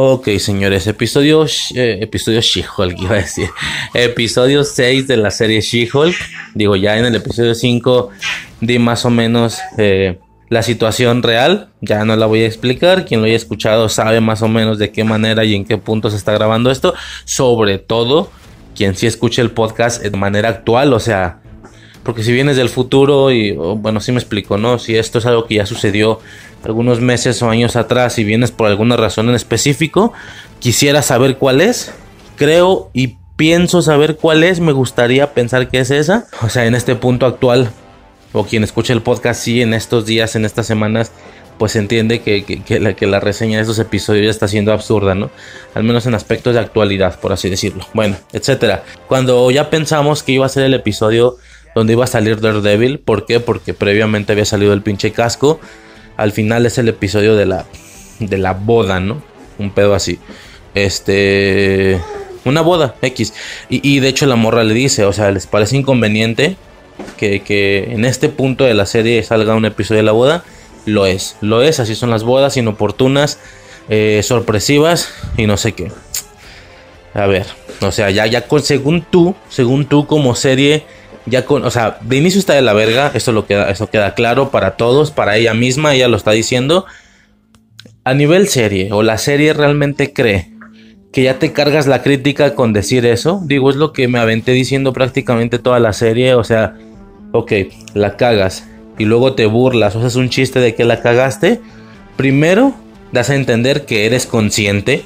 Ok, señores, episodio, eh, episodio She-Hulk, iba a decir. Episodio 6 de la serie She-Hulk. Digo, ya en el episodio 5 di más o menos eh, la situación real. Ya no la voy a explicar. Quien lo haya escuchado sabe más o menos de qué manera y en qué punto se está grabando esto. Sobre todo, quien sí escuche el podcast de manera actual, o sea, porque si vienes del futuro y, bueno, sí me explico, ¿no? Si esto es algo que ya sucedió algunos meses o años atrás y vienes por alguna razón en específico, quisiera saber cuál es. Creo y pienso saber cuál es, me gustaría pensar que es esa. O sea, en este punto actual, o quien escuche el podcast, sí, en estos días, en estas semanas, pues entiende que, la, que la reseña de estos episodios ya está siendo absurda, ¿no? Al menos en aspectos de actualidad, por así decirlo. Bueno, etcétera. Cuando ya pensamos que iba a ser el episodio donde iba a salir Daredevil. ¿Por qué? Porque previamente había salido el pinche casco. Al final es el episodio de la, de la boda, ¿no? Un pedo así. Este... Una boda, X. Y, de hecho la morra le dice, o sea, les parece inconveniente que, que en este punto de la serie salga un episodio de la boda. Lo es, lo es, así son las bodas, inoportunas, eh, sorpresivas y no sé qué. A ver, o sea, ya, ya con, según tú, según tú como serie ya con, o sea, de inicio está de la verga, eso lo queda, eso queda claro para todos, para ella misma, ella lo está diciendo. A nivel serie, o la serie realmente cree que ya te cargas la crítica con decir eso. Digo, es lo que me aventé diciendo prácticamente toda la serie. O sea, ok, la cagas y luego te burlas o haces un chiste de que la cagaste. Primero, das a entender que eres consciente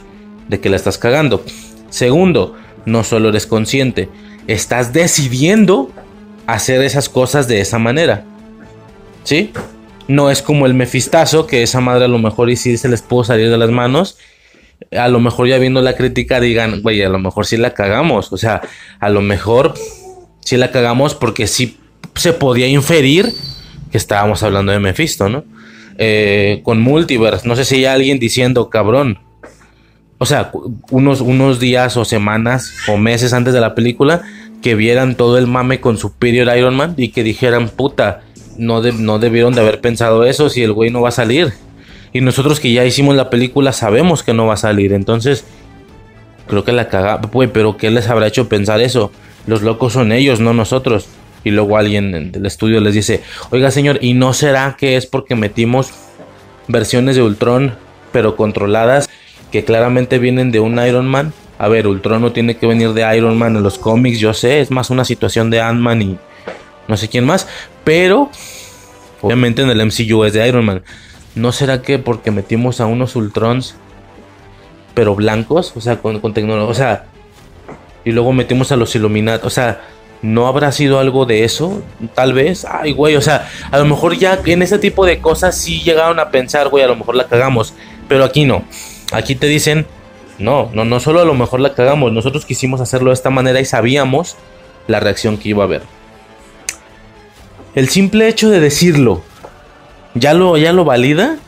de que la estás cagando. Segundo, no solo eres consciente, estás decidiendo hacer esas cosas de esa manera. ¿Sí? No es como el mefistazo, que esa madre a lo mejor y si se les pudo salir de las manos. A lo mejor ya viendo la crítica digan, güey, a lo mejor sí la cagamos. O sea, a lo mejor sí la cagamos porque sí se podía inferir que estábamos hablando de Mephisto, ¿no? Eh, con Multiverse, no sé si hay alguien diciendo, cabrón. O sea, unos, unos días o semanas o meses antes de la película, que vieran todo el mame con Superior Iron Man y que dijeran, puta, no, no debieron de haber pensado eso si el güey no va a salir. Y nosotros que ya hicimos la película sabemos que no va a salir. Entonces, creo que la caga, güey, pero ¿qué les habrá hecho pensar eso? Los locos son ellos, no nosotros. Y luego alguien del estudio les dice, oiga señor, ¿y no será que es porque metimos versiones de Ultron, pero controladas, que claramente vienen de un Iron Man? A ver, Ultron no tiene que venir de Iron Man en los cómics, yo sé, es más una situación de Ant-Man y no sé quién más, pero obviamente en el MCU es de Iron Man. ¿No será que porque metimos a unos Ultrons, pero blancos, o sea, con, tecnología, o sea, y luego metimos a los Illuminati, o sea, ¿no habrá sido algo de eso? Tal vez, ay, güey, o sea, a lo mejor ya en ese tipo de cosas sí llegaron a pensar, güey, a lo mejor la cagamos, pero aquí no. Aquí te dicen, no, no, no solo a lo mejor la cagamos, nosotros quisimos hacerlo de esta manera y sabíamos la reacción que iba a haber. El simple hecho de decirlo, ¿ya lo, ya lo valida?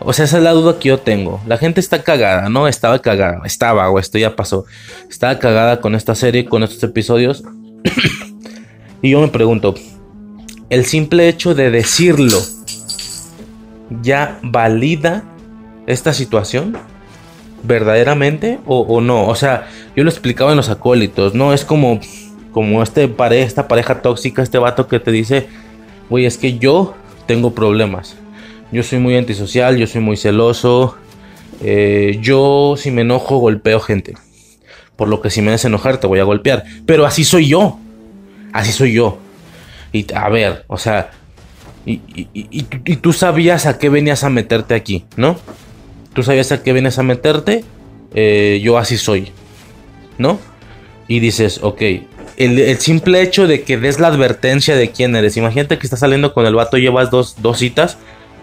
O sea, esa es la duda que yo tengo. La gente está cagada, ¿no? Estaba cagada, estaba, o esto ya pasó. Estaba cagada con esta serie, con estos episodios. y yo me pregunto, ¿el simple hecho de decirlo ya valida esta situación? Verdaderamente o, no. O sea, yo lo explicaba en los acólitos, ¿no? Es como, como este pare, esta pareja tóxica, este vato que te dice, güey, es que yo tengo problemas. Yo soy muy antisocial, yo soy muy celoso. Eh, yo si me enojo golpeo gente. Por lo que si me des enojar te voy a golpear. Pero así soy yo. Así soy yo. Y a ver, o sea, y, y tú sabías a qué venías a meterte aquí, ¿no? Tú sabías a qué vienes a meterte, eh, yo así soy, ¿no? Y dices, ok, el, simple hecho de que des la advertencia de quién eres, imagínate que estás saliendo con el vato, llevas dos, dos citas,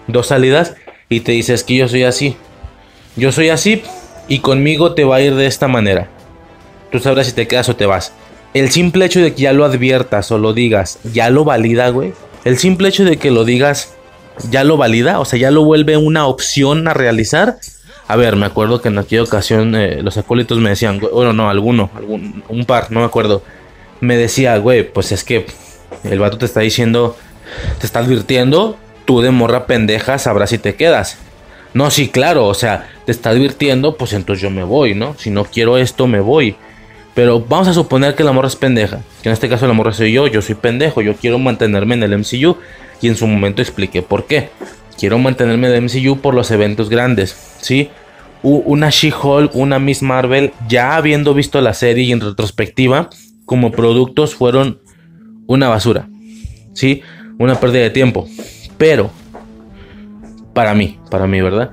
dos salidas, y te dices que yo soy así, yo soy así, y conmigo te va a ir de esta manera. Tú sabrás si te quedas o te vas. El simple hecho de que ya lo adviertas o lo digas, ya lo valida, güey. El simple hecho de que lo digas ya lo valida, o sea, ya lo vuelve una opción a realizar. A ver, me acuerdo que en aquella ocasión eh, los acólitos me decían, bueno, no, alguno, algún, un par, no me acuerdo. Me decía, güey, pues es que el vato te está diciendo, te está advirtiendo, tú de morra pendeja sabrás si te quedas. No, sí, claro, o sea, te está advirtiendo, pues entonces yo me voy, ¿no? Si no quiero esto, me voy. Pero vamos a suponer que la morra es pendeja. Que en este caso la morra soy yo, yo soy pendejo, yo quiero mantenerme en el MCU. Y en su momento expliqué por qué. Quiero mantenerme en el MCU por los eventos grandes, ¿sí? Una She-Hulk, una Miss Marvel, ya habiendo visto la serie y en retrospectiva, como productos fueron una basura, ¿sí? Una pérdida de tiempo. Pero, para mí, para mí, ¿verdad?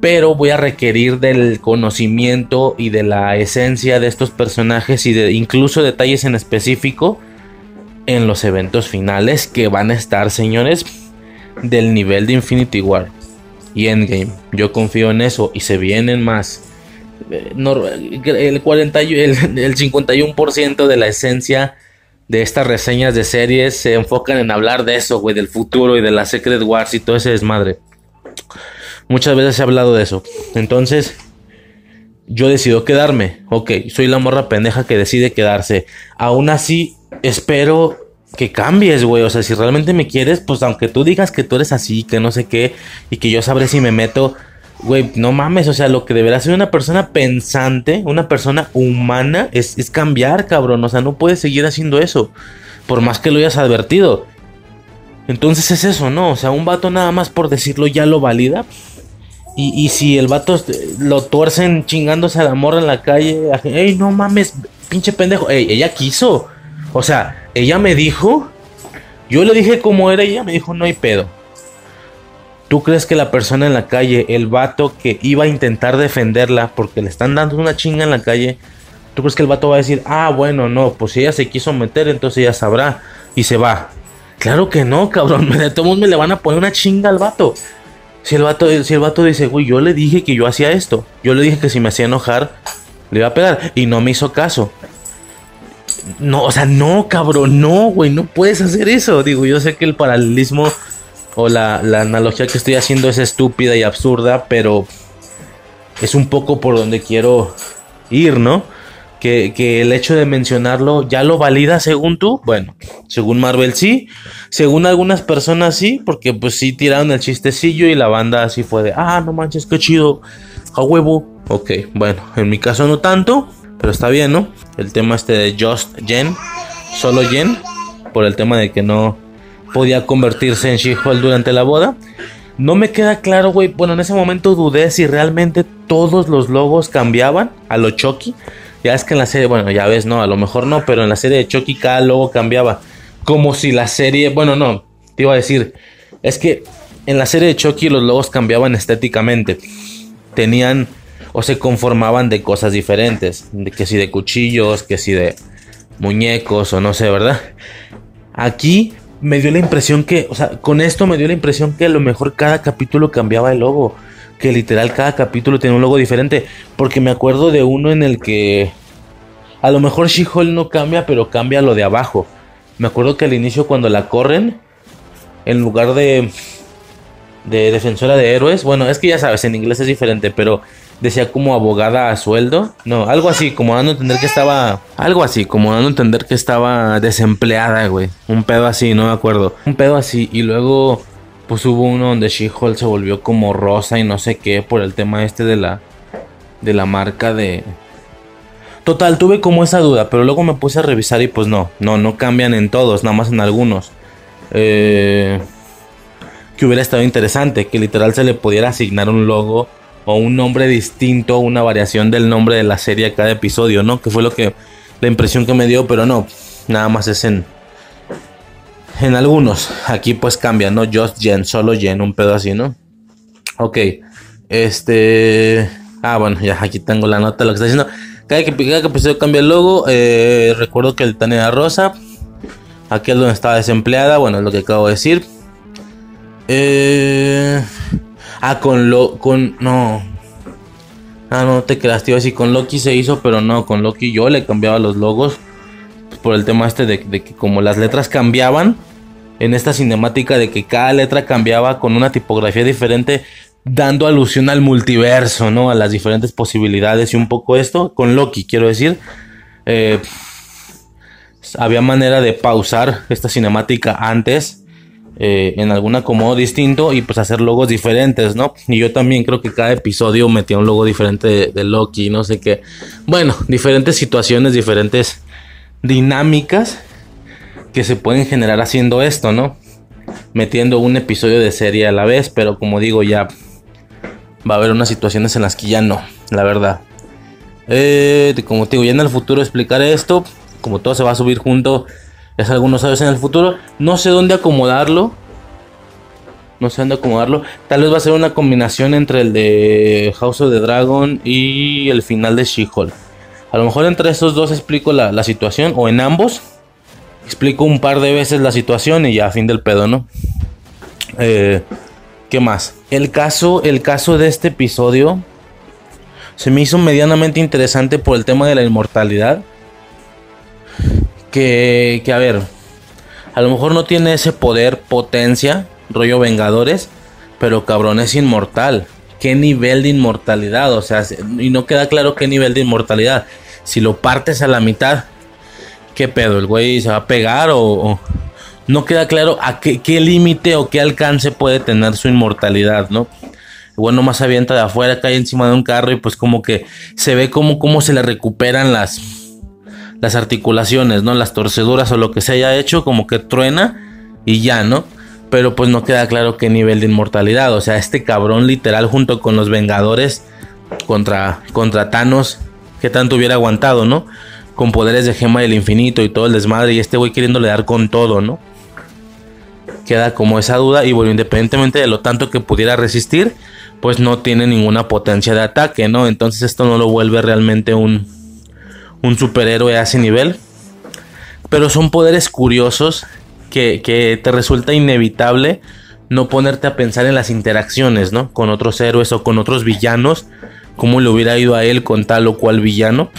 pero voy a requerir del conocimiento y de la esencia de estos personajes y de incluso detalles en específico en los eventos finales que van a estar, señores, del nivel de Infinity War y Endgame. Yo confío en eso y se vienen más. Eh, el, 40, el, el 51% de la esencia de estas reseñas de series se enfocan en hablar de eso, güey, del futuro y de la Secret Wars y todo ese desmadre. Muchas veces he hablado de eso. Entonces, yo decido quedarme. Ok, soy la morra pendeja que decide quedarse. Aún así, espero que cambies, güey. O sea, si realmente me quieres, pues aunque tú digas que tú eres así, que no sé qué, y que yo sabré si me meto, güey, no mames. O sea, lo que deberá ser una persona pensante, una persona humana, es, es cambiar, cabrón. O sea, no puedes seguir haciendo eso. Por más que lo hayas advertido. Entonces es eso, ¿no? O sea, un vato nada más por decirlo ya lo valida. Y, si el vato lo tuercen chingándose al amor en la calle, ey, no mames, pinche pendejo, ey, ella quiso. O sea, ella me dijo, yo le dije cómo era, ella me dijo, no hay pedo. ¿Tú crees que la persona en la calle, el vato que iba a intentar defenderla porque le están dando una chinga en la calle, ¿tú crees que el vato va a decir, ah, bueno, no, pues si ella se quiso meter, entonces ella sabrá y se va? Claro que no, cabrón, de todos me le van a poner una chinga al vato. Si el, vato, si el vato dice, güey, yo le dije que yo hacía esto. Yo le dije que si me hacía enojar, le iba a pegar. Y no me hizo caso. No, o sea, no, cabrón, no, güey, no puedes hacer eso. Digo, yo sé que el paralelismo o la, la analogía que estoy haciendo es estúpida y absurda, pero es un poco por donde quiero ir, ¿no? que, el hecho de mencionarlo ya lo valida según tú. Bueno, según Marvel sí, según algunas personas sí, porque pues sí tiraron el chistecillo y la banda así fue de, ah, no manches, qué chido, a huevo. Ok, bueno, en mi caso no tanto, pero está bien, ¿no? El tema este de Just Jen, solo Jen, por el tema de que no podía convertirse en She-Hulk durante la boda. No me queda claro, güey. Bueno, en ese momento dudé si realmente todos los logos cambiaban a lo Chucky ya es que en la serie, bueno, ya ves, no, a lo mejor no, pero en la serie de Chucky cada logo cambiaba. Como si la serie, bueno, no, te iba a decir, es que en la serie de Chucky los logos cambiaban estéticamente. Tenían o se conformaban de cosas diferentes, que si de cuchillos, que si de muñecos o no sé, ¿verdad? Aquí me dio la impresión que, o sea, con esto me dio la impresión que a lo mejor cada capítulo cambiaba el logo que literal cada capítulo tiene un logo diferente. Porque me acuerdo de uno en el que a lo mejor She-Hulk no cambia, pero cambia lo de abajo. Me acuerdo que al inicio cuando la corren, en lugar de de defensora de héroes, bueno, es que ya sabes, en inglés es diferente, pero decía como abogada a sueldo, no, algo así, como dando a entender que estaba, algo así, como dando a entender que estaba desempleada, güey, un pedo así, no me acuerdo, un pedo así, y luego pues hubo uno donde She-Hulk se volvió como rosa y no sé qué por el tema este de la de la marca de Total, tuve como esa duda, pero luego me puse a revisar y pues no, no, no cambian en todos, nada más en algunos. Eh, que hubiera estado interesante, que literal se le pudiera asignar un logo o un nombre distinto, una variación del nombre de la serie a cada episodio, ¿no? Que fue lo que la impresión que me dio, pero no, nada más es en, en algunos. Aquí pues cambia, ¿no? Just Jen, solo Jen, un pedo así, ¿no? Ok. Este. Ah, bueno, ya aquí tengo la nota lo que está diciendo. Cada que, cada episodio cambia el logo. Eh, recuerdo que el Tania Rosa. Aquí es donde estaba desempleada. Bueno, es lo que acabo de decir. Eh, ah, con lo. Con. No. Ah, no te creas, tío. Así con Loki se hizo, pero no, con Loki yo le cambiaba los logos. Por el tema este de que como las letras cambiaban en esta cinemática de que cada letra cambiaba con una tipografía diferente, dando alusión al multiverso, ¿no? A las diferentes posibilidades y un poco esto, con Loki, quiero decir. Eh, había manera de pausar esta cinemática antes eh, en algún acomodo distinto y pues hacer logos diferentes, ¿no? Y yo también creo que cada episodio metía un logo diferente de, Loki, no sé qué. Bueno, diferentes situaciones, diferentes dinámicas que se pueden generar haciendo esto, ¿no? Metiendo un episodio de serie a la vez, pero como digo, ya va a haber unas situaciones en las que ya no, la verdad. Eh, como te digo, ya en el futuro explicaré esto, como todo se va a subir junto es algunos sabes en el futuro. No sé dónde acomodarlo. No sé dónde acomodarlo. Tal vez va a ser una combinación entre el de House of the Dragon y el final de She-Hulk. A lo mejor entre esos dos explico la, situación. O en ambos. Explico un par de veces la situación y ya fin del pedo, ¿no? Eh, ¿Qué más? El caso, el caso de este episodio se me hizo medianamente interesante por el tema de la inmortalidad que, que, a ver, a lo mejor no tiene ese poder, potencia, rollo Vengadores, pero cabrón es inmortal. ¿Qué nivel de inmortalidad? O sea, y no queda claro qué nivel de inmortalidad. Si lo partes a la mitad, ¿qué pedo? ¿El güey se va a pegar o, no queda claro a qué, qué límite o qué alcance puede tener su inmortalidad, ¿no? bueno más avienta de afuera, cae encima de un carro y pues como que se ve como, como se le recuperan las, las articulaciones, ¿no? Las torceduras o lo que se haya hecho, como que truena y ya, ¿no? Pero pues no queda claro qué nivel de inmortalidad. O sea, este cabrón literal junto con los Vengadores contra, contra Thanos, que tanto hubiera aguantado, ¿no? Con poderes de gema del infinito y todo el desmadre. Y este güey queriéndole dar con todo, ¿no? Queda como esa duda. Y bueno, independientemente de lo tanto que pudiera resistir, pues no tiene ninguna potencia de ataque, ¿no? Entonces esto no lo vuelve realmente un, un superhéroe a ese nivel. Pero son poderes curiosos que, te resulta inevitable no ponerte a pensar en las interacciones, ¿no? Con otros héroes o con otros villanos. Cómo le hubiera ido a él con tal o cual villano.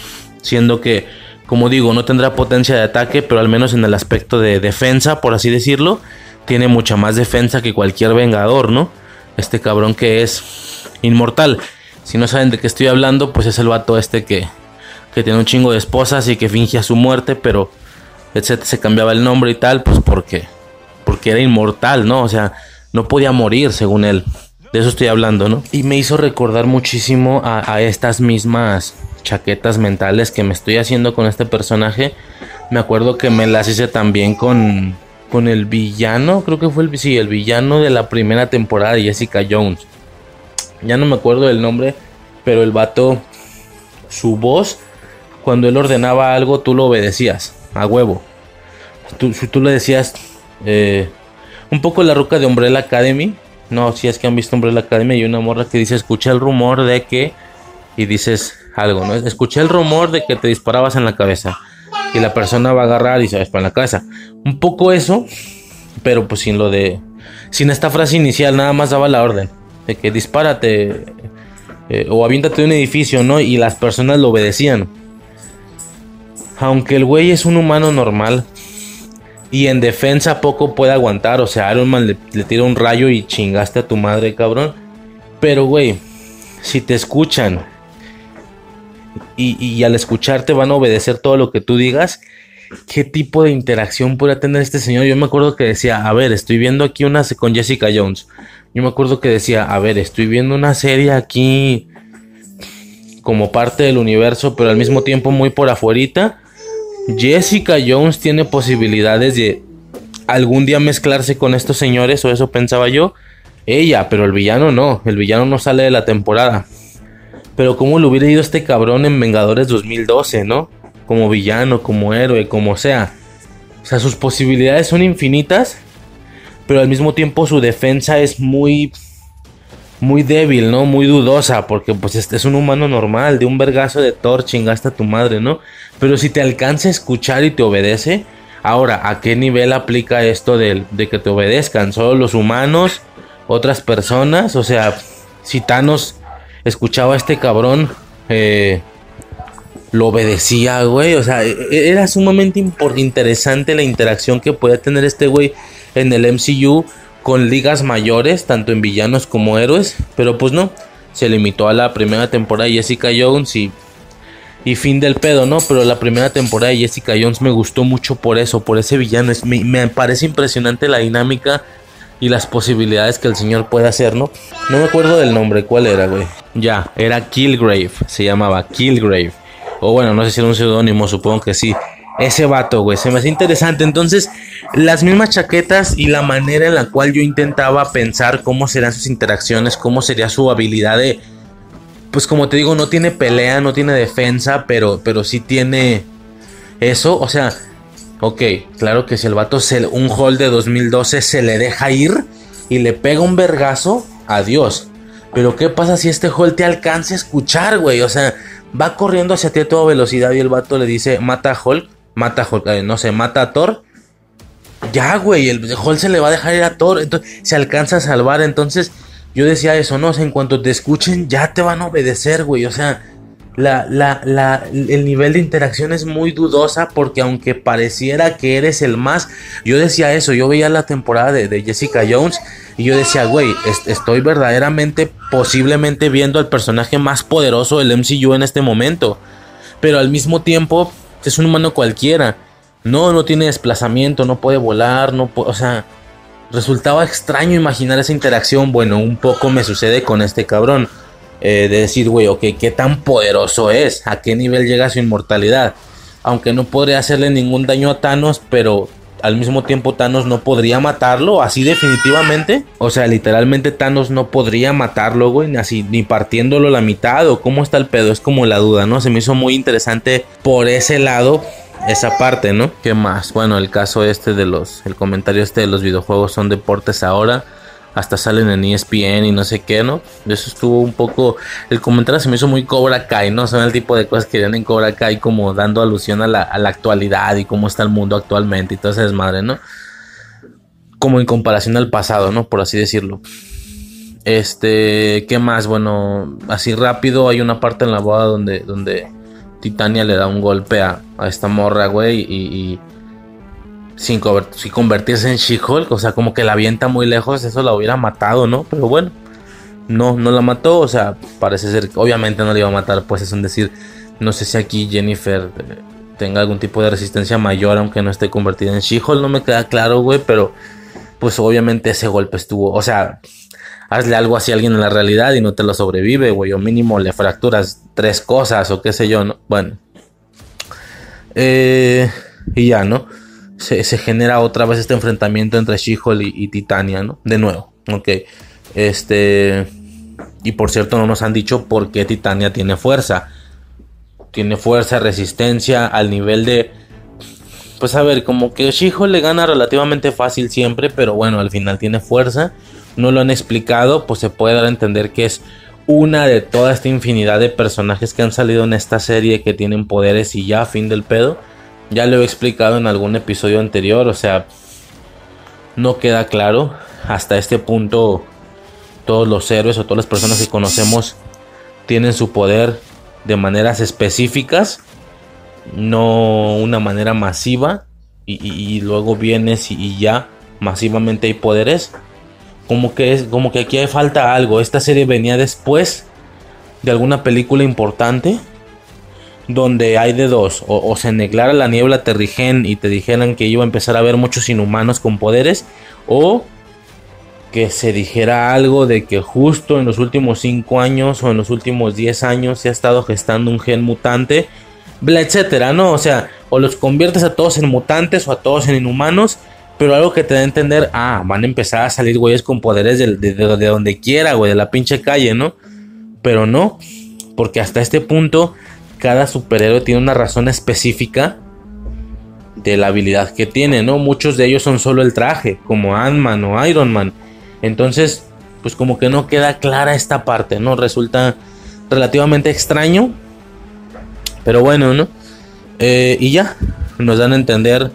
Siendo que, como digo, no tendrá potencia de ataque, pero al menos en el aspecto de defensa, por así decirlo, tiene mucha más defensa que cualquier vengador, ¿no? Este cabrón que es inmortal. Si no saben de qué estoy hablando, pues es el vato este que, que tiene un chingo de esposas y que fingía su muerte, pero etcétera, se cambiaba el nombre y tal, pues porque, porque era inmortal, ¿no? O sea, no podía morir según él. De eso estoy hablando, ¿no? Y me hizo recordar muchísimo a, estas mismas chaquetas mentales que me estoy haciendo con este personaje. Me acuerdo que me las hice también con, con el villano, creo que fue el villano de la primera temporada de Jessica Jones. Ya no me acuerdo del nombre, pero el vato, su voz cuando él ordenaba algo, tú lo obedecías, a huevo. Tú, tú le decías, eh, un poco la ruca de Umbrella Academy. No, si es que han visto Umbrella Academy, hay una morra que dice, escuché el rumor de que, y dices algo, ¿no? Escuché el rumor de que te disparabas en la cabeza. Y la persona va a agarrar y se va a en la cabeza. Un poco eso, pero pues sin lo de, sin esta frase inicial, nada más daba la orden. De que dispárate eh, o aviéntate de un edificio, ¿no? Y las personas lo obedecían. Aunque el güey es un humano normal y en defensa poco puede aguantar, o sea, Iron Man le, tira un rayo y chingaste a tu madre, cabrón. Pero, güey, si te escuchan y, al escucharte van a obedecer todo lo que tú digas, ¿qué tipo de interacción puede tener este señor? Yo me acuerdo que decía, a ver, estoy viendo aquí una con Jessica Jones. Yo me acuerdo que decía, a ver, estoy viendo una serie aquí como parte del universo, pero al mismo tiempo muy por afuerita. Jessica Jones tiene posibilidades de algún día mezclarse con estos señores, o eso pensaba yo. Ella, pero el villano no, el villano no sale de la temporada. Pero cómo le hubiera ido este cabrón en Vengadores 2012, ¿no? Como villano, como héroe, como sea. O sea, sus posibilidades son infinitas, pero al mismo tiempo su defensa es muy muy débil, ¿no? Muy dudosa, porque pues este es un humano normal, de un vergazo de Thor chingaste a tu madre, ¿no? Pero si te alcanza a escuchar y te obedece, ahora, ¿a qué nivel aplica esto de, de que te obedezcan? ¿Solo los humanos? ¿Otras personas? O sea, si Thanos escuchaba a este cabrón, eh, lo obedecía, güey. O sea, e, e, era sumamente interesante la interacción que podía tener este güey en el MCU con ligas mayores, tanto en villanos como héroes, pero pues no, se limitó a la primera temporada de Jessica Jones y, y fin del pedo, ¿no? Pero la primera temporada de Jessica Jones me gustó mucho por eso, por ese villano, es, me, parece impresionante la dinámica y las posibilidades que el señor puede hacer, ¿no? No me acuerdo del nombre, ¿cuál era, güey? Ya, era Killgrave, se llamaba Killgrave. O bueno, no sé si era un seudónimo, supongo que sí. Ese vato, güey, se me hace interesante. Entonces, las mismas chaquetas y la manera en la cual yo intentaba pensar cómo serán sus interacciones, cómo sería su habilidad de... Pues como te digo, no tiene pelea, no tiene defensa, pero, pero sí tiene eso. O sea, ok, claro que si el vato se, un hall de 2012 se le deja ir y le pega un vergazo, adiós. Pero ¿qué pasa si este hall te alcanza a escuchar, güey? O sea, va corriendo hacia ti a toda velocidad y el vato le dice, mata a Hulk, mata a eh, no sé, mata a Thor. Ya, güey, el Hulk se le va a dejar ir a Thor, entonces se alcanza a salvar, entonces yo decía eso, no, o sea, en cuanto te escuchen ya te van a obedecer, güey, o sea, la, la, la, el nivel de interacción es muy dudosa porque aunque pareciera que eres el más, yo decía eso, yo veía la temporada de Jessica Jones y yo decía, güey, estoy verdaderamente, posiblemente viendo al personaje más poderoso del MCU en este momento. Pero al mismo tiempo, es un humano cualquiera. No, no tiene desplazamiento, no puede volar, no puede, o sea, resultaba extraño imaginar esa interacción. Bueno, un poco me sucede con este cabrón. Eh, de decir, güey, ok, ¿qué tan poderoso es? ¿A qué nivel llega su inmortalidad? Aunque no podría hacerle ningún daño a Thanos, pero al mismo tiempo Thanos no podría matarlo, así definitivamente. O sea, literalmente Thanos no podría matarlo, güey, así, ni partiéndolo la mitad, o cómo está el pedo, es como la duda, ¿no? Se me hizo muy interesante por ese lado. Esa parte, ¿no? ¿Qué más? Bueno, el caso este de los. El comentario este de los videojuegos son deportes ahora hasta salen en ESPN y no sé qué, ¿no? Eso estuvo un poco, el comentario se me hizo muy Cobra Kai, ¿no? Son el tipo de cosas que vienen en Cobra Kai como dando alusión a la, actualidad y cómo está el mundo actualmente y todo ese desmadre, ¿no? Como en comparación al pasado, ¿no? Por así decirlo. Este, ¿qué más? Bueno, así rápido hay una parte en la boda donde, donde Titania le da un golpe a, esta morra, güey, y sin, convertirse en She-Hulk, o sea, como que la avienta muy lejos, eso la hubiera matado, ¿no? Pero bueno, no, no la mató, o sea, parece ser, obviamente no la iba a matar, pues es un decir, no sé si aquí Jennifer eh, tenga algún tipo de resistencia mayor, aunque no esté convertida en She-Hulk, no me queda claro, güey, pero pues obviamente ese golpe estuvo, o sea, hazle algo así a alguien en la realidad y no te lo sobrevive, güey, o mínimo le fracturas tres cosas o qué sé yo, ¿no? Bueno. Eh, y ya, ¿no? Se, genera otra vez este enfrentamiento entre She-Hulk y, Titania, ¿no? De nuevo, ok. Este. Y por cierto, no nos han dicho por qué Titania tiene fuerza. Tiene fuerza, resistencia al nivel de. Pues a ver, como que She-Hulk le gana relativamente fácil siempre, pero bueno, al final tiene fuerza. No lo han explicado, pues se puede dar a entender que es una de toda esta infinidad de personajes que han salido en esta serie que tienen poderes y ya, fin del pedo. Ya lo he explicado en algún episodio anterior, o sea, no queda claro. Hasta este punto, todos los héroes o todas las personas que conocemos tienen su poder de maneras específicas, no una manera masiva. Y, luego vienes y, ya masivamente hay poderes. Como que es, como que aquí hay falta algo. Esta serie venía después de alguna película importante donde hay de dos, o, se neglara la niebla terrigen y te dijeran que iba a empezar a haber muchos inhumanos con poderes, o que se dijera algo de que justo en los últimos 5 años o en los últimos 10 años se ha estado gestando un gen mutante, bla, etcétera, ¿no? O sea, o los conviertes a todos en mutantes o a todos en inhumanos, pero algo que te da a entender, ah, van a empezar a salir güeyes con poderes de, de donde quiera, güey, de la pinche calle, ¿no? Pero no, porque hasta este punto cada superhéroe tiene una razón específica de la habilidad que tiene, ¿no? Muchos de ellos son solo el traje, como Ant-Man o Iron Man. Entonces, pues como que no queda clara esta parte, ¿no? Resulta relativamente extraño. Pero bueno, ¿no? Eh, y ya, nos dan a entender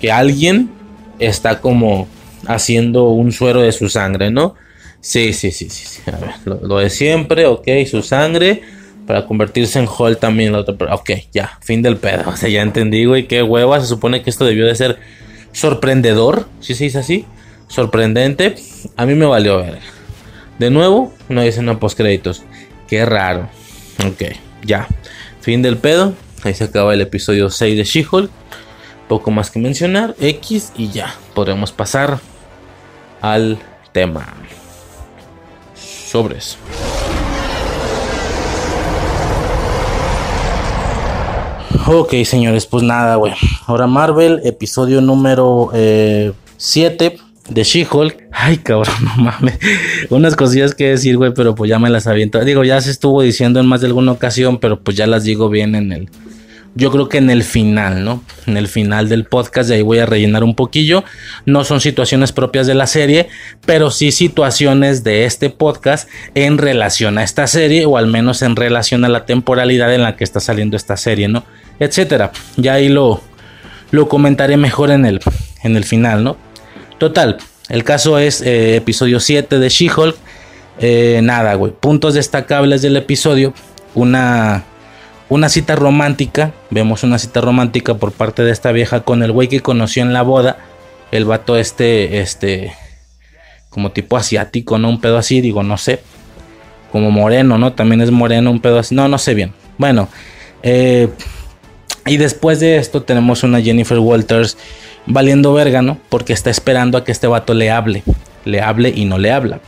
que alguien está como haciendo un suero de su sangre, ¿no? Sí, sí, sí, sí. A ver, lo, lo de siempre, ok, su sangre para convertirse en Hall también la otra. Ok, ya, fin del pedo. O sea, ya entendí, güey, qué hueva. Se supone que esto debió de ser sorprendedor. Si se dice así, sorprendente. A mí me valió ver. De nuevo, no hay escena post créditos. Qué raro. Ok, ya. Fin del pedo. Ahí se acaba el episodio 6 de She-Hulk. Poco más que mencionar. X y ya. Podremos pasar al tema. Sobres. Ok, señores, pues nada, güey. Ahora Marvel, episodio número 7 eh, de She-Hulk. Ay, cabrón, no mames. Unas cosillas que decir, güey, pero pues ya me las aviento. Digo, ya se estuvo diciendo en más de alguna ocasión, pero pues ya las digo bien en el, yo creo que en el final, ¿no? En el final del podcast, de ahí voy a rellenar un poquillo. No son situaciones propias de la serie, pero sí situaciones de este podcast en relación a esta serie, o al menos en relación a la temporalidad en la que está saliendo esta serie, ¿no? Etcétera. Ya ahí lo, lo comentaré mejor en el, en el final, ¿no? Total, el caso es eh, episodio 7 de She-Hulk. Eh, nada, güey. Puntos destacables del episodio. Una una cita romántica, vemos una cita romántica por parte de esta vieja con el güey que conoció en la boda, el vato este, este, como tipo asiático, ¿no? Un pedo así, digo, no sé, como moreno, ¿no? También es moreno, un pedo así, no, no sé bien. Bueno, eh, y después de esto tenemos una Jennifer Walters valiendo verga, ¿no? Porque está esperando a que este vato le hable, le hable y no le habla.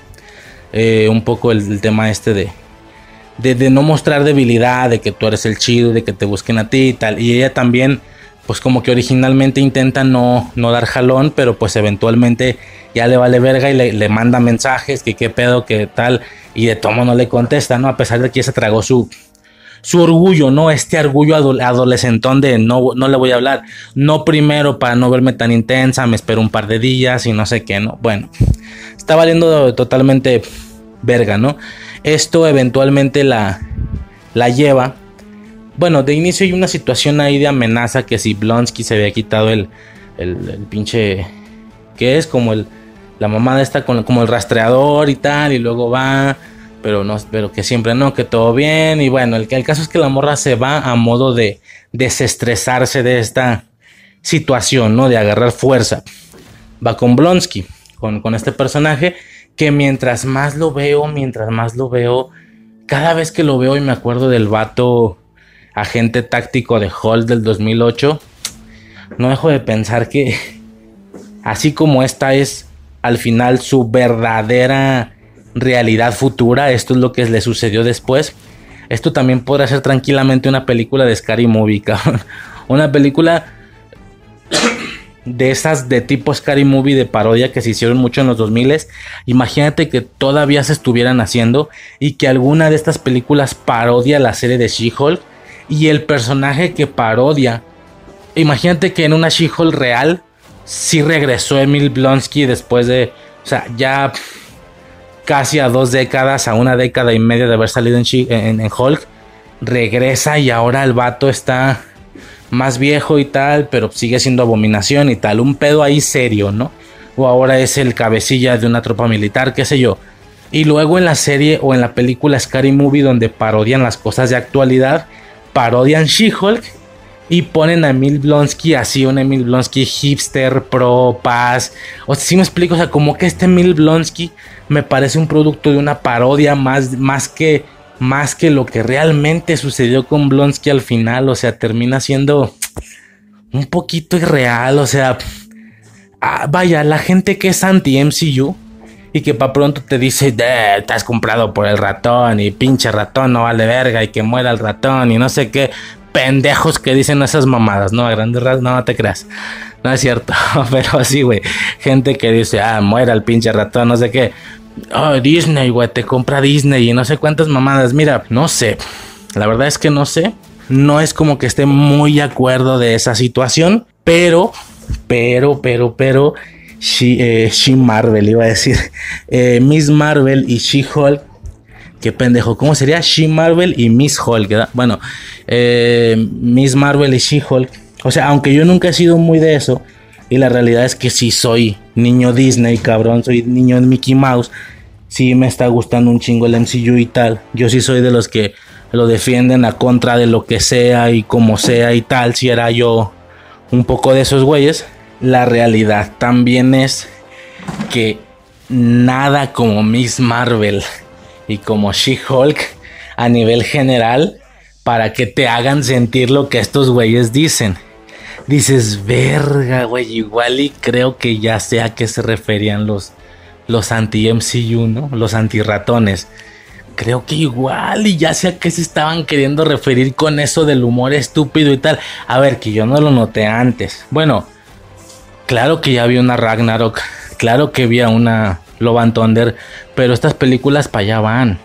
Eh, un poco el tema este de de, no mostrar debilidad, de que tú eres el chido, de que te busquen a ti y tal. Y ella también, pues como que originalmente intenta no, no dar jalón, pero pues eventualmente ya le vale verga y le, manda mensajes, que qué pedo, que tal, y de tomo no le contesta, ¿no? A pesar de que se tragó su, su orgullo, ¿no? Este orgullo adolescentón de no, no le voy a hablar. No primero para no verme tan intensa, me espero un par de días y no sé qué, ¿no? Bueno, está valiendo totalmente verga, ¿no? Esto eventualmente la, la lleva. Bueno, de inicio hay una situación ahí de amenaza que si Blonsky se había quitado el, el, pinche... que es? Como el... La mamada está con, como el rastreador y tal, y luego va, pero no, pero que siempre no, que todo bien. Y bueno, el, el caso es que la morra se va a modo de desestresarse de esta situación, ¿no? De agarrar fuerza. Va con Blonsky, con, con este personaje que mientras más lo veo, mientras más lo veo, cada vez que lo veo y me acuerdo del vato agente táctico de Hall del 2008, no dejo de pensar que así como esta es al final su verdadera realidad futura, esto es lo que le sucedió después, esto también podrá ser tranquilamente una película de Scary Movie, Una película de esas de tipo Scary Movie de parodia que se hicieron mucho en los 2000 imagínate que todavía se estuvieran haciendo y que alguna de estas películas parodia la serie de She-Hulk y el personaje que parodia. Imagínate que en una She-Hulk real sí regresó Emil Blonsky después de o sea ya casi a dos décadas a una década y media de haber salido en, Hulk regresa y ahora el vato está más viejo y tal, pero sigue siendo abominación y tal. Un pedo ahí serio, ¿no? O ahora es el cabecilla de una tropa militar, qué sé yo. Y luego en la serie o en la película Scary Movie donde parodian las cosas de actualidad, parodian She-Hulk y ponen a Emil Blonsky así, un Emil Blonsky hipster, pro, paz. O sea, si me explico, o sea, como que este Emil Blonsky me parece un producto de una parodia más, más que más que lo que realmente sucedió con Blonsky al final, o sea, termina siendo un poquito irreal, o sea, ah, vaya, la gente que es anti-MCU y que para pronto te dice, te has comprado por el ratón y pinche ratón no vale verga y que muera el ratón y no sé qué, pendejos que dicen esas mamadas, no, a grandes rasgos, no, te creas. No es cierto, pero así, güey. Gente que dice, ah, muera el pinche ratón, no sé qué oh, Disney, güey, te compra Disney y no sé cuántas mamadas. Mira, no sé. La verdad es que no sé. No es como que esté muy de acuerdo de esa situación. Pero, pero, pero, pero. She, eh, Marvel, iba a decir. Eh, Miss Marvel y She-Hulk. Qué pendejo. ¿Cómo sería? She Marvel y Miss Hulk. Bueno, eh, Miss Marvel y She-Hulk. O sea, aunque yo nunca he sido muy de eso. Y la realidad es que sí soy niño Disney, cabrón, soy niño Mickey Mouse. Sí me está gustando un chingo el MCU y tal. Yo sí soy de los que lo defienden a contra de lo que sea y como sea y tal. Si era yo un poco de esos güeyes. La realidad también es que nada como Miss Marvel y como She-Hulk a nivel general para que te hagan sentir lo que estos güeyes dicen dices, verga, güey, igual y creo que ya sé a qué se referían los, los anti-MCU, ¿no? Los anti-ratones. Creo que igual y ya sé a qué se estaban queriendo referir con eso del humor estúpido y tal. A ver, que yo no lo noté antes. Bueno, claro que ya había una Ragnarok, claro que había una Love Thunder, pero estas películas para allá van.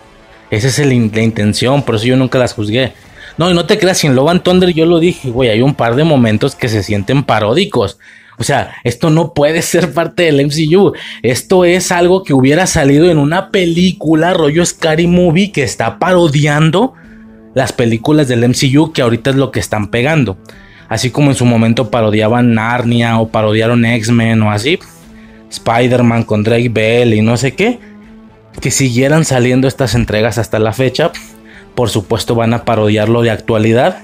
Esa es la intención, por eso yo nunca las juzgué. No, y no te creas, en Love and Thunder yo lo dije, güey, hay un par de momentos que se sienten paródicos. O sea, esto no puede ser parte del MCU. Esto es algo que hubiera salido en una película rollo Scary Movie que está parodiando las películas del MCU que ahorita es lo que están pegando. Así como en su momento parodiaban Narnia o parodiaron X-Men o así. Spider-Man con Drake Bell y no sé qué. Que siguieran saliendo estas entregas hasta la fecha. Por supuesto van a parodiarlo de actualidad.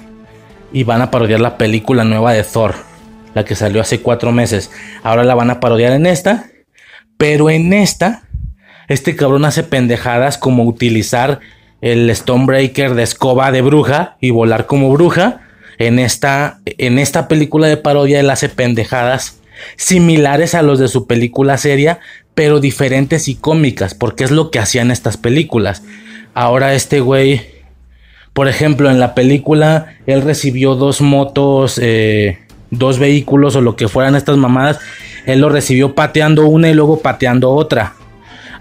Y van a parodiar la película nueva de Thor la que salió hace cuatro meses. Ahora la van a parodiar en esta, pero en esta, este cabrón hace pendejadas como utilizar el Stonebreaker de escoba de bruja y volar como bruja. En esta, en esta película de parodia él hace pendejadas similares a los de su película seria, pero diferentes y cómicas, porque es lo que hacían estas películas. Ahora este güey, por ejemplo, en la película él recibió dos motos eh, dos vehículos o lo que fueran estas mamadas, él lo recibió pateando una y luego pateando otra.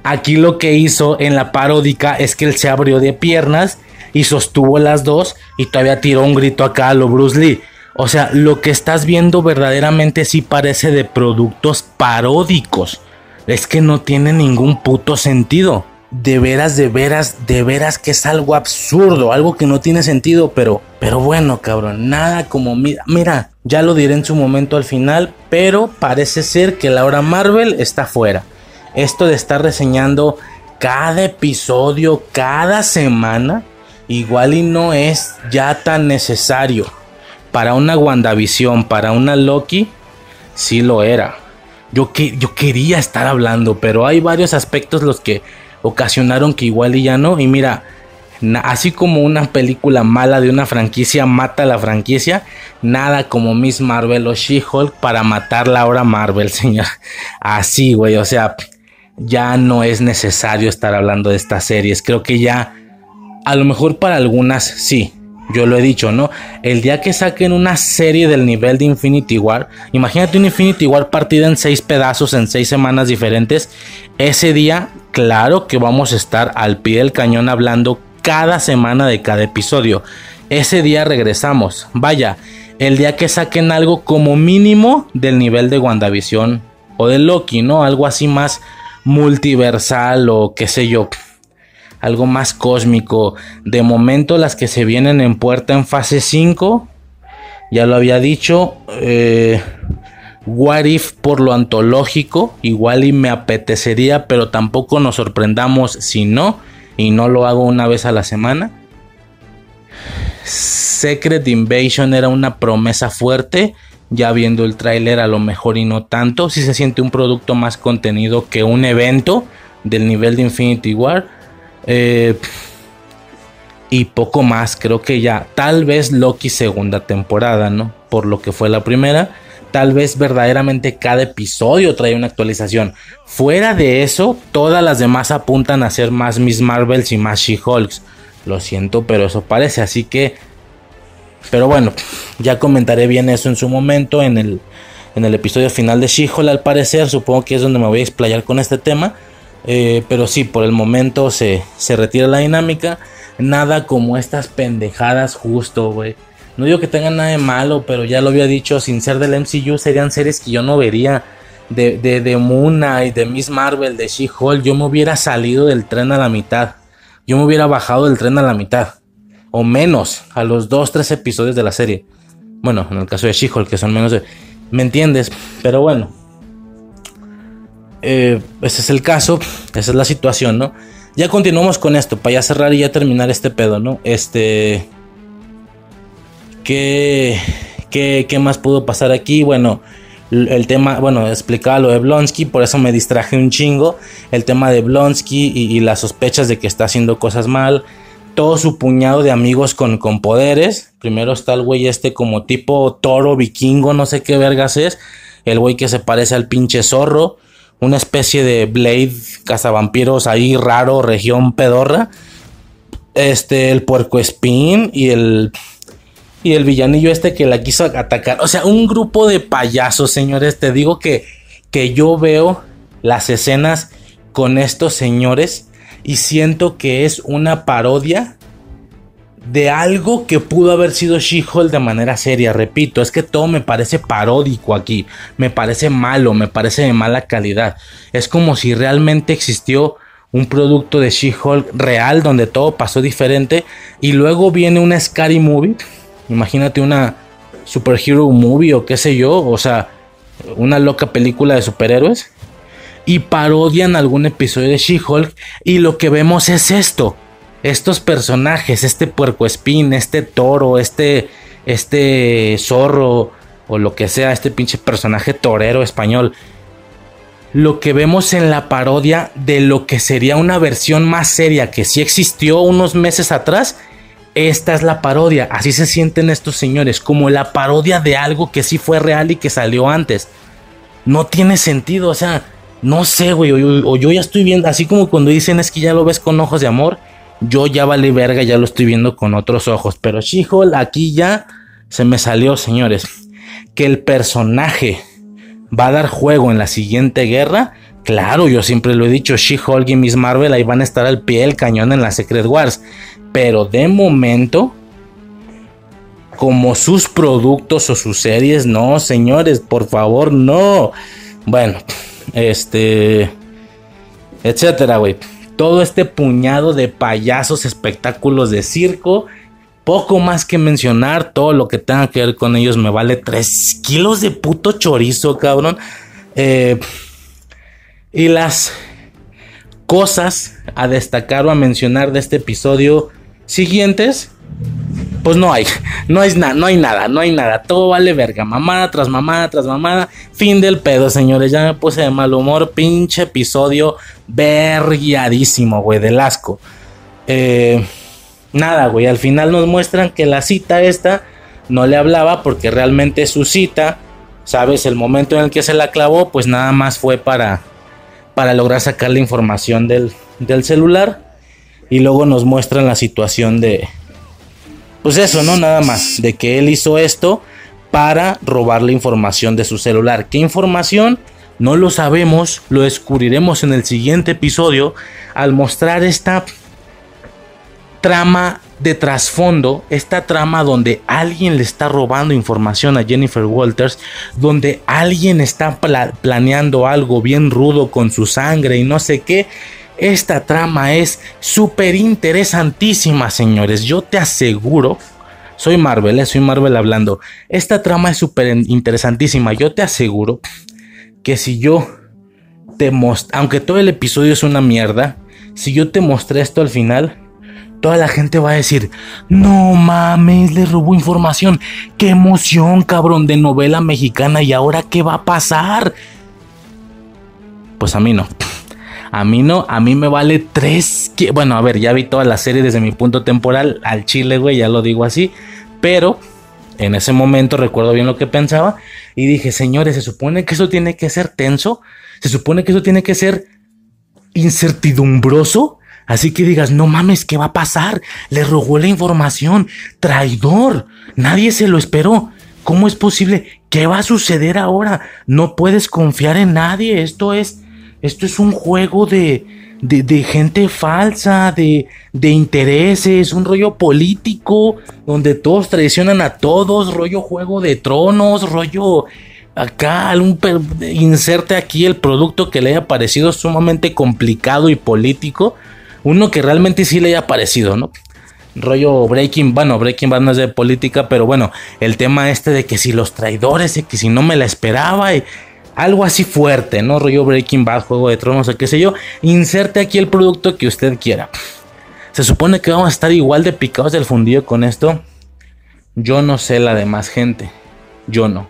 Aquí lo que hizo en la paródica es que él se abrió de piernas y sostuvo las dos y todavía tiró un grito acá a lo Bruce Lee. O sea, lo que estás viendo verdaderamente sí parece de productos paródicos. Es que no tiene ningún puto sentido de veras, de veras, de veras que es algo absurdo, algo que no tiene sentido, pero, pero bueno, cabrón, nada como mira, mira, ya lo diré en su momento al final, pero parece ser que la hora Marvel está fuera. Esto de estar reseñando cada episodio, cada semana, igual y no es ya tan necesario. Para una WandaVision, para una Loki, sí lo era. Yo, que, yo quería estar hablando, pero hay varios aspectos los que ocasionaron que igual y ya no. Y mira, así como una película mala de una franquicia mata a la franquicia, nada como Miss Marvel o She-Hulk para matar la hora Marvel, señor. Así, güey, o sea, ya no es necesario estar hablando de estas series. Creo que ya, a lo mejor para algunas sí, yo lo he dicho, ¿no? El día que saquen una serie del nivel de Infinity War, imagínate un Infinity War partida en seis pedazos en seis semanas diferentes. Ese día, claro que vamos a estar al pie del cañón hablando cada semana de cada episodio. Ese día regresamos. Vaya, el día que saquen algo como mínimo del nivel de WandaVision o de Loki, ¿no? Algo así más multiversal o qué sé yo algo más cósmico. De momento las que se vienen en puerta en fase 5, ya lo había dicho, eh, What If por lo antológico, igual y me apetecería, pero tampoco nos sorprendamos si no, y no lo hago una vez a la semana. Secret Invasion era una promesa fuerte, ya viendo el tráiler a lo mejor y no tanto, si se siente un producto más contenido que un evento del nivel de Infinity War. Eh, y poco más, creo que ya. Tal vez Loki segunda temporada, ¿no? Por lo que fue la primera. Tal vez verdaderamente cada episodio trae una actualización. Fuera de eso, todas las demás apuntan a ser más Miss Marvels y más She-Hulks. Lo siento, pero eso parece. Así que. Pero bueno, ya comentaré bien eso en su momento. En el, en el episodio final de She-Hulk, al parecer. Supongo que es donde me voy a explayar con este tema. Eh, pero sí, por el momento se, se retira la dinámica. Nada como estas pendejadas justo, güey. No digo que tengan nada de malo, pero ya lo había dicho, sin ser del MCU, serían series que yo no vería. De, de, de de Miss Marvel, de She-Hulk, yo me hubiera salido del tren a la mitad. Yo me hubiera bajado del tren a la mitad. O menos, a los dos, tres episodios de la serie. Bueno, en el caso de She-Hulk, que son menos de... ¿Me entiendes? Pero bueno, eh, ese es el caso, esa es la situación, ¿no? Ya continuamos con esto, para ya cerrar y ya terminar este pedo, ¿no? Este... ¿Qué, qué, qué más pudo pasar aquí? Bueno, el tema, bueno, explicaba lo de Blonsky, por eso me distraje un chingo. El tema de Blonsky y, las sospechas de que está haciendo cosas mal. Todo su puñado de amigos con, con poderes. Primero está el güey este como tipo toro vikingo, no sé qué vergas es. El güey que se parece al pinche zorro una especie de Blade cazavampiros ahí raro, región pedorra. Este, el puerco spin y el y el villanillo este que la quiso atacar. O sea, un grupo de payasos, señores. Te digo que, que yo veo las escenas con estos señores y siento que es una parodia de algo que pudo haber sido She-Hulk de manera seria. Repito, es que todo me parece paródico aquí. Me parece malo, me parece de mala calidad. Es como si realmente existió un producto de She-Hulk real donde todo pasó diferente y luego viene una Scary Movie. Imagínate una superhero movie o qué sé yo, o sea, una loca película de superhéroes y parodian algún episodio de She-Hulk y lo que vemos es esto estos personajes, este puercoespín, este toro, este, este zorro o lo que sea, este pinche personaje torero español, lo que vemos en la parodia de lo que sería una versión más seria que sí existió unos meses atrás, esta es la parodia, así se sienten estos señores, como la parodia de algo que sí fue real y que salió antes. No tiene sentido, o sea, no sé, güey, o, yo ya estoy viendo, así como cuando dicen es que ya lo ves con ojos de amor, yo ya vale verga, ya lo estoy viendo con otros ojos. Pero She-Hulk aquí ya se me salió, señores. Que el personaje va a dar juego en la siguiente guerra. Claro, yo siempre lo he dicho, She-Hulk y Miss Marvel ahí van a estar al pie del cañón en la Secret Wars. Pero de momento, como sus productos o sus series, no, señores, por favor, no. Bueno, este, etcétera, güey todo este puñado de payasos, espectáculos de circo. Poco más que mencionar, todo lo que tenga que ver con ellos me vale 3 kilos de puto chorizo, cabrón. Eh, y las cosas a destacar o a mencionar de este episodio siguientes pues no hay, no hay nada, no hay nada, no hay nada, todo vale verga, mamada tras mamada tras mamada, fin del pedo, señores, ya me puse de mal humor, pinche episodio verguiadísimo, güey, del asco. Eh, nada, güey, al final nos muestran que la cita esta no le hablaba porque realmente su cita, sabes, el momento en el que se la clavó, pues nada más fue para, para lograr sacar la información del, del celular. Y luego nos muestran la situación de, pues eso, ¿no? Nada más, de que él hizo esto para robar la información de su celular. ¿Qué información? No lo sabemos, lo descubriremos en el siguiente episodio al mostrar esta trama de trasfondo, esta trama donde alguien le está robando información a Jennifer Walters, donde alguien está planeando algo bien rudo con su sangre y no sé qué, esta trama es súper interesantísima, señores. Yo te aseguro. Soy Marvel, eh, soy Marvel hablando. Esta trama es súper interesantísima. Yo te aseguro que si yo te mostré, aunque todo el episodio es una mierda, si yo te mostré esto al final, toda la gente va a decir, no mames, le robó información. Qué emoción, cabrón, de novela mexicana. ¿Y ahora qué va a pasar? Pues a mí no. A mí no, a mí me vale tres. Bueno, a ver, ya vi toda la serie desde mi punto temporal al chile, güey, ya lo digo así. Pero en ese momento recuerdo bien lo que pensaba y dije, señores, se supone que eso tiene que ser tenso, se supone que eso tiene que ser incertidumbroso. Así que digas, no mames, ¿qué va a pasar? Le robó la información, traidor, nadie se lo esperó. ¿Cómo es posible? ¿Qué va a suceder ahora? No puedes confiar en nadie, esto es esto es un juego de, de, gente falsa, de, de, intereses, un rollo político donde todos traicionan a todos, rollo juego de tronos, rollo acá, algún inserte aquí el producto que le haya parecido sumamente complicado y político, uno que realmente sí le haya parecido, ¿no? Rollo Breaking, bueno, Breaking Bad no es de política, pero bueno, el tema este de que si los traidores que si no me la esperaba y, algo así fuerte, ¿no? Rollo Breaking Bad, Juego de Tronos o qué sé yo. Inserte aquí el producto que usted quiera. Se supone que vamos a estar igual de picados del fundido con esto. Yo no sé la demás gente. Yo no.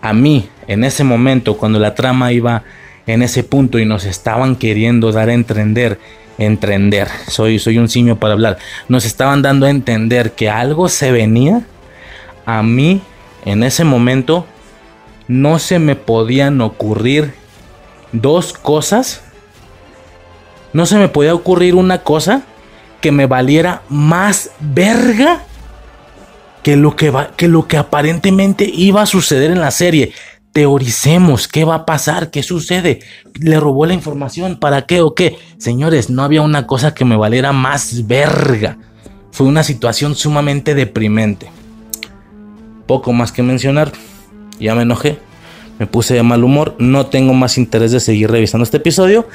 A mí, en ese momento, cuando la trama iba en ese punto y nos estaban queriendo dar a entender, entender, soy, soy un simio para hablar, nos estaban dando a entender que algo se venía, a mí, en ese momento, no se me podían ocurrir dos cosas. No se me podía ocurrir una cosa que me valiera más verga que lo que, va, que lo que aparentemente iba a suceder en la serie. Teoricemos qué va a pasar, qué sucede. Le robó la información, ¿para qué o qué? Señores, no había una cosa que me valiera más verga. Fue una situación sumamente deprimente. Poco más que mencionar. Ya me enojé. Me puse de mal humor. No tengo más interés de seguir revisando este episodio.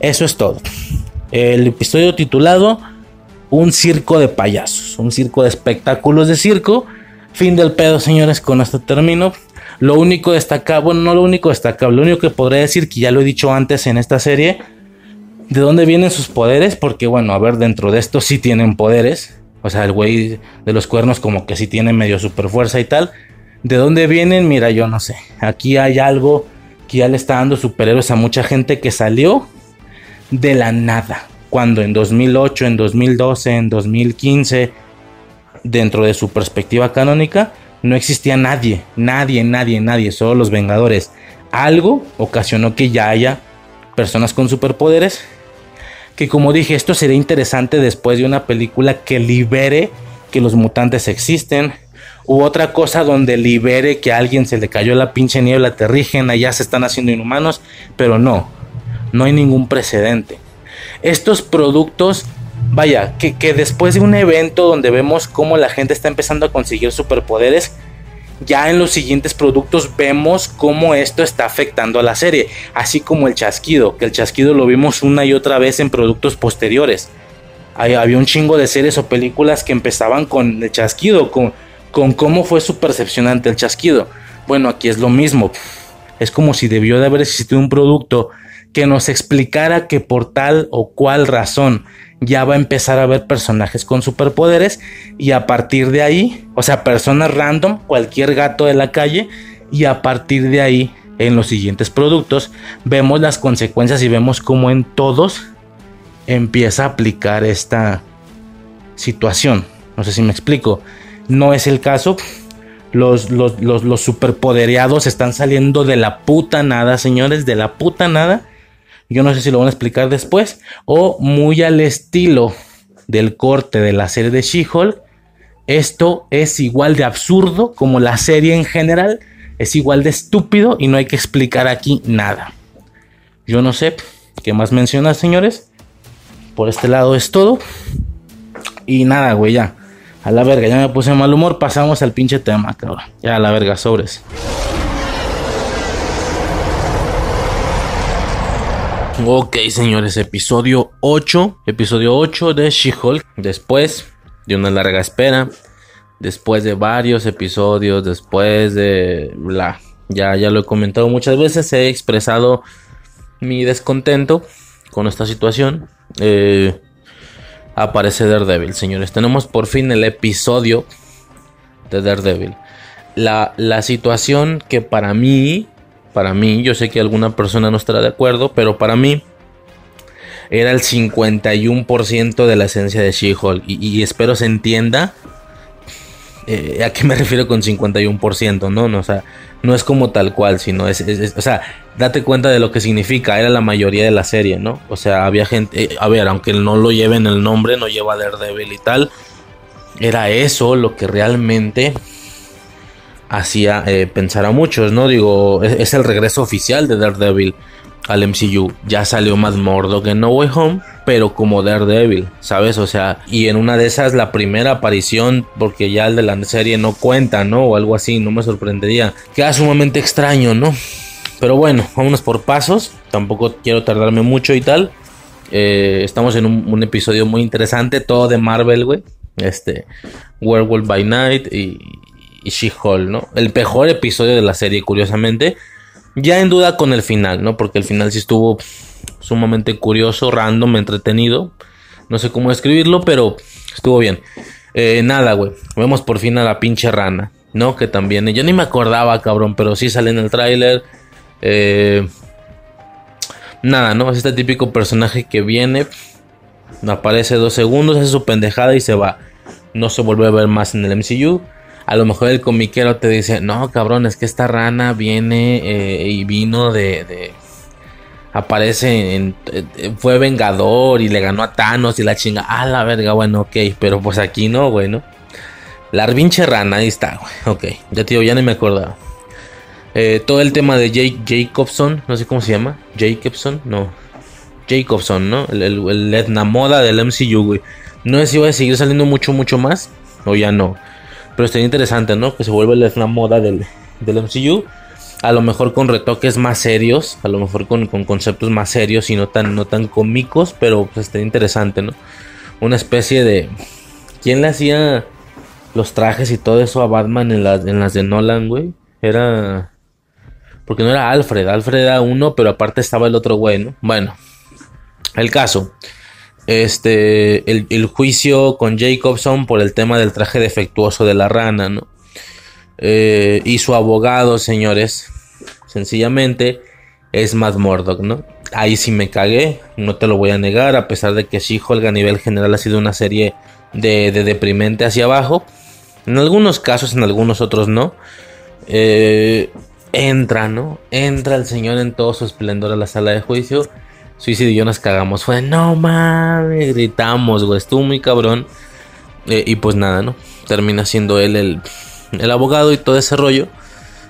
Eso es todo. El episodio titulado Un circo de payasos. Un circo de espectáculos de circo. Fin del pedo, señores. Con esto termino. Lo único destacable, bueno, no lo único destacable, lo único que podría decir, que ya lo he dicho antes en esta serie, de dónde vienen sus poderes, porque bueno, a ver, dentro de esto sí tienen poderes. O sea, el güey de los cuernos como que sí tiene medio super fuerza y tal. ¿De dónde vienen? Mira, yo no sé. Aquí hay algo que ya le está dando superhéroes a mucha gente que salió de la nada. Cuando en 2008, en 2012, en 2015, dentro de su perspectiva canónica, no existía nadie, nadie, nadie, nadie, solo los Vengadores. Algo ocasionó que ya haya personas con superpoderes. Que como dije, esto sería interesante después de una película que libere que los mutantes existen, u otra cosa donde libere que a alguien se le cayó la pinche niebla terrígena, ya se están haciendo inhumanos, pero no, no hay ningún precedente. Estos productos, vaya, que, que después de un evento donde vemos cómo la gente está empezando a conseguir superpoderes, ya en los siguientes productos vemos cómo esto está afectando a la serie, así como el chasquido, que el chasquido lo vimos una y otra vez en productos posteriores. había un chingo de series o películas que empezaban con el chasquido, con, con cómo fue su percepción ante el chasquido. Bueno, aquí es lo mismo. Es como si debió de haber existido un producto que nos explicara que por tal o cual razón ya va a empezar a haber personajes con superpoderes y a partir de ahí, o sea, personas random, cualquier gato de la calle y a partir de ahí en los siguientes productos vemos las consecuencias y vemos cómo en todos empieza a aplicar esta situación. No sé si me explico. No es el caso. Los, los, están saliendo de la puta nada, señores, de la puta nada. Yo no sé si lo van a explicar después. O muy al estilo del corte de la serie de She-Hulk. Esto es igual de absurdo como la serie en general. Es igual de estúpido y no hay que explicar aquí nada. Yo no sé qué más mencionar, señores. Por este lado es todo. Y nada, güey, ya. A la verga, ya me puse mal humor. Pasamos al pinche tema, cabrón. Ya a la verga, sobres. Ok, señores, episodio 8. Episodio 8 de She-Hulk. Después de una larga espera. Después de varios episodios. Después de la. Ya, ya lo he comentado muchas veces. He expresado mi descontento con esta situación. Eh aparece Daredevil, señores. Tenemos por fin el episodio de Daredevil. La, la situación que para mí, para mí, yo sé que alguna persona no estará de acuerdo, pero para mí era el 51% de la esencia de She-Hulk. Y, espero se entienda eh, a qué me refiero con 51%, ¿no? no o sea, no es como tal cual, sino es, o sea, date cuenta de lo que significa, era la mayoría de la serie, ¿no? O sea, había gente, a ver, aunque no lo lleven el nombre, no lleva Daredevil y tal, era eso lo que realmente hacía eh, pensar a muchos, ¿no? Digo, es, el regreso oficial de Daredevil al MCU. Ya salió más Murdock en No Way Home, pero como Daredevil, ¿sabes? O sea, y en una de esas la primera aparición, porque ya el de la serie no cuenta, ¿no? O algo así, no me sorprendería. Queda sumamente extraño, ¿no? Pero bueno, vámonos por pasos. Tampoco quiero tardarme mucho y tal. Eh, estamos en un, episodio muy interesante, todo de Marvel, güey. Este, Werewolf by Night y, y She-Hulk, ¿no? El mejor episodio de la serie, curiosamente. Ya en duda con el final, ¿no? Porque el final sí estuvo sumamente curioso, random, entretenido. No sé cómo escribirlo, pero estuvo bien. Eh, nada, güey. Vemos por fin a la pinche rana, ¿no? Que también, yo ni me acordaba, cabrón, pero sí sale en el tráiler. Eh, nada, ¿no? Es este típico personaje que viene, aparece dos segundos, hace su pendejada y se va. No se vuelve a ver más en el MCU. A lo mejor el comiquero te dice, no, cabrón, es que esta rana viene eh, y vino de, aparece en, fue vengador y le ganó a Thanos y la chinga, ah la verga, bueno, ok, pero pues aquí no, güey, ¿no? La pinche rana, ahí está, güey, ok, ya tío, ya ni me acordaba. Eh, todo el tema de Jake Jacobson, no sé cómo se llama, Jacobson, no, Jacobson, ¿no? El, el, Etna Moda del MCU, güey. No sé si va a seguir saliendo mucho, mucho más, o ya no. Pero estaría interesante, ¿no? Que se vuelva el Etna Moda del, del MCU a lo mejor con retoques más serios, a lo mejor con, conceptos más serios y no tan, no tan cómicos, pero pues está interesante, ¿no? Una especie de... ¿Quién le hacía los trajes y todo eso a Batman en las, en las de Nolan, güey? Era... Porque no era Alfred, Alfred era uno, pero aparte estaba el otro güey, ¿no? Bueno, el caso. Este, el, el juicio con Jacobson por el tema del traje defectuoso de la rana, ¿no? Eh, y su abogado, señores, sencillamente es Matt Murdock, ¿no? Ahí sí me cagué, no te lo voy a negar, a pesar de que She-Hulk a nivel general ha sido una serie de, deprimente hacia abajo. En algunos casos, en algunos otros no. Eh, entra, ¿no? Entra el señor en todo su esplendor a la sala de juicio. Suicide y yo nos cagamos. Fue, no mames, gritamos, güey, estuvo muy cabrón. Eh, y pues nada, ¿no? Termina siendo él el el abogado y todo ese rollo,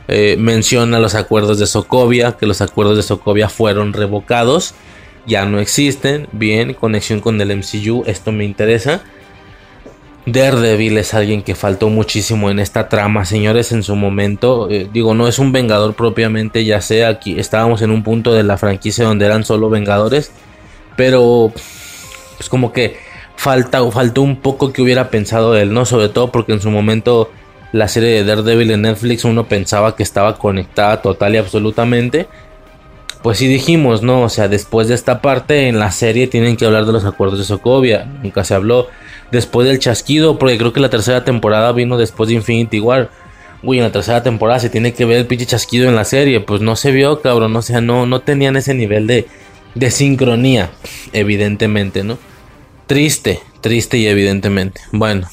eh, menciona los acuerdos de Sokovia, que los acuerdos de Sokovia fueron revocados, ya no existen, bien, conexión con el MCU, esto me interesa. Daredevil es alguien que faltó muchísimo en esta trama, señores, en su momento. Eh, digo, no es un vengador propiamente, ya sé, aquí estábamos en un punto de la franquicia donde eran solo vengadores, pero pues como que falta, faltó un poco que hubiera pensado él, ¿no? Sobre todo porque en su momento la serie de Daredevil en Netflix uno pensaba que estaba conectada total y absolutamente. Pues sí dijimos, ¿no? O sea, después de esta parte en la serie tienen que hablar de los acuerdos de Sokovia. Nunca se habló. Después del chasquido, porque creo que la tercera temporada vino después de Infinity War. Uy, en la tercera temporada se tiene que ver el pinche chasquido en la serie. Pues no se vio, cabrón. O sea, no, no tenían ese nivel de, de sincronía, evidentemente, ¿no? Triste, triste y evidentemente. Bueno,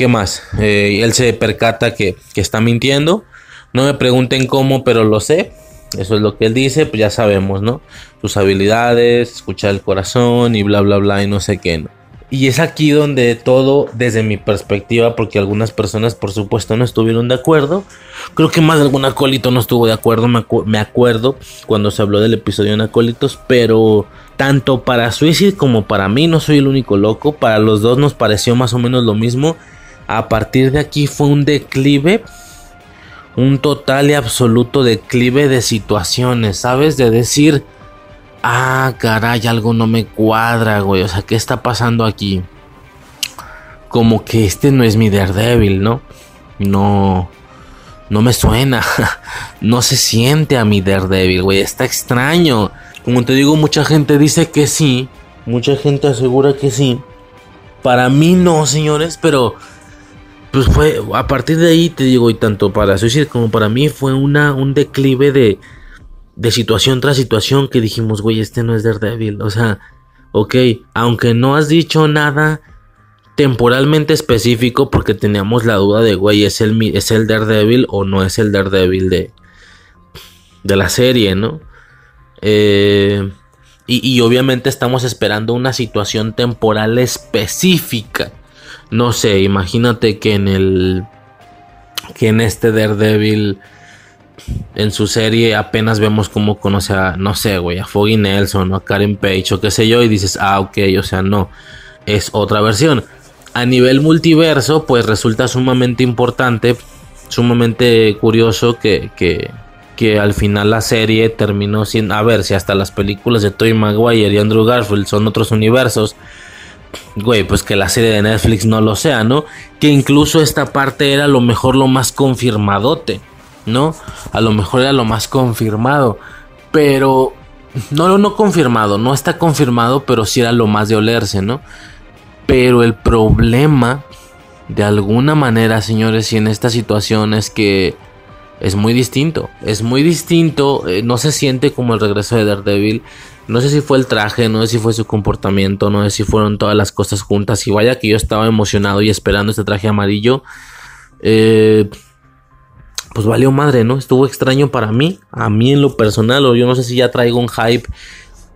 ¿Qué más? Eh, él se percata que, está mintiendo. No me pregunten cómo, pero lo sé. Eso es lo que él dice, pues ya sabemos, ¿no? Sus habilidades, escuchar el corazón y bla, bla, bla y no sé qué, ¿no? Y es aquí donde todo, desde mi perspectiva, porque algunas personas por supuesto no estuvieron de acuerdo. Creo que más de algún acólito no estuvo de acuerdo, me, me acuerdo cuando se habló del episodio en acólitos, pero tanto para Suicide como para mí, no soy el único loco, para los dos nos pareció más o menos lo mismo a partir de aquí fue un declive, un total y absoluto declive de situaciones, ¿sabes? De decir, ah, caray, algo no me cuadra, güey, o sea, ¿qué está pasando aquí? Como que este no es mi Daredevil, ¿no? No, no me suena, no se siente a mi Daredevil, güey, está extraño. Como te digo, mucha gente dice que sí, mucha gente asegura que sí. Para mí no, señores, pero pues fue, a partir de ahí te digo, y tanto para Suicide como para mí fue una, un declive de, de situación tras situación que dijimos, güey, este no es Daredevil. O sea, ok, aunque no has dicho nada temporalmente específico, porque teníamos la duda de, güey, ¿es el, es el Daredevil o no es el Daredevil de, de la serie, ¿no? Eh, y, y obviamente estamos esperando una situación temporal específica no sé, imagínate que en el que en este Daredevil en su serie apenas vemos cómo conoce a, no sé, güey, a Foggy Nelson o a Karen Page o qué sé yo y dices, ah, ok, o sea, no, es otra versión. A nivel multiverso, pues resulta sumamente importante, sumamente curioso que, que, que al final la serie terminó sin, a ver, si hasta las películas de Tobey Maguire y Andrew Garfield son otros universos, güey, pues que la serie de Netflix no lo sea, ¿no? Que incluso esta parte era lo mejor lo más confirmadote, ¿no? A lo mejor era lo más confirmado, pero no, no confirmado, no está confirmado, pero sí era lo más de olerse, ¿no? Pero el problema, de alguna manera, señores, y en esta situación es que es muy distinto, es muy distinto, eh, no se siente como el regreso de Daredevil, no sé si fue el traje, no sé si fue su comportamiento, no sé si fueron todas las cosas juntas. Y vaya que yo estaba emocionado y esperando este traje amarillo. Eh, pues valió madre, ¿no? Estuvo extraño para mí, a mí en lo personal, o yo no sé si ya traigo un hype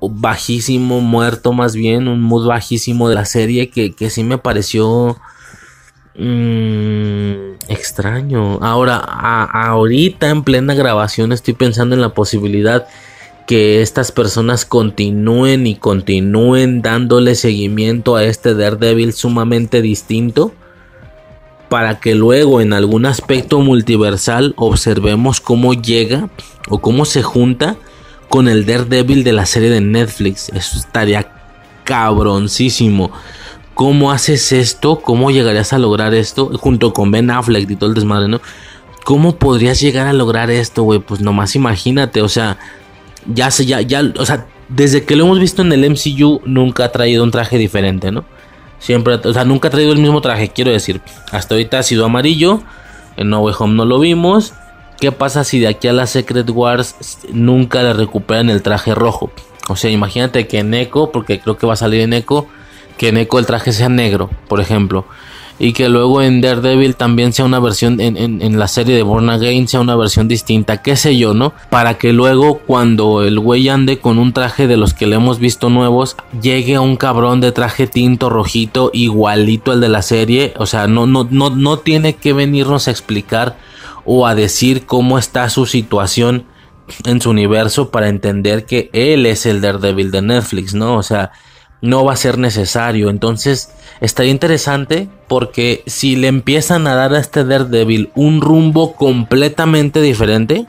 bajísimo, muerto más bien, un mood bajísimo de la serie que, que sí me pareció mmm, extraño. Ahora, ahorita en plena grabación estoy pensando en la posibilidad que estas personas continúen y continúen dándole seguimiento a este Daredevil sumamente distinto para que luego en algún aspecto multiversal observemos cómo llega o cómo se junta con el Daredevil de la serie de Netflix. Eso estaría cabroncísimo. ¿Cómo haces esto? ¿Cómo llegarías a lograr esto? Junto con Ben Affleck y todo el desmadre, ¿no? ¿Cómo podrías llegar a lograr esto, güey? Pues nomás imagínate, o sea, ya se, ya, ya, o sea, desde que lo hemos visto en el MCU, nunca ha traído un traje diferente, ¿no? Siempre, o sea, nunca ha traído el mismo traje, quiero decir. Hasta ahorita ha sido amarillo. En No Way Home no lo vimos. ¿Qué pasa si de aquí a la Secret Wars nunca le recuperan el traje rojo? O sea, imagínate que en Echo, porque creo que va a salir en Echo, que en Echo el traje sea negro, por ejemplo y que luego en Daredevil también sea una versión en, la serie de Born Again sea una versión distinta, qué sé yo, ¿no? Para que luego cuando el güey ande con un traje de los que le hemos visto nuevos, llegue a un cabrón de traje tinto rojito igualito al de la serie, o sea, no no no no tiene que venirnos a explicar o a decir cómo está su situación en su universo para entender que él es el Daredevil de Netflix, ¿no? O sea, no va a ser necesario. Entonces, estaría interesante porque si le empiezan a dar a este Daredevil un rumbo completamente diferente,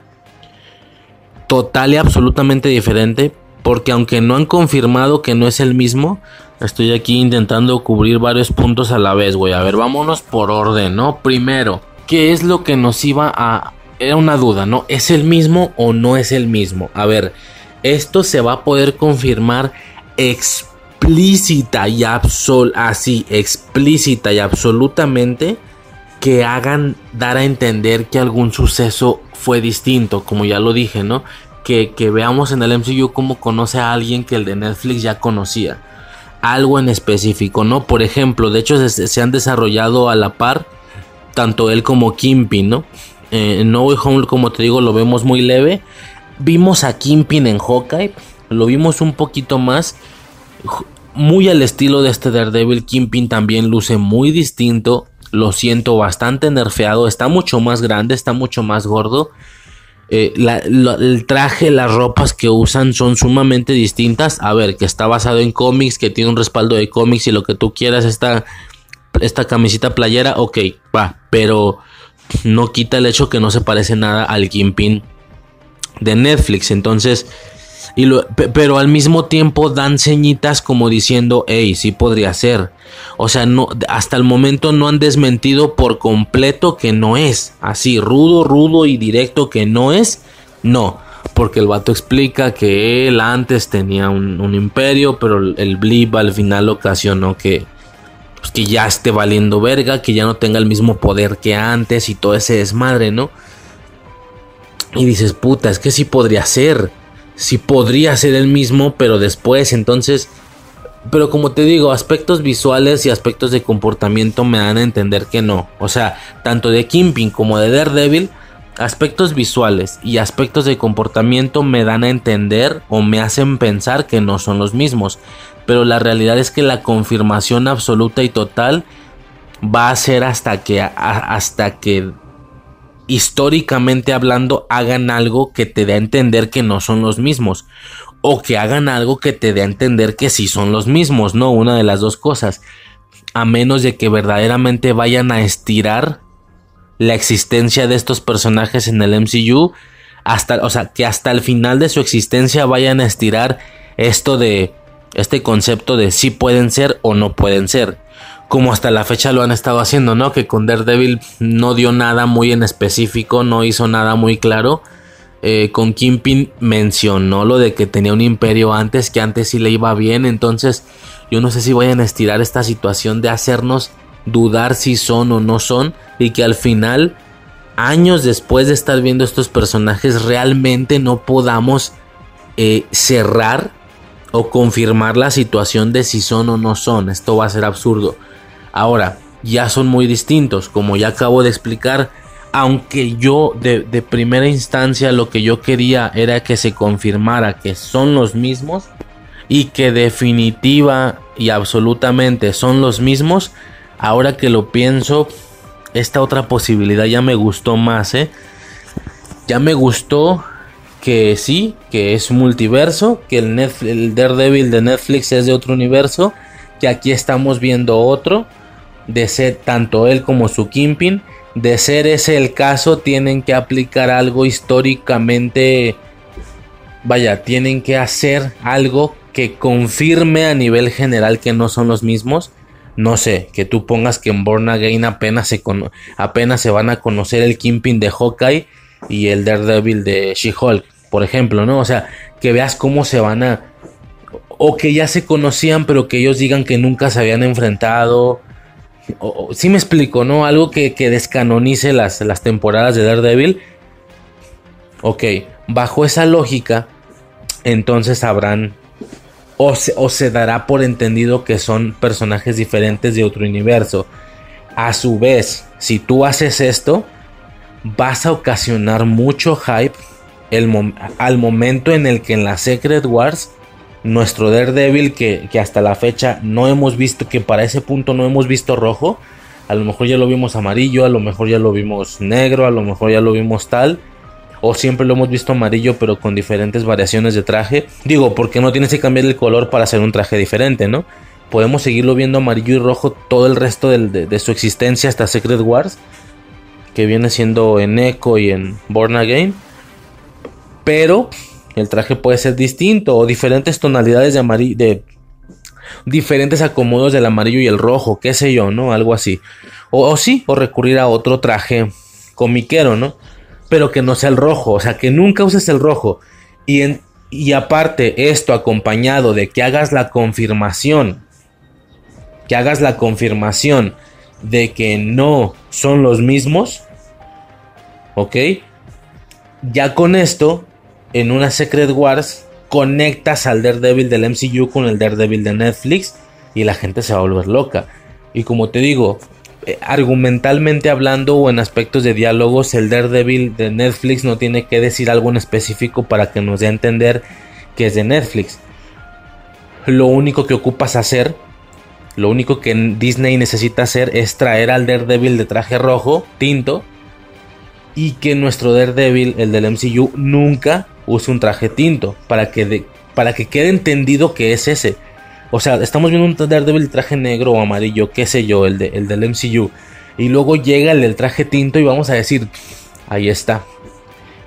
total y absolutamente diferente, porque aunque no han confirmado que no es el mismo, estoy aquí intentando cubrir varios puntos a la vez, güey. A ver, vámonos por orden, ¿no? Primero, ¿qué es lo que nos iba a... Era una duda, ¿no? ¿Es el mismo o no es el mismo? A ver, esto se va a poder confirmar explícita y absol así explícita y absolutamente que hagan dar a entender que algún suceso fue distinto, como ya lo dije, ¿no? Que, veamos en el MCU cómo conoce a alguien que el de Netflix ya conocía. Algo en específico, ¿no? Por ejemplo, de hecho se, han desarrollado a la par tanto él como Kimpin, ¿no? Eh, No Way Home, como te digo, lo vemos muy leve. Vimos a Kimpin en Hawkeye, lo vimos un poquito más muy al estilo de este Daredevil, Kingpin también luce muy distinto. Lo siento bastante nerfeado. Está mucho más grande, está mucho más gordo. Eh, el traje, las ropas que usan son sumamente distintas. A ver, que está basado en cómics, que tiene un respaldo de cómics y lo que tú quieras. Esta, esta camisita playera, ok, va. Pero no quita el hecho que no se parece nada al Kingpin de Netflix. Entonces pero al mismo tiempo dan ceñitas como diciendo, hey, sí podría ser. O sea, no, hasta el momento no han desmentido por completo que no es. Así, rudo, rudo y directo que no es. No, porque el vato explica que él antes tenía un, imperio, pero el blip al final ocasionó que, pues, que ya esté valiendo verga, que ya no tenga el mismo poder que antes y todo ese desmadre, ¿no? Y dices, puta, es que sí podría ser si podría ser el mismo, pero después, entonces... Pero como te digo, aspectos visuales y aspectos de comportamiento me dan a entender que no. O sea, tanto de Kimping como de Daredevil, aspectos visuales y aspectos de comportamiento me dan a entender o me hacen pensar que no son los mismos. Pero la realidad es que la confirmación absoluta y total va a ser hasta que, hasta que históricamente hablando, hagan algo que te dé a entender que no son los mismos. O que hagan algo que te dé a entender que sí son los mismos, ¿no? Una de las dos cosas. A menos de que verdaderamente vayan a estirar la existencia de estos personajes en el MCU. Hasta, o sea, que hasta el final de su existencia vayan a estirar esto de este concepto de si pueden ser o no pueden ser como hasta la fecha lo han estado haciendo, ¿no? Que con Daredevil no dio nada muy en específico, no hizo nada muy claro. Eh, con Kimpin mencionó lo de que tenía un imperio antes, que antes sí le iba bien, entonces yo no sé si vayan a estirar esta situación de hacernos dudar si son o no son y que al final, años después de estar viendo estos personajes, realmente no podamos eh, cerrar o confirmar la situación de si son o no son. Esto va a ser absurdo. Ahora, ya son muy distintos, como ya acabo de explicar, aunque yo de, primera instancia lo que yo quería era que se confirmara que son los mismos y que definitiva y absolutamente son los mismos, ahora que lo pienso, esta otra posibilidad ya me gustó más, ¿eh? Ya me gustó que sí, que es multiverso, que el, el Daredevil de Netflix es de otro universo, que aquí estamos viendo otro, de ser tanto él como su Kimpin. De ser ese el caso, tienen que aplicar algo históricamente. Vaya, tienen que hacer algo que confirme a nivel general que no son los mismos. No sé, que tú pongas que en Born Again apenas se, apenas se van a conocer el Kimpin de Hawkeye y el Daredevil de She-Hulk, por ejemplo, ¿no? O sea, que veas cómo se van a. O que ya se conocían, pero que ellos digan que nunca se habían enfrentado si me explico, ¿no? Algo que, descanonice las, las, temporadas de Daredevil. Ok, bajo esa lógica, entonces habrán. O se, o se dará por entendido que son personajes diferentes de otro universo. A su vez, si tú haces esto, vas a ocasionar mucho hype el al momento en el que en la Secret Wars nuestro Daredevil que, que hasta la fecha no hemos visto, que para ese punto no hemos visto rojo. A lo mejor ya lo vimos amarillo, a lo mejor ya lo vimos negro, a lo mejor ya lo vimos tal. O siempre lo hemos visto amarillo pero con diferentes variaciones de traje. Digo, porque no tienes que cambiar el color para hacer un traje diferente, ¿no? Podemos seguirlo viendo amarillo y rojo todo el resto de, de su existencia hasta Secret Wars. Que viene siendo en Echo y en Born Again. Pero el traje puede ser distinto o diferentes tonalidades de amarillo, de diferentes acomodos del amarillo y el rojo, qué sé yo, ¿no? Algo así. O, sí, o recurrir a otro traje comiquero, ¿no? Pero que no sea el rojo, o sea, que nunca uses el rojo. Y, y aparte, esto acompañado de que hagas la confirmación, que hagas la confirmación de que no son los mismos, ¿ok? Ya con esto en una Secret Wars conectas al Daredevil del MCU con el Daredevil de Netflix y la gente se va a volver loca. Y como te digo, eh, argumentalmente hablando o en aspectos de diálogos, el Daredevil de Netflix no tiene que decir algo en específico para que nos dé a entender que es de Netflix. Lo único que ocupas hacer, lo único que Disney necesita hacer es traer al Daredevil de traje rojo, tinto, y que nuestro Daredevil, el del MCU, nunca use un traje tinto para que, para que quede entendido que es ese. O sea, estamos viendo un Daredevil de traje negro o amarillo, qué sé yo, el, de, el del MCU. Y luego llega el del traje tinto y vamos a decir, ahí está.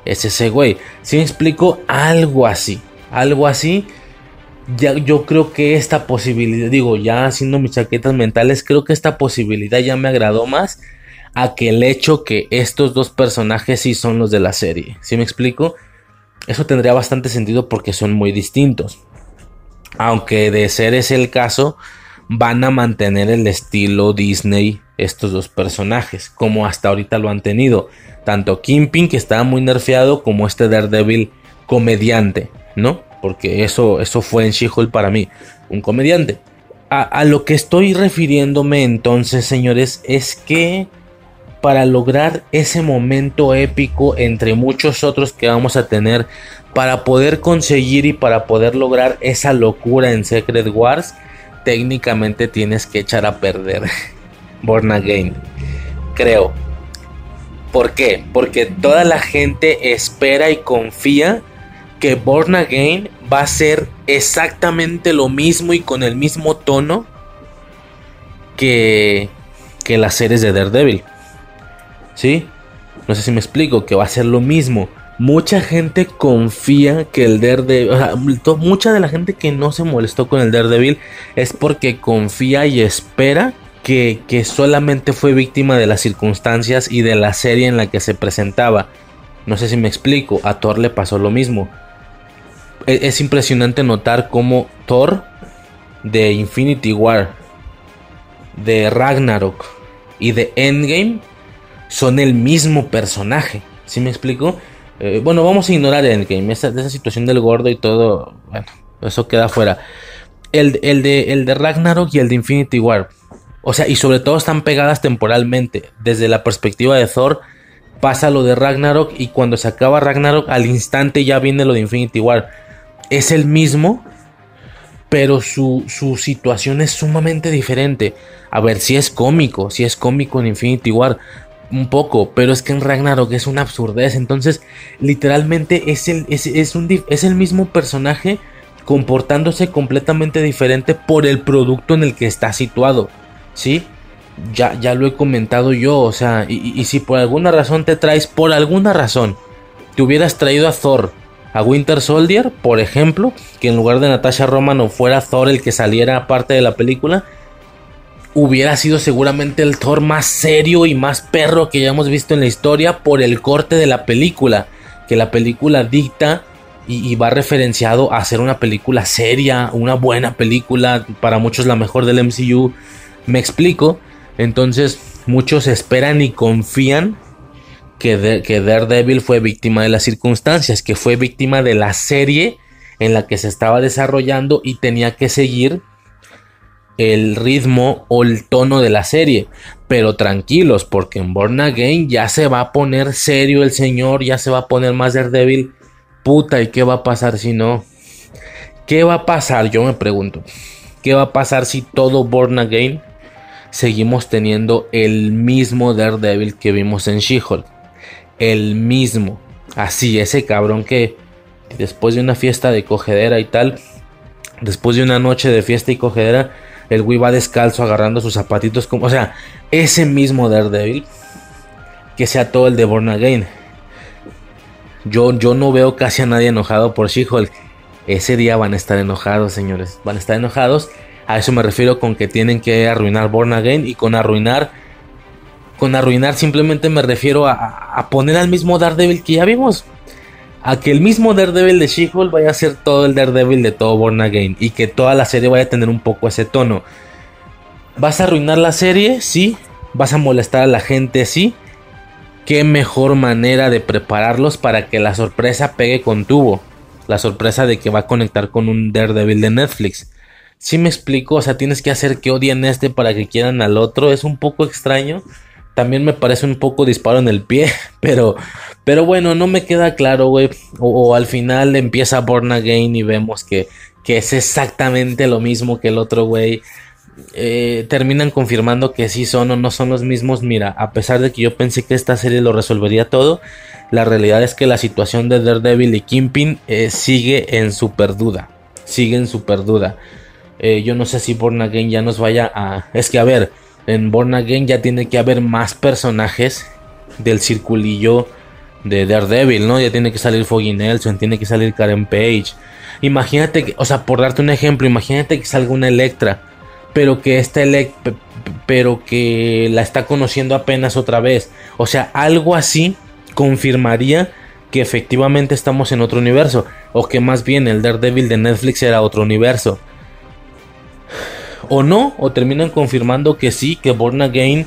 Es ese güey. Si me explico, algo así. Algo así. Ya, yo creo que esta posibilidad, digo, ya haciendo mis chaquetas mentales, creo que esta posibilidad ya me agradó más a que el hecho que estos dos personajes sí son los de la serie. ¿Sí me explico? Eso tendría bastante sentido porque son muy distintos. Aunque de ser ese el caso, van a mantener el estilo Disney estos dos personajes, como hasta ahorita lo han tenido. Tanto Kimping, que estaba muy nerfeado, como este Daredevil comediante, ¿no? Porque eso, eso fue en She-Hulk para mí, un comediante. A lo que estoy refiriéndome entonces, señores, es que para lograr ese momento épico entre muchos otros que vamos a tener para poder conseguir y para poder lograr esa locura en Secret Wars técnicamente tienes que echar a perder Born Again creo ¿por qué? porque toda la gente espera y confía que Born Again va a ser exactamente lo mismo y con el mismo tono que, que las series de Daredevil ¿Sí? No sé si me explico, que va a ser lo mismo. Mucha gente confía que el Daredevil, o sea, mucha de la gente que no se molestó con el Daredevil es porque confía y espera que, que, solamente fue víctima de las circunstancias y de la serie en la que se presentaba. No sé si me explico, a Thor le pasó lo mismo. Es, es impresionante notar cómo Thor de Infinity War, de Ragnarok y de Endgame son el mismo personaje. ¿Sí me explico? Eh, bueno, vamos a ignorar Endgame, esa, esa situación del gordo y todo. Bueno, eso queda fuera. El, el, de, el Ragnarok y el de Infinity War. O sea, y sobre todo están pegadas temporalmente. Desde la perspectiva de Thor, pasa lo de Ragnarok y cuando se acaba Ragnarok al instante ya viene lo de Infinity War. Es el mismo, pero su situación es sumamente diferente. A ver, si es cómico, si es cómico en Infinity War, un poco, pero es que en Ragnarok es una absurdez. Entonces, literalmente es el, es, un, es el mismo personaje comportándose completamente diferente por el producto en el que está situado. ¿Sí? Ya, ya lo he comentado yo, o sea, y, si por alguna razón te traes, por alguna razón, te hubieras traído a Thor, a Winter Soldier, por ejemplo, que en lugar de Natasha Romano fuera Thor el que saliera parte de la película, hubiera sido seguramente el Thor más serio y más perro que hayamos visto en la historia por el corte de la película, que la película dicta y, va referenciado a ser una película seria, una buena película, para muchos la mejor del MCU. Me explico. Entonces, muchos esperan y confían que, que Daredevil fue víctima de las circunstancias, que fue víctima de la serie en la que se estaba desarrollando y tenía que seguir el ritmo o el tono de la serie. Pero tranquilos, porque en Born Again ya se va a poner serio el señor, ya se va a poner más Daredevil. Puta, ¿y qué va a pasar si no? ¿Qué va a pasar? Yo me pregunto. ¿Qué va a pasar si todo Born Again seguimos teniendo el mismo Daredevil que vimos en She-Hulk? El mismo. Así, ese cabrón que después de una fiesta de cogedera y tal, después de una noche de fiesta y cogedera, el güey va descalzo agarrando sus zapatitos. Como, o sea, ese mismo Daredevil. Que sea todo el de Born Again. Yo, yo no veo casi a nadie enojado por She-Hulk. Ese día van a estar enojados, señores. Van a estar enojados. A eso me refiero con que tienen que arruinar Born Again. Y con arruinar. Con arruinar simplemente me refiero a, a poner al mismo Daredevil que ya vimos a que el mismo Daredevil de She-Hulk vaya a ser todo el Daredevil de todo Born Again y que toda la serie vaya a tener un poco ese tono. ¿Vas a arruinar la serie? Sí. ¿Vas a molestar a la gente? Sí. ¿Qué mejor manera de prepararlos para que la sorpresa pegue con tubo? La sorpresa de que va a conectar con un Daredevil de Netflix. Si me explico, o sea, tienes que hacer que odien este para que quieran al otro. Es un poco extraño también me parece un poco disparo en el pie, pero, pero bueno, no me queda claro, güey. O, al final empieza Born Again y vemos que, que es exactamente lo mismo que el otro, güey. Eh, terminan confirmando que sí son o no son los mismos. Mira, a pesar de que yo pensé que esta serie lo resolvería todo, la realidad es que la situación de Daredevil y Kingpin eh, sigue en super duda. Sigue en super duda. Eh, yo no sé si Born Again ya nos vaya a. Es que a ver en Born Again ya tiene que haber más personajes del circulillo de Daredevil, ¿no? Ya tiene que salir Foggy Nelson, tiene que salir Karen Page. Imagínate que, o sea, por darte un ejemplo, imagínate que salga una Electra, pero que esta Electra, pero que la está conociendo apenas otra vez. O sea, algo así confirmaría que efectivamente estamos en otro universo, o que más bien el Daredevil de Netflix era otro universo o no, o terminan confirmando que sí, que Born Again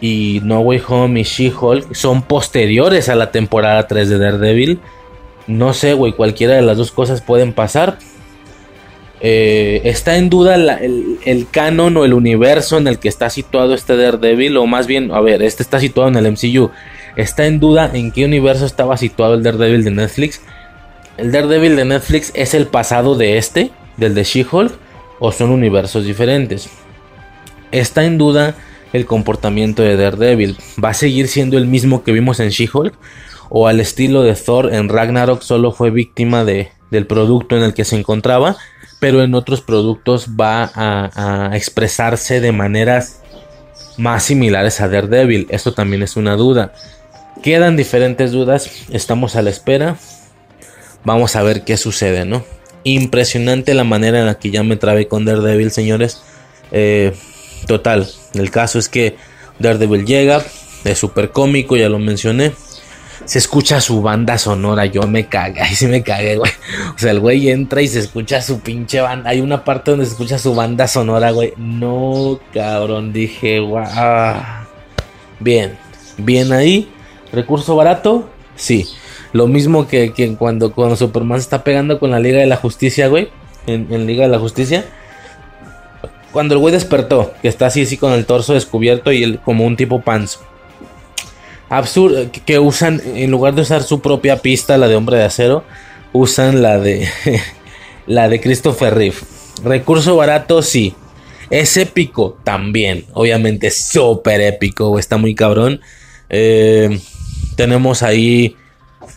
y No Way Home y She-Hulk son posteriores a la temporada 3 de Daredevil. No sé, güey, cualquiera de las dos cosas pueden pasar. Eh, está en duda el, canon o el universo en el que está situado este Daredevil, o más bien, a ver, este está situado en el MCU. Está en duda en qué universo estaba situado el Daredevil de Netflix. El Daredevil de Netflix es el pasado de este, del de She-Hulk o son universos diferentes. Está en duda el comportamiento de Daredevil. ¿Va a seguir siendo el mismo que vimos en She-Hulk? ¿O al estilo de Thor en Ragnarok solo fue víctima de, del producto en el que se encontraba? Pero en otros productos va a, a expresarse de maneras más similares a Daredevil. Esto también es una duda. Quedan diferentes dudas. Estamos a la espera. Vamos a ver qué sucede, ¿no? Impresionante la manera en la que ya me trabé con Daredevil, señores. Eh, total, el caso es que Daredevil llega, es súper cómico, ya lo mencioné. Se escucha su banda sonora, yo me cagué, ahí sí me cagué, güey. O sea, el güey entra y se escucha su pinche banda. Hay una parte donde se escucha su banda sonora, güey. No, cabrón, dije, guau. Bien, bien ahí. Recurso barato, sí. Lo mismo que, cuando, cuando Superman está pegando con la Liga de la Justicia, güey. En, Liga de la Justicia. Cuando el güey despertó, que está así, así con el torso descubierto y él como un tipo panzo. absurdo que usan en lugar de usar su propia pista, la de Hombre de Acero, usan la de la de Christopher Reeve. Recurso barato, sí. Es épico también. Obviamente, súper épico. Está muy cabrón. Eh, tenemos ahí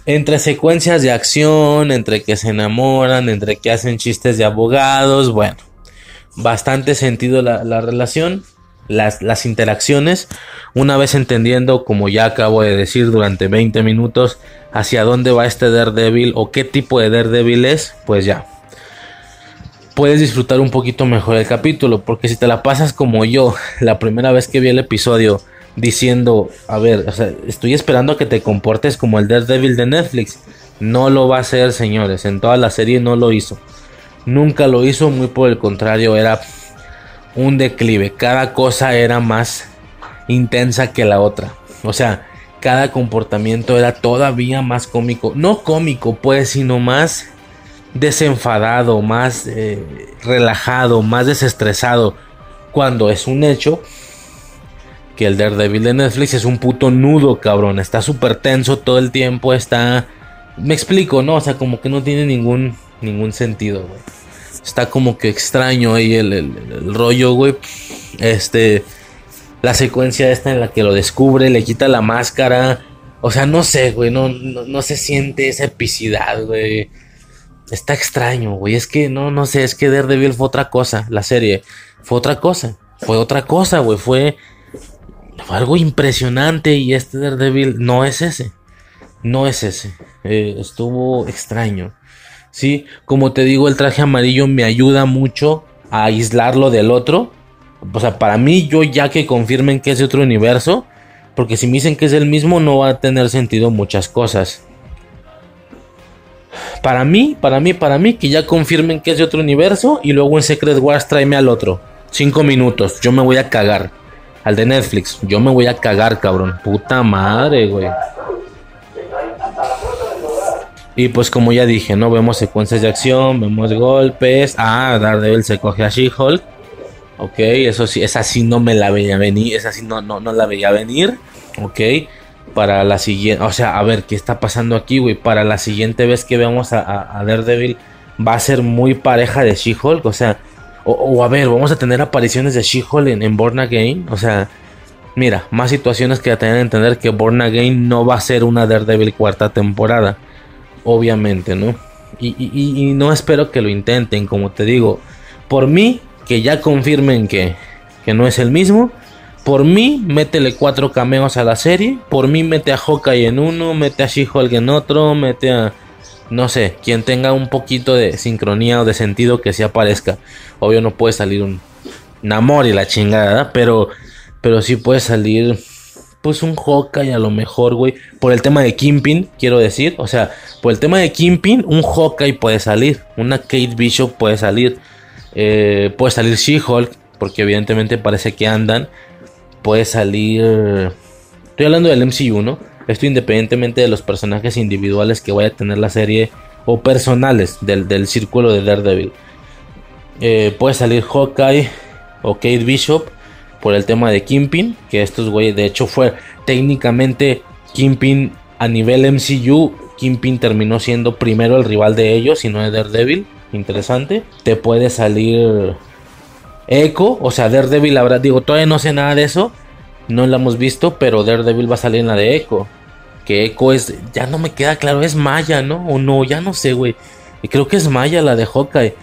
entre secuencias de acción, entre que se enamoran, entre que hacen chistes de abogados. Bueno, bastante sentido la, relación. Las, las, interacciones, una vez entendiendo, como ya acabo de decir durante 20 minutos, hacia dónde va este Daredevil o qué tipo de Daredevil es, pues ya, puedes disfrutar un poquito mejor el capítulo. Porque si te la pasas como yo, la primera vez que vi el episodio, diciendo, a ver, estoy esperando que te comportes como el Daredevil de Netflix. No lo va a hacer, señores. En toda la serie no lo hizo. Nunca lo hizo, muy por el contrario, era un declive. Cada cosa era más intensa que la otra. O sea, cada comportamiento era todavía más cómico. No cómico, pues, sino más desenfadado, más eh, relajado, más desestresado. Cuando es un hecho que el Daredevil de Netflix es un puto nudo, cabrón. Está súper tenso todo el tiempo, está... Me explico, ¿no? O sea, como que no tiene ningún, ningún sentido, güey. Está como que extraño ahí el, rollo, güey. Este... La secuencia esta en la que lo descubre, le quita la máscara. O sea, no sé, güey, no, no, no se siente esa epicidad, güey está extraño, güey. Es que no, no sé, es que Daredevil fue otra cosa, la serie. Fue otra cosa, fue otra cosa, güey. Fue, algo impresionante y este Daredevil no es ese. No es ese. Eh, estuvo extraño. Sí, como te digo, el traje amarillo me ayuda mucho a aislarlo del otro. O sea, para mí, yo ya que confirmen que es de otro universo, porque si me dicen que es el mismo, no va a tener sentido muchas cosas. Para mí, para mí, para mí, que ya confirmen que es de otro universo y luego en Secret Wars tráeme al otro. Cinco minutos, yo me voy a cagar. Al de Netflix, yo me voy a cagar, cabrón. Puta madre, güey. Y pues como ya dije, ¿no? Vemos secuencias de acción, vemos golpes. Ah, Daredevil se coge a She-Hulk. Ok, eso sí, esa sí no me la veía venir. Esa sí no, no, no la veía venir. Ok para la siguiente, o sea, a ver qué está pasando aquí, güey. Para la siguiente vez que veamos a, Daredevil, va a ser muy pareja de She-Hulk, o sea, o, a ver, vamos a tener apariciones de She-Hulk en, Born Again, o sea, mira, más situaciones que tener que entender que Born Again no va a ser una Daredevil cuarta temporada, obviamente, ¿no? Y, y no espero que lo intenten, como te digo, por mí, que ya confirmen que, que no es el mismo por mí, métele cuatro cameos a la serie. Por mí, mete a Hawkeye en uno, mete a She-Hulk en otro, mete a. No sé, quien tenga un poquito de sincronía o de sentido que se aparezca. Obvio, no puede salir un Namor y la chingada, pero. Pero sí puede salir. Pues un Hawkeye a lo mejor, güey. Por el tema de Kimpin, quiero decir. O sea, por el tema de Kimpin, un Hawkeye puede salir. Una Kate Bishop puede salir. Eh, puede salir She-Hulk. Porque evidentemente parece que andan puede salir... Estoy hablando del MCU, ¿no? Esto independientemente de los personajes individuales que vaya a tener la serie o personales del, círculo de Daredevil. Eh, puede salir Hawkeye o Kate Bishop por el tema de Kimpin, que estos güeyes de hecho fue técnicamente Kimpin a nivel MCU, Kimpin terminó siendo primero el rival de ellos y no de Daredevil, interesante. Te puede salir Echo, o sea, Daredevil habrá, digo, todavía no sé nada de eso, no la hemos visto, pero Daredevil va a salir en la de Echo. Que Echo es, ya no me queda claro, es Maya, ¿no? O no, ya no sé, güey. Creo que es Maya la de Hawkeye,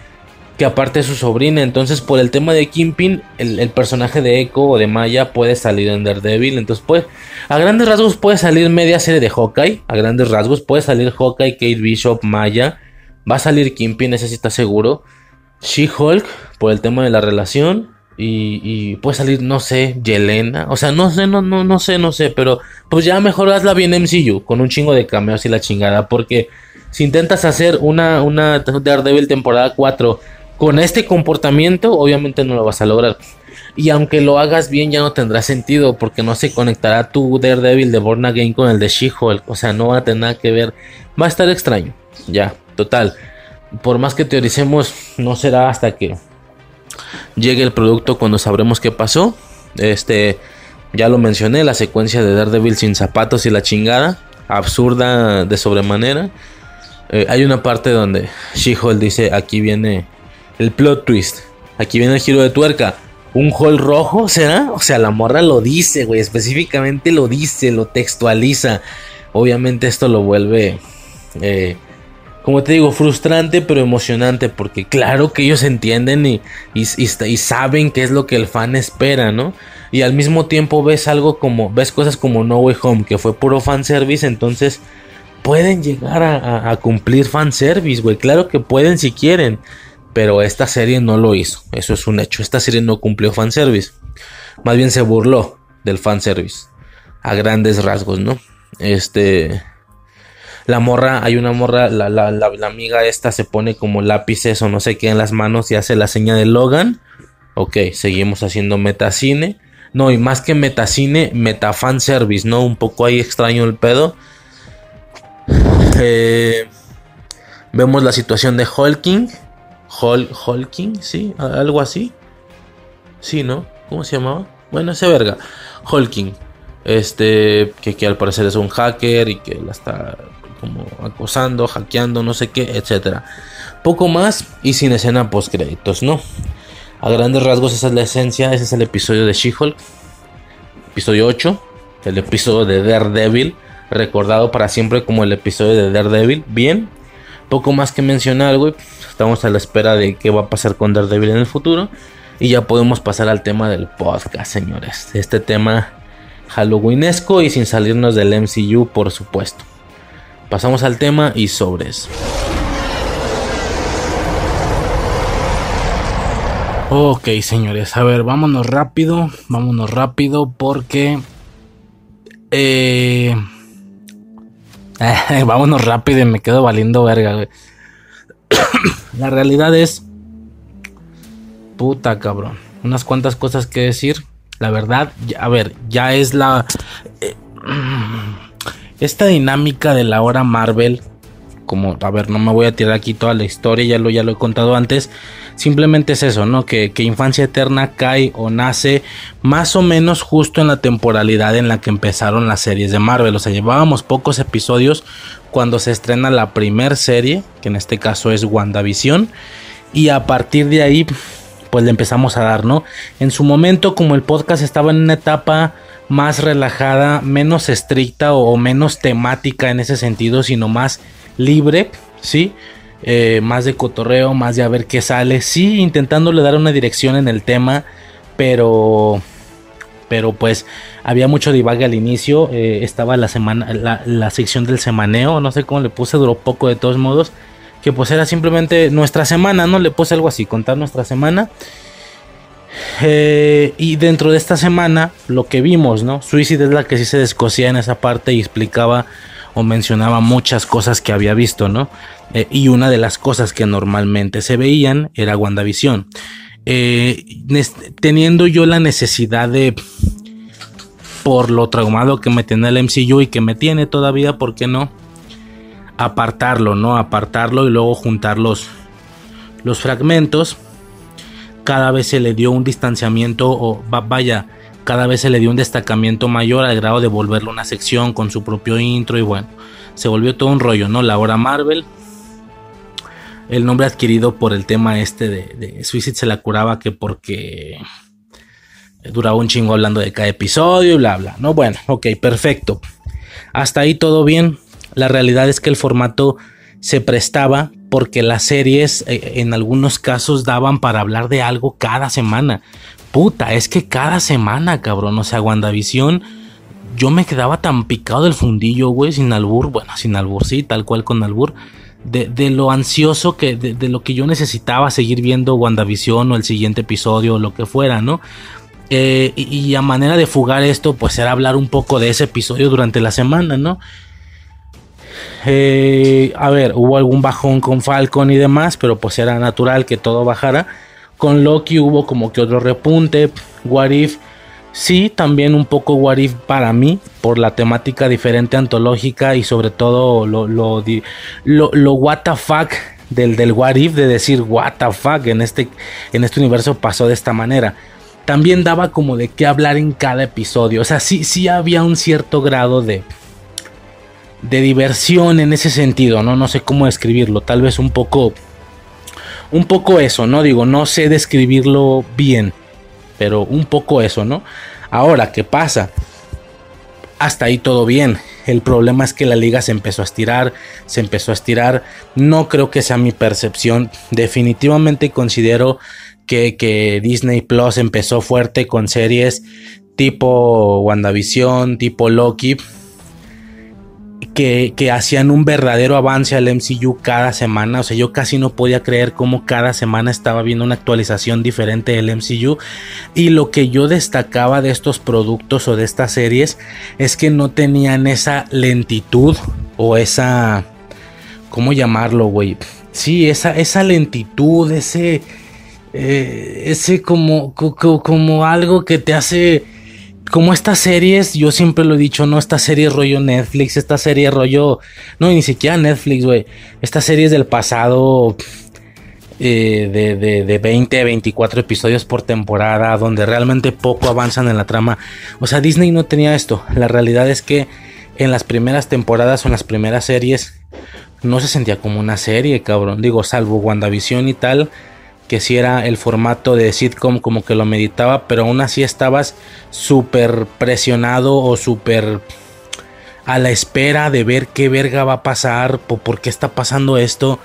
que aparte es su sobrina. Entonces, por el tema de Kimpin, el, personaje de Echo o de Maya puede salir en Daredevil. Entonces, pues, a grandes rasgos puede salir media serie de Hawkeye. A grandes rasgos puede salir Hawkeye, Kate Bishop, Maya. Va a salir Kimpin, ese sí está seguro. She-Hulk por el tema de la relación. Y, puede salir, no sé, Yelena. O sea, no sé, no, no, no sé, no sé. Pero pues ya mejor hazla bien MCU. Con un chingo de cameos y la chingada. Porque si intentas hacer una, una Daredevil temporada 4 con este comportamiento, obviamente no lo vas a lograr. Y aunque lo hagas bien, ya no tendrá sentido. Porque no se conectará tu Daredevil de Born Again con el de She-Hulk. O sea, no va a tener nada que ver. Va a estar extraño. Ya, total por más que teoricemos, no será hasta que llegue el producto cuando sabremos qué pasó. Este, Ya lo mencioné, la secuencia de Daredevil sin zapatos y la chingada. Absurda de sobremanera. Eh, hay una parte donde She-Hulk dice, aquí viene el plot twist. Aquí viene el giro de tuerca. ¿Un hall rojo será? O sea, la morra lo dice, güey. Específicamente lo dice, lo textualiza. Obviamente esto lo vuelve... Eh, como te digo, frustrante pero emocionante porque claro que ellos entienden y, saben qué es lo que el fan espera, ¿no? Y al mismo tiempo ves algo como, ves cosas como No Way Home, que fue puro fanservice, entonces pueden llegar a, a cumplir fanservice, güey, claro que pueden si quieren, pero esta serie no lo hizo, eso es un hecho, esta serie no cumplió fanservice, más bien se burló del fanservice, a grandes rasgos, ¿no? Este... La morra, hay una morra, la, la, la, amiga esta se pone como lápices o no sé qué en las manos y hace la seña de Logan. Ok, seguimos haciendo metacine. No, y más que metacine, metafan service, ¿no? Un poco ahí extraño el pedo. Eh, vemos la situación de Hulking. Hol, Hulking, sí, algo así. Sí, ¿no? ¿Cómo se llamaba? Bueno, ese verga. Hulking. Este, que, que al parecer es un hacker y que la está como acosando, hackeando, no sé qué, etcétera. Poco más y sin escena post créditos, ¿no? A grandes rasgos esa es la esencia, ese es el episodio de She-Hulk. Episodio 8, el episodio de Daredevil, recordado para siempre como el episodio de Daredevil. Bien, poco más que mencionar, güey. Estamos a la espera de qué va a pasar con Daredevil en el futuro. Y ya podemos pasar al tema del podcast, señores. Este tema halloweenesco y sin salirnos del MCU, por supuesto. Pasamos al tema y sobres. Ok, señores, a ver, vámonos rápido, vámonos rápido porque... Eh, vámonos rápido y me quedo valiendo verga, La realidad es... Puta cabrón. Unas cuantas cosas que decir. La verdad, a ver, ya es la... Eh, esta dinámica de la hora Marvel, como, a ver, no me voy a tirar aquí toda la historia, ya lo, ya lo he contado antes, simplemente es eso, ¿no? Que, que Infancia Eterna cae o nace más o menos justo en la temporalidad en la que empezaron las series de Marvel, o sea, llevábamos pocos episodios cuando se estrena la primer serie, que en este caso es WandaVision, y a partir de ahí, pues le empezamos a dar, ¿no? En su momento, como el podcast estaba en una etapa más relajada, menos estricta o, menos temática en ese sentido, sino más libre, ¿sí? Eh, más de cotorreo, más de a ver qué sale, sí, intentándole dar una dirección en el tema, pero pero pues había mucho divague al inicio. Eh, estaba la semana, la, la, sección del semaneo, no sé cómo le puse, duró poco de todos modos. Que pues era simplemente nuestra semana, ¿no? Le puse algo así, contar nuestra semana. Eh, y dentro de esta semana, lo que vimos, ¿no? Suicide es la que sí se descosía en esa parte y explicaba o mencionaba muchas cosas que había visto, ¿no? Eh, y una de las cosas que normalmente se veían era WandaVision. Eh, teniendo yo la necesidad de, por lo traumado que me tiene el MCU y que me tiene todavía, ¿por qué no? Apartarlo, ¿no? Apartarlo y luego juntar los, los fragmentos cada vez se le dio un distanciamiento o vaya, cada vez se le dio un destacamiento mayor al grado de volverlo una sección con su propio intro y bueno, se volvió todo un rollo, ¿no? La hora Marvel, el nombre adquirido por el tema este de, de Suicide se la curaba que porque duraba un chingo hablando de cada episodio y bla bla, ¿no? Bueno, ok, perfecto. Hasta ahí todo bien. La realidad es que el formato se prestaba porque las series eh, en algunos casos daban para hablar de algo cada semana. Puta, es que cada semana, cabrón. O sea, WandaVision, yo me quedaba tan picado del fundillo, güey, sin albur. Bueno, sin albur, sí, tal cual con albur. De, lo ansioso que, de, lo que yo necesitaba seguir viendo WandaVision o el siguiente episodio o lo que fuera, ¿no? Eh, y, y, a manera de fugar esto, pues era hablar un poco de ese episodio durante la semana, ¿no? Eh, a ver, hubo algún bajón con Falcon y demás, pero pues era natural que todo bajara. Con Loki hubo como que otro repunte. What If, sí, también un poco What If para mí, por la temática diferente antológica y sobre todo lo, lo, lo, lo what the fuck del, del What If, de decir what the fuck en este, en este universo pasó de esta manera. también daba como de qué hablar en cada episodio. O sea, sí, sí había un cierto grado de, de diversión en ese sentido, ¿no? No sé cómo describirlo, tal vez un poco, un poco eso, ¿no? Digo, no sé describirlo bien, pero un poco eso, ¿no? Ahora, ¿qué pasa? Hasta ahí todo bien. El problema es que la liga se empezó a estirar, se empezó a estirar. No creo que sea mi percepción. Definitivamente considero que, que Disney Plus empezó fuerte con series tipo WandaVision, tipo Loki, que, hacían un verdadero avance al MCU cada semana. O sea, yo casi no podía creer cómo cada semana estaba viendo una actualización diferente del MCU. Y lo que yo destacaba de estos productos o de estas series es que no tenían esa lentitud o esa... ¿Cómo llamarlo, güey? Sí, esa, esa lentitud, ese... Eh, ese como, como algo que te hace como estas series, yo siempre lo he dicho, no, esta serie rollo Netflix, esta serie rollo, no, ni siquiera Netflix, güey, estas series del pasado eh, de, de, de 20, 24 episodios por temporada, donde realmente poco avanzan en la trama. O sea, Disney no tenía esto. La realidad es que en las primeras temporadas o en las primeras series no se sentía como una serie, cabrón. Digo, salvo WandaVision y tal que si era el formato de sitcom como que lo meditaba, pero aún así estabas súper presionado o súper a la espera de ver qué verga va a pasar, por qué está pasando esto.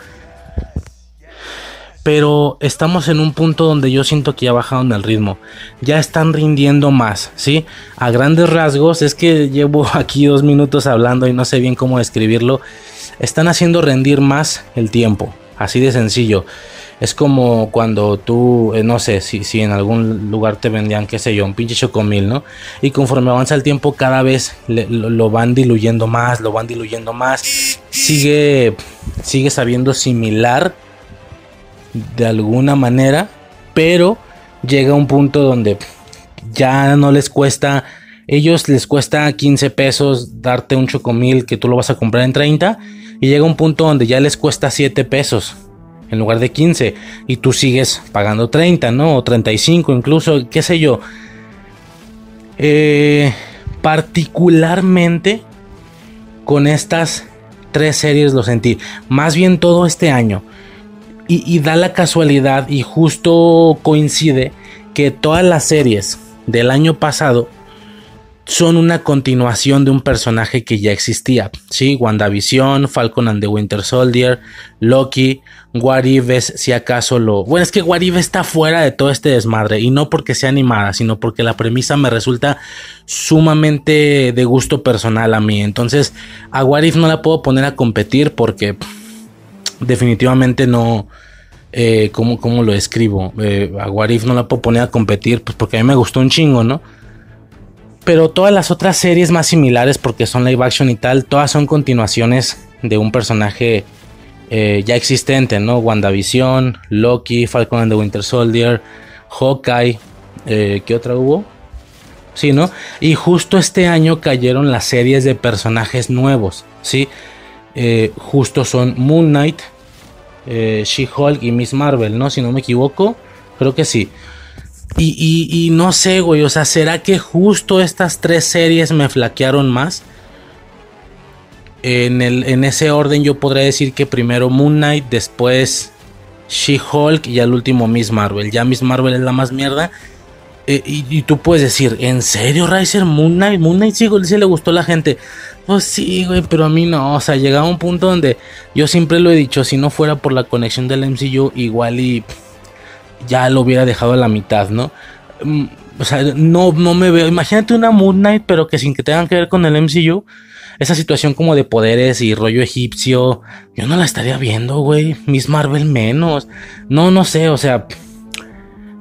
Pero estamos en un punto donde yo siento que ya bajaron el ritmo. Ya están rindiendo más, ¿sí? A grandes rasgos, es que llevo aquí dos minutos hablando y no sé bien cómo describirlo. Están haciendo rendir más el tiempo. Así de sencillo. Es como cuando tú, eh, no sé, si, si en algún lugar te vendían, qué sé yo, un pinche chocomil, ¿no? Y conforme avanza el tiempo, cada vez lo, van diluyendo más, lo van diluyendo más. Sigue, sigue sabiendo similar de alguna manera, pero llega un punto donde ya no les cuesta, ellos les cuesta 15 pesos darte un chocomil que tú lo vas a comprar en 30 y llega un punto donde ya les cuesta 7 pesos en lugar de 15 y tú sigues pagando 30, ¿no? O 35 incluso, qué sé yo. Eh, particularmente con estas tres series lo sentí. Más bien todo este año. Y, y, da la casualidad y justo coincide que todas las series del año pasado son una continuación de un personaje que ya existía. Sí, WandaVision, Falcon and the Winter Soldier, Loki, What si acaso lo. Bueno, es que What está fuera de todo este desmadre. Y no porque sea animada, sino porque la premisa me resulta sumamente de gusto personal a mí. Entonces, a What no la puedo poner a competir porque definitivamente no. Eh, ¿cómo, lo escribo? Eh, a What no la puedo poner a competir, pues porque a mí me gustó un chingo, ¿no? Pero todas las otras series más similares, porque son live action y tal, todas son continuaciones de un personaje eh, ya existente, ¿no? WandaVision, Loki, Falcon and the Winter Soldier, Hawkeye, eh, ¿qué otra hubo? Sí, ¿no? Y justo este año cayeron las series de personajes nuevos, ¿sí? Eh, justo son Moon Knight, She-Hulk y Miss Marvel, ¿no? Si no me equivoco, creo que sí. Y, no sé, güey, o sea, ¿será que justo estas tres series me flaquearon más? En, el, en ese orden yo podría decir que primero Moon Knight, después She-Hulk y al último Miss Marvel. Ya Miss Marvel es la más mierda. Eh, y, tú puedes decir, ¿en serio, Riser? Moon Knight, Moon Knight sí le gustó a la gente. Pues sí, güey, pero a mí no. O sea, llegaba un punto donde yo siempre lo he dicho, si no fuera por la conexión del MCU, igual y ya lo hubiera dejado a la mitad, ¿no? Mm, o sea, no, no me veo. Imagínate una Moon Knight, pero que sin que tengan que ver con el MCU. Esa situación como de poderes y rollo egipcio. Yo no la estaría viendo, güey. Miss Marvel menos. No, no sé, o sea.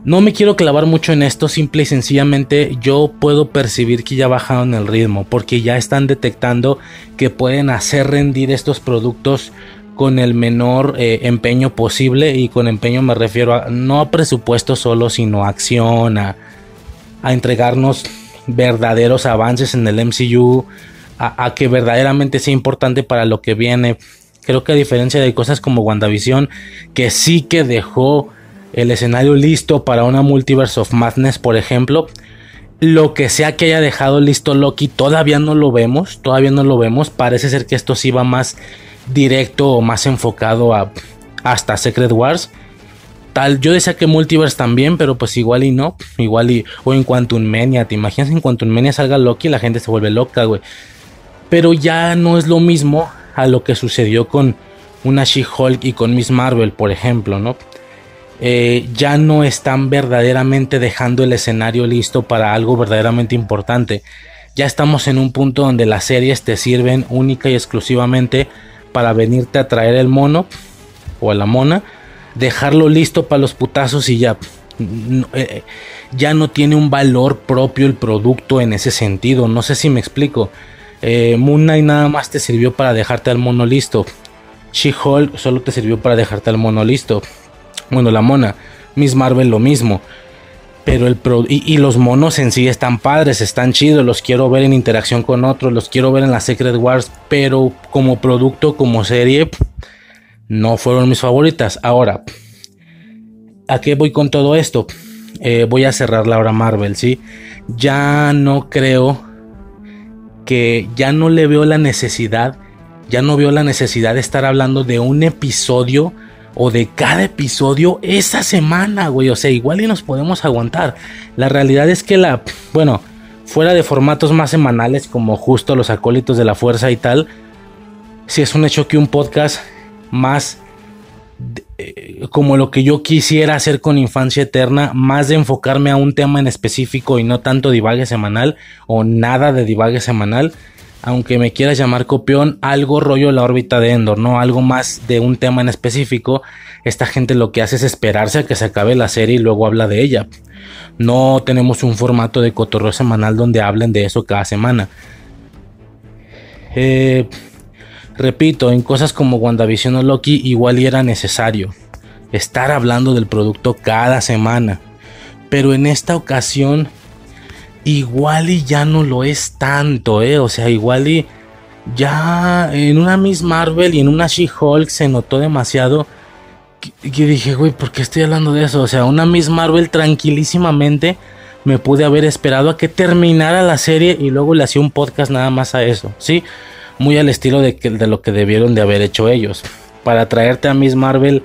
No me quiero clavar mucho en esto, simple y sencillamente yo puedo percibir que ya bajaron el ritmo, porque ya están detectando que pueden hacer rendir estos productos con el menor eh, empeño posible y con empeño me refiero a no a presupuesto solo sino a acción a, entregarnos verdaderos avances en el MCU a, que verdaderamente sea importante para lo que viene creo que a diferencia de cosas como WandaVision que sí que dejó el escenario listo para una Multiverse of Madness, por ejemplo. Lo que sea que haya dejado listo Loki, todavía no lo vemos, todavía no lo vemos. Parece ser que esto sí va más directo o más enfocado a hasta Secret Wars. Tal, yo decía que Multiverse también, pero pues igual y no, igual y o en Quantum Mania, te imaginas en Quantum Mania salga Loki y la gente se vuelve loca, güey. Pero ya no es lo mismo a lo que sucedió con una She-Hulk y con Miss Marvel, por ejemplo, ¿no? Eh, ya no están verdaderamente dejando el escenario listo para algo verdaderamente importante. Ya estamos en un punto donde las series te sirven única y exclusivamente para venirte a traer el mono o a la mona, dejarlo listo para los putazos y ya. Eh, ya no tiene un valor propio el producto en ese sentido. No sé si me explico. Eh, Moon Knight nada más te sirvió para dejarte al mono listo. She-Hulk solo te sirvió para dejarte al mono listo. Bueno, la mona. Miss Marvel lo mismo. Pero el y, los monos en sí están padres, están chidos, los quiero ver en interacción con otros, los quiero ver en la Secret Wars, pero como producto, como serie, no fueron mis favoritas. Ahora, ¿a qué voy con todo esto? Eh, voy a cerrar la hora Marvel, ¿sí? Ya no creo que ya no le veo la necesidad, ya no veo la necesidad de estar hablando de un episodio o de cada episodio esa semana, güey. O sea, igual y nos podemos aguantar. La realidad es que la, bueno, fuera de formatos más semanales como justo los acólitos de la fuerza y tal, si es un hecho que un podcast más eh, como lo que yo quisiera hacer con Infancia Eterna, más de enfocarme a un tema en específico y no tanto divague semanal o nada de divague semanal aunque me quieras llamar copión, algo rollo la órbita de Endor, ¿no? Algo más de un tema en específico. Esta gente lo que hace es esperarse a que se acabe la serie y luego habla de ella. No tenemos un formato de cotorreo semanal donde hablen de eso cada semana. Eh, repito, en cosas como WandaVision o Loki igual era necesario estar hablando del producto cada semana. Pero en esta ocasión igual y ya no lo es tanto, ¿eh? O sea, igual y ya en una Miss Marvel y en una She-Hulk se notó demasiado. Que, dije, güey, ¿por qué estoy hablando de eso? O sea, una Miss Marvel tranquilísimamente me pude haber esperado a que terminara la serie y luego le hacía un podcast nada más a eso, ¿sí? Muy al estilo de, de lo que debieron de haber hecho ellos. Para traerte a Miss Marvel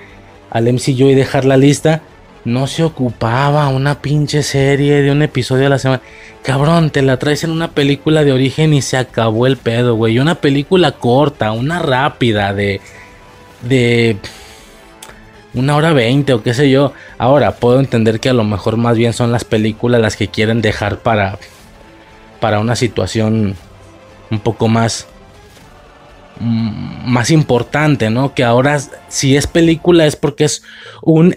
al MCU y dejar la lista no se ocupaba una pinche serie de un episodio a la semana. Cabrón, te la traes en una película de origen y se acabó el pedo, güey. Una película corta, una rápida de. de. una hora veinte o qué sé yo. Ahora, puedo entender que a lo mejor más bien son las películas las que quieren dejar para. para una situación un poco más más importante, ¿no? Que ahora si es película es porque es un,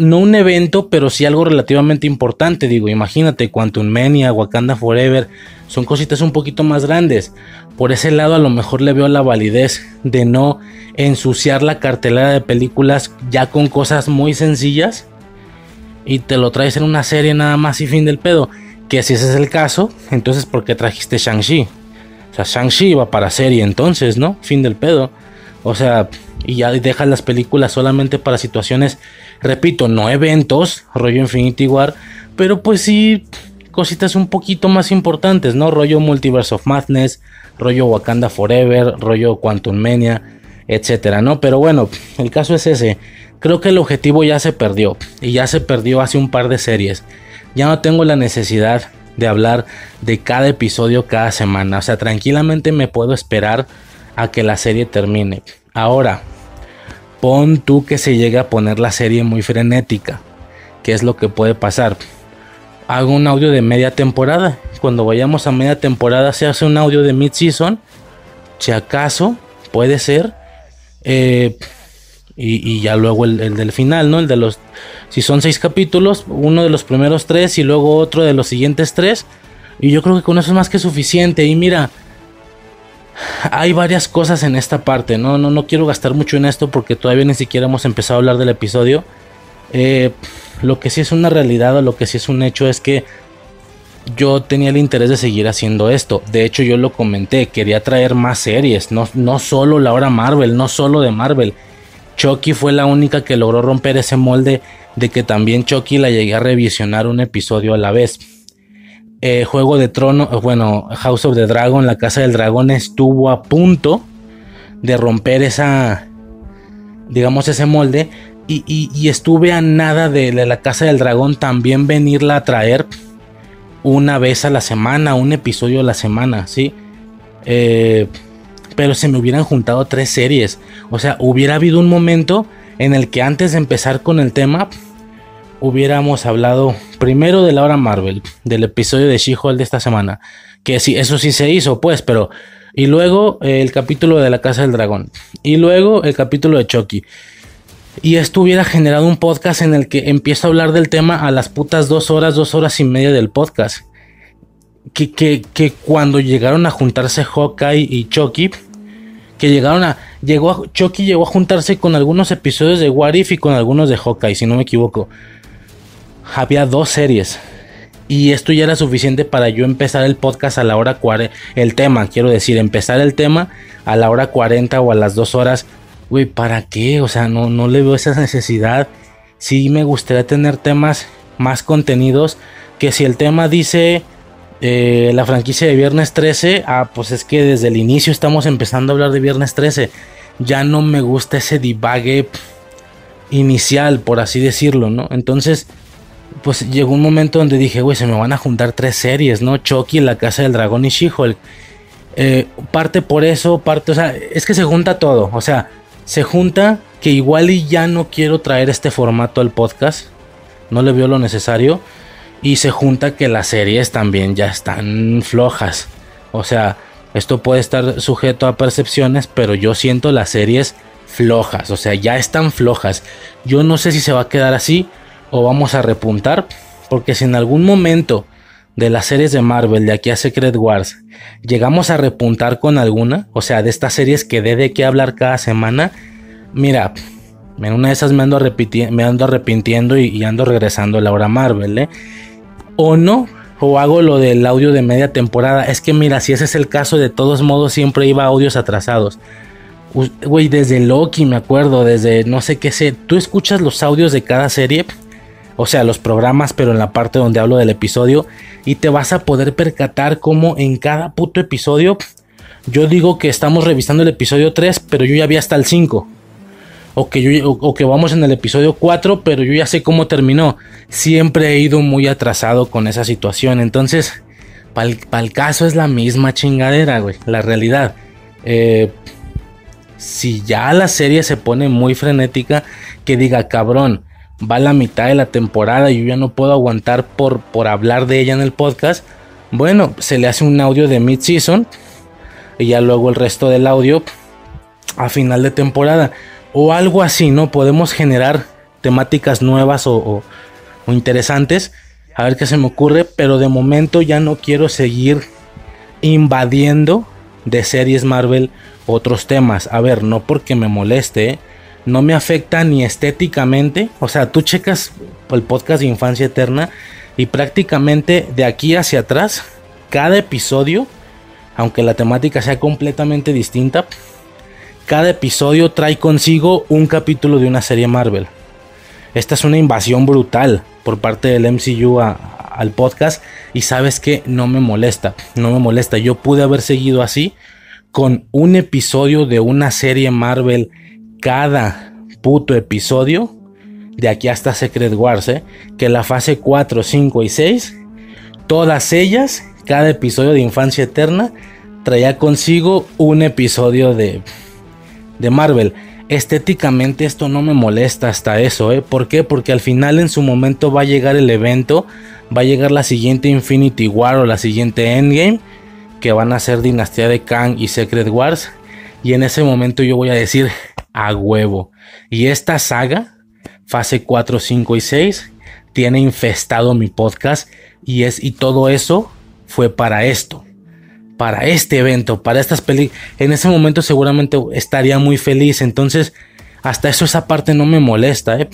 no un evento, pero sí algo relativamente importante, digo, imagínate, Quantum Mania, Wakanda Forever, son cositas un poquito más grandes. Por ese lado a lo mejor le veo la validez de no ensuciar la cartelera de películas ya con cosas muy sencillas y te lo traes en una serie nada más y fin del pedo. Que si ese es el caso, entonces ¿por qué trajiste Shang-Chi? Shang-Chi va para serie entonces, ¿no? Fin del pedo. O sea, y ya dejas las películas solamente para situaciones, repito, no eventos, rollo Infinity War, pero pues sí cositas un poquito más importantes, ¿no? Rollo Multiverse of Madness, rollo Wakanda Forever, rollo Quantum Mania, etcétera, ¿no? Pero bueno, el caso es ese. Creo que el objetivo ya se perdió y ya se perdió hace un par de series. Ya no tengo la necesidad de hablar de cada episodio cada semana. O sea, tranquilamente me puedo esperar a que la serie termine. Ahora, pon tú que se llegue a poner la serie muy frenética. ¿Qué es lo que puede pasar? Hago un audio de media temporada. Cuando vayamos a media temporada se hace un audio de mid-season. Si acaso, puede ser. Eh, y, ya luego el, del final, ¿no? El de los, si son seis capítulos, uno de los primeros tres y luego otro de los siguientes tres. Y yo creo que con eso es más que suficiente. Y mira, hay varias cosas en esta parte, ¿no? No, no quiero gastar mucho en esto porque todavía ni siquiera hemos empezado a hablar del episodio. Eh, lo que sí es una realidad o lo que sí es un hecho es que yo tenía el interés de seguir haciendo esto. De hecho, yo lo comenté, quería traer más series, no, no solo la hora Marvel, no solo de Marvel. Chucky fue la única que logró romper ese molde de que también Chucky la llegué a revisionar un episodio a la vez. Eh, Juego de Trono, bueno, House of the Dragon, la Casa del Dragón estuvo a punto de romper esa, digamos, ese molde. Y, estuve a nada de, la Casa del Dragón también venirla a traer una vez a la semana, un episodio a la semana, ¿sí? Eh, pero se me hubieran juntado tres series. O sea, hubiera habido un momento en el que antes de empezar con el tema, hubiéramos hablado primero de la hora Marvel, del episodio de She-Hulk de esta semana. Que sí, eso sí se hizo, pues, pero y luego el capítulo de la Casa del Dragón. Y luego el capítulo de Chucky. Y esto hubiera generado un podcast en el que empiezo a hablar del tema a las putas dos horas, dos horas y media del podcast. Que, que, cuando llegaron a juntarse Hawkeye y Chucky, que llegaron a. Llegó Chucky llegó a juntarse con algunos episodios de What If y con algunos de Hawkeye, si no me equivoco. Había dos series. Y esto ya era suficiente para yo empezar el podcast a la hora 40. El tema, quiero decir, empezar el tema a la hora 40 o a las 2 horas. Güey, ¿para qué? O sea, no, no le veo esa necesidad. Sí me gustaría tener temas más contenidos. Que si el tema dice eh, la franquicia de Viernes 13, ah, pues es que desde el inicio estamos empezando a hablar de Viernes 13. Ya no me gusta ese divague inicial, por así decirlo, ¿no? Entonces pues llegó un momento donde dije, güey, se me van a juntar tres series, ¿no? Chucky, La Casa del Dragón y She-Hulk. Eh, parte por eso, parte, o sea, es que se junta todo, o sea, se junta que igual y ya no quiero traer este formato al podcast, no le veo lo necesario, y se junta que las series también ya están flojas, o sea, esto puede estar sujeto a percepciones, pero yo siento las series flojas, o sea, ya están flojas, yo no sé si se va a quedar así, o vamos a repuntar. Porque si en algún momento de las series de Marvel de aquí a Secret Wars llegamos a repuntar con alguna, o sea, de estas series que dé de qué hablar cada semana, mira, en una de esas me ando, me ando arrepintiendo y, ando regresando a la hora Marvel, ¿eh? O no, o hago lo del audio de media temporada. Es que mira, si ese es el caso, de todos modos siempre iba audios atrasados. Güey, desde Loki me acuerdo, desde no sé qué sé. Tú escuchas los audios de cada serie o sea, los programas, pero en la parte donde hablo del episodio, y te vas a poder percatar cómo en cada puto episodio, yo digo que estamos revisando el episodio 3, pero yo ya vi hasta el 5. O que, vamos en el episodio 4, pero yo ya sé cómo terminó. Siempre he ido muy atrasado con esa situación. Entonces, para el caso es la misma chingadera, güey. La realidad. Eh, si ya la serie se pone muy frenética, que diga, cabrón, va la mitad de la temporada y yo ya no puedo aguantar por, por hablar de ella en el podcast, bueno, se le hace un audio de mid-season y ya luego el resto del audio a final de temporada o algo así, ¿no? Podemos generar temáticas nuevas o, interesantes. A ver qué se me ocurre, pero de momento ya no quiero seguir invadiendo de series Marvel otros temas. A ver, no porque me moleste, no me afecta ni estéticamente. O sea, tú checas el podcast de Infancia Eterna y prácticamente de aquí hacia atrás, cada episodio, aunque la temática sea completamente distinta, cada episodio trae consigo un capítulo de una serie Marvel. Esta es una invasión brutal por parte del MCU al podcast y sabes que no me molesta, no me molesta. Yo pude haber seguido así con un episodio de una serie Marvel cada puto episodio de aquí hasta Secret Wars, ¿eh? que la fase 4, 5 y 6, todas ellas, cada episodio de Infancia Eterna, traía consigo un episodio de, de Marvel. Estéticamente esto no me molesta hasta eso, ¿eh? ¿Por qué? Porque al final en su momento va a llegar el evento, va a llegar la siguiente Infinity War o la siguiente Endgame, que van a ser Dinastía de Kang y Secret Wars. Y en ese momento yo voy a decir, a huevo. Y esta saga, fase 4, 5 y 6, tiene infestado mi podcast y es y todo eso fue para esto. Para este evento, para estas películas. En ese momento seguramente estaría muy feliz. Entonces, hasta eso esa parte no me molesta. ¿eh?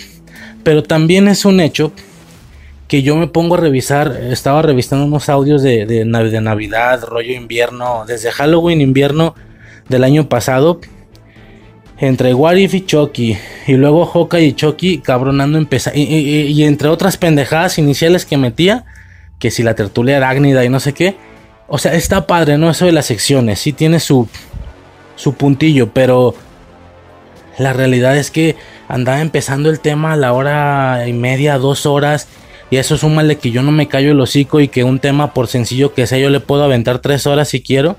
Pero también es un hecho que yo me pongo a revisar. Estaba revisando unos audios de, Navidad, rollo invierno, desde Halloween, invierno del año pasado entre Warif y Chucky, y luego Hawkeye y Chucky cabronando empezar, y, entre otras pendejadas iniciales que metía, que si la tertulia arácnida y no sé qué, o sea, está padre, ¿no? Eso de las secciones, sí tiene su, su puntillo, pero la realidad es que andaba empezando el tema a la hora y media, dos horas, y eso súmale que yo no me callo el hocico y que un tema, por sencillo que sea, yo le puedo aventar tres horas si quiero.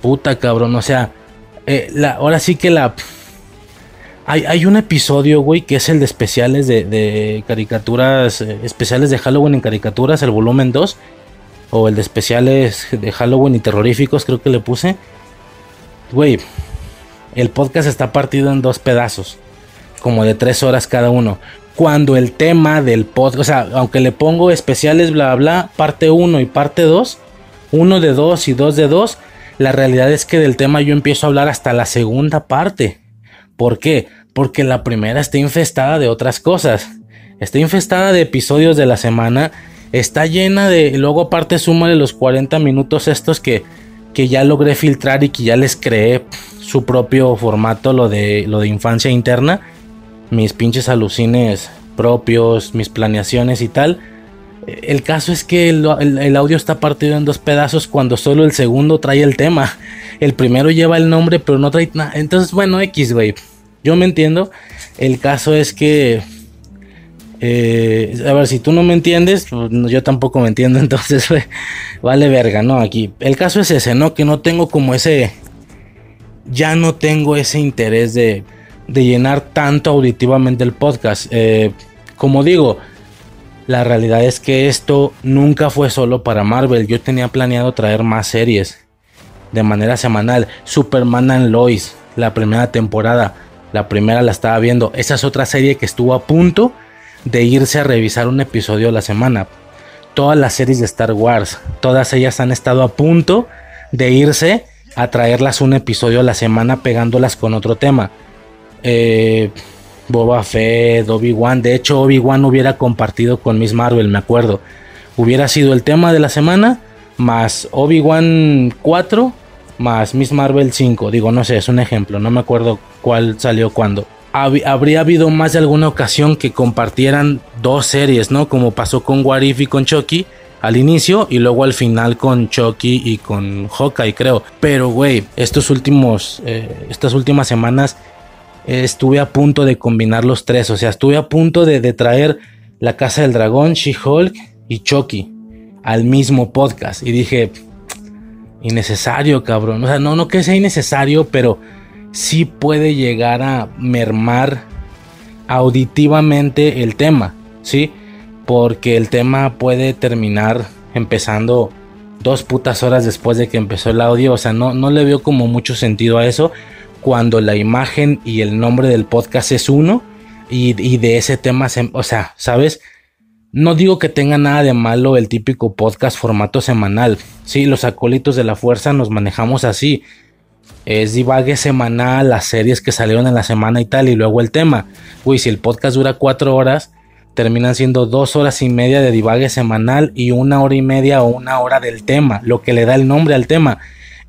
Puta cabrón, o sea, eh, la, ahora sí que la hay, un episodio, güey, que es el de especiales de, caricaturas, eh, especiales de Halloween en caricaturas, el volumen 2, o el de especiales de Halloween y terroríficos, creo que le puse. Güey, el podcast está partido en dos pedazos, como de tres horas cada uno. Cuando el tema del podcast, o sea, aunque le pongo especiales, bla, bla, parte 1 y parte 2, uno de dos y dos de dos, la realidad es que del tema yo empiezo a hablar hasta la segunda parte. ¿Por qué? Porque la primera está infestada de otras cosas. Está infestada de episodios de la semana. Está llena de... Luego aparte súmale los 40 minutos estos que, que ya logré filtrar y que ya les creé su propio formato, lo de, lo de infancia interna. Mis pinches alucines propios, mis planeaciones y tal. El caso es que el, el, audio está partido en dos pedazos cuando solo el segundo trae el tema. El primero lleva el nombre pero no trae nada. Entonces, bueno, X, güey. Yo me entiendo. El caso es que. Eh, a ver, si tú no me entiendes, pues, yo tampoco me entiendo. Entonces, vale verga, ¿no? Aquí. El caso es ese, ¿no? Que no tengo como ese. Ya no tengo ese interés de, de llenar tanto auditivamente el podcast. Eh, como digo, la realidad es que esto nunca fue solo para Marvel. Yo tenía planeado traer más series de manera semanal. Superman and Lois, la primera temporada. La primera la estaba viendo. Esa es otra serie que estuvo a punto de irse a revisar un episodio a la semana. Todas las series de Star Wars, todas ellas han estado a punto de irse a traerlas un episodio a la semana pegándolas con otro tema. Eh, Boba Fett, Obi-Wan. De hecho, Obi-Wan hubiera compartido con Miss Marvel, me acuerdo. Hubiera sido el tema de la semana, más Obi-Wan 4 más Miss Marvel 5. Digo, no sé, es un ejemplo, no me acuerdo cuál salió cuándo. Habría habido más de alguna ocasión que compartieran dos series, ¿no? Como pasó con Warif y con Chucky al inicio y luego al final con Chucky y con Hawkeye, creo. Pero, güey, estos últimos, eh, estas últimas semanas estuve a punto de combinar los tres. O sea, estuve a punto de, de traer La Casa del Dragón, She-Hulk y Chucky al mismo podcast. Y dije, innecesario, cabrón. O sea, no, no que sea innecesario, pero sí puede llegar a mermar auditivamente el tema, ¿sí? Porque el tema puede terminar empezando dos putas horas después de que empezó el audio. O sea, no, no le veo como mucho sentido a eso cuando la imagen y el nombre del podcast es uno y, y de ese tema, se, o sea, ¿sabes? No digo que tenga nada de malo el típico podcast formato semanal. Sí, los acólitos de la fuerza nos manejamos así. Es divague semanal, las series que salieron en la semana y tal, y luego el tema. Uy, si el podcast dura cuatro horas, terminan siendo dos horas y media de divague semanal y una hora y media o una hora del tema, lo que le da el nombre al tema.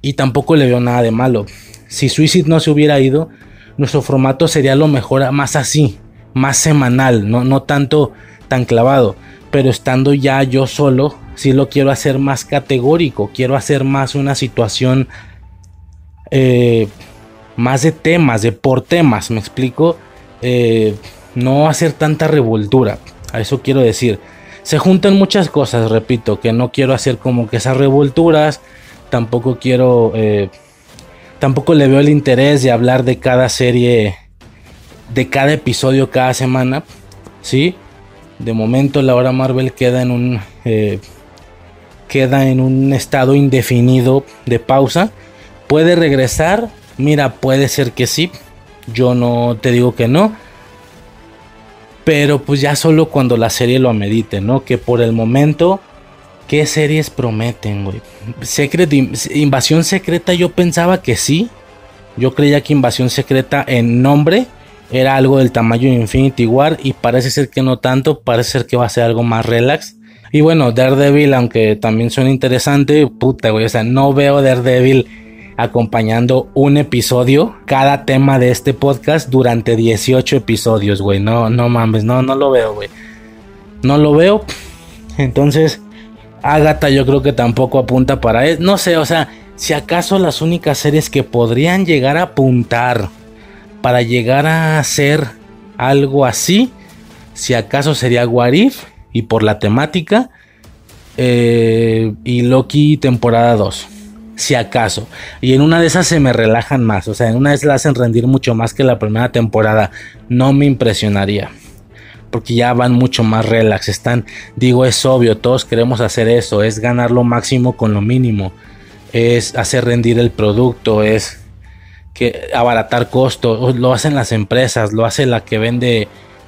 Y tampoco le veo nada de malo. Si Suicide no se hubiera ido, nuestro formato sería lo mejor más así, más semanal, no, no tanto tan clavado. Pero estando ya yo solo, sí lo quiero hacer más categórico. Quiero hacer más una situación eh, más de temas, de por temas, me explico. Eh, no hacer tanta revoltura. A eso quiero decir. Se juntan muchas cosas, repito, que no quiero hacer como que esas revolturas. Tampoco quiero. Eh, tampoco le veo el interés de hablar de cada serie. De cada episodio cada semana. ¿Sí? De momento la hora Marvel queda en un queda en un estado indefinido de pausa. Puede regresar. Mira, puede ser que sí. Yo no te digo que no. Pero pues ya solo cuando la serie lo amerite, ¿no? Que por el momento, ¿qué series prometen, güey? Secret, Invasión Secreta yo pensaba que sí. Yo creía que Invasión Secreta en nombre era algo del tamaño de Infinity War y parece ser que no tanto, parece ser que va a ser algo más relax. Y bueno, Daredevil, aunque también suena interesante, puta, güey, o sea, no veo Daredevil acompañando un episodio, cada tema de este podcast durante 18 episodios, güey. No, no mames, no, no lo veo, güey. No lo veo. Entonces, Agatha yo creo que tampoco apunta para él. No sé, o sea, si acaso las únicas series que podrían llegar a apuntar para llegar a hacer algo así, si acaso sería Warif y por la temática, eh, y Loki temporada 2 si acaso. Y en una de esas se me relajan más. O sea, en una de esas la hacen rendir mucho más que la primera temporada. No me impresionaría. Porque ya van mucho más relax. Están, digo, es obvio, todos queremos hacer eso. Es ganar lo máximo con lo mínimo. Es hacer rendir el producto. Es que abaratar costos. Lo hacen las empresas. Lo hace la que vende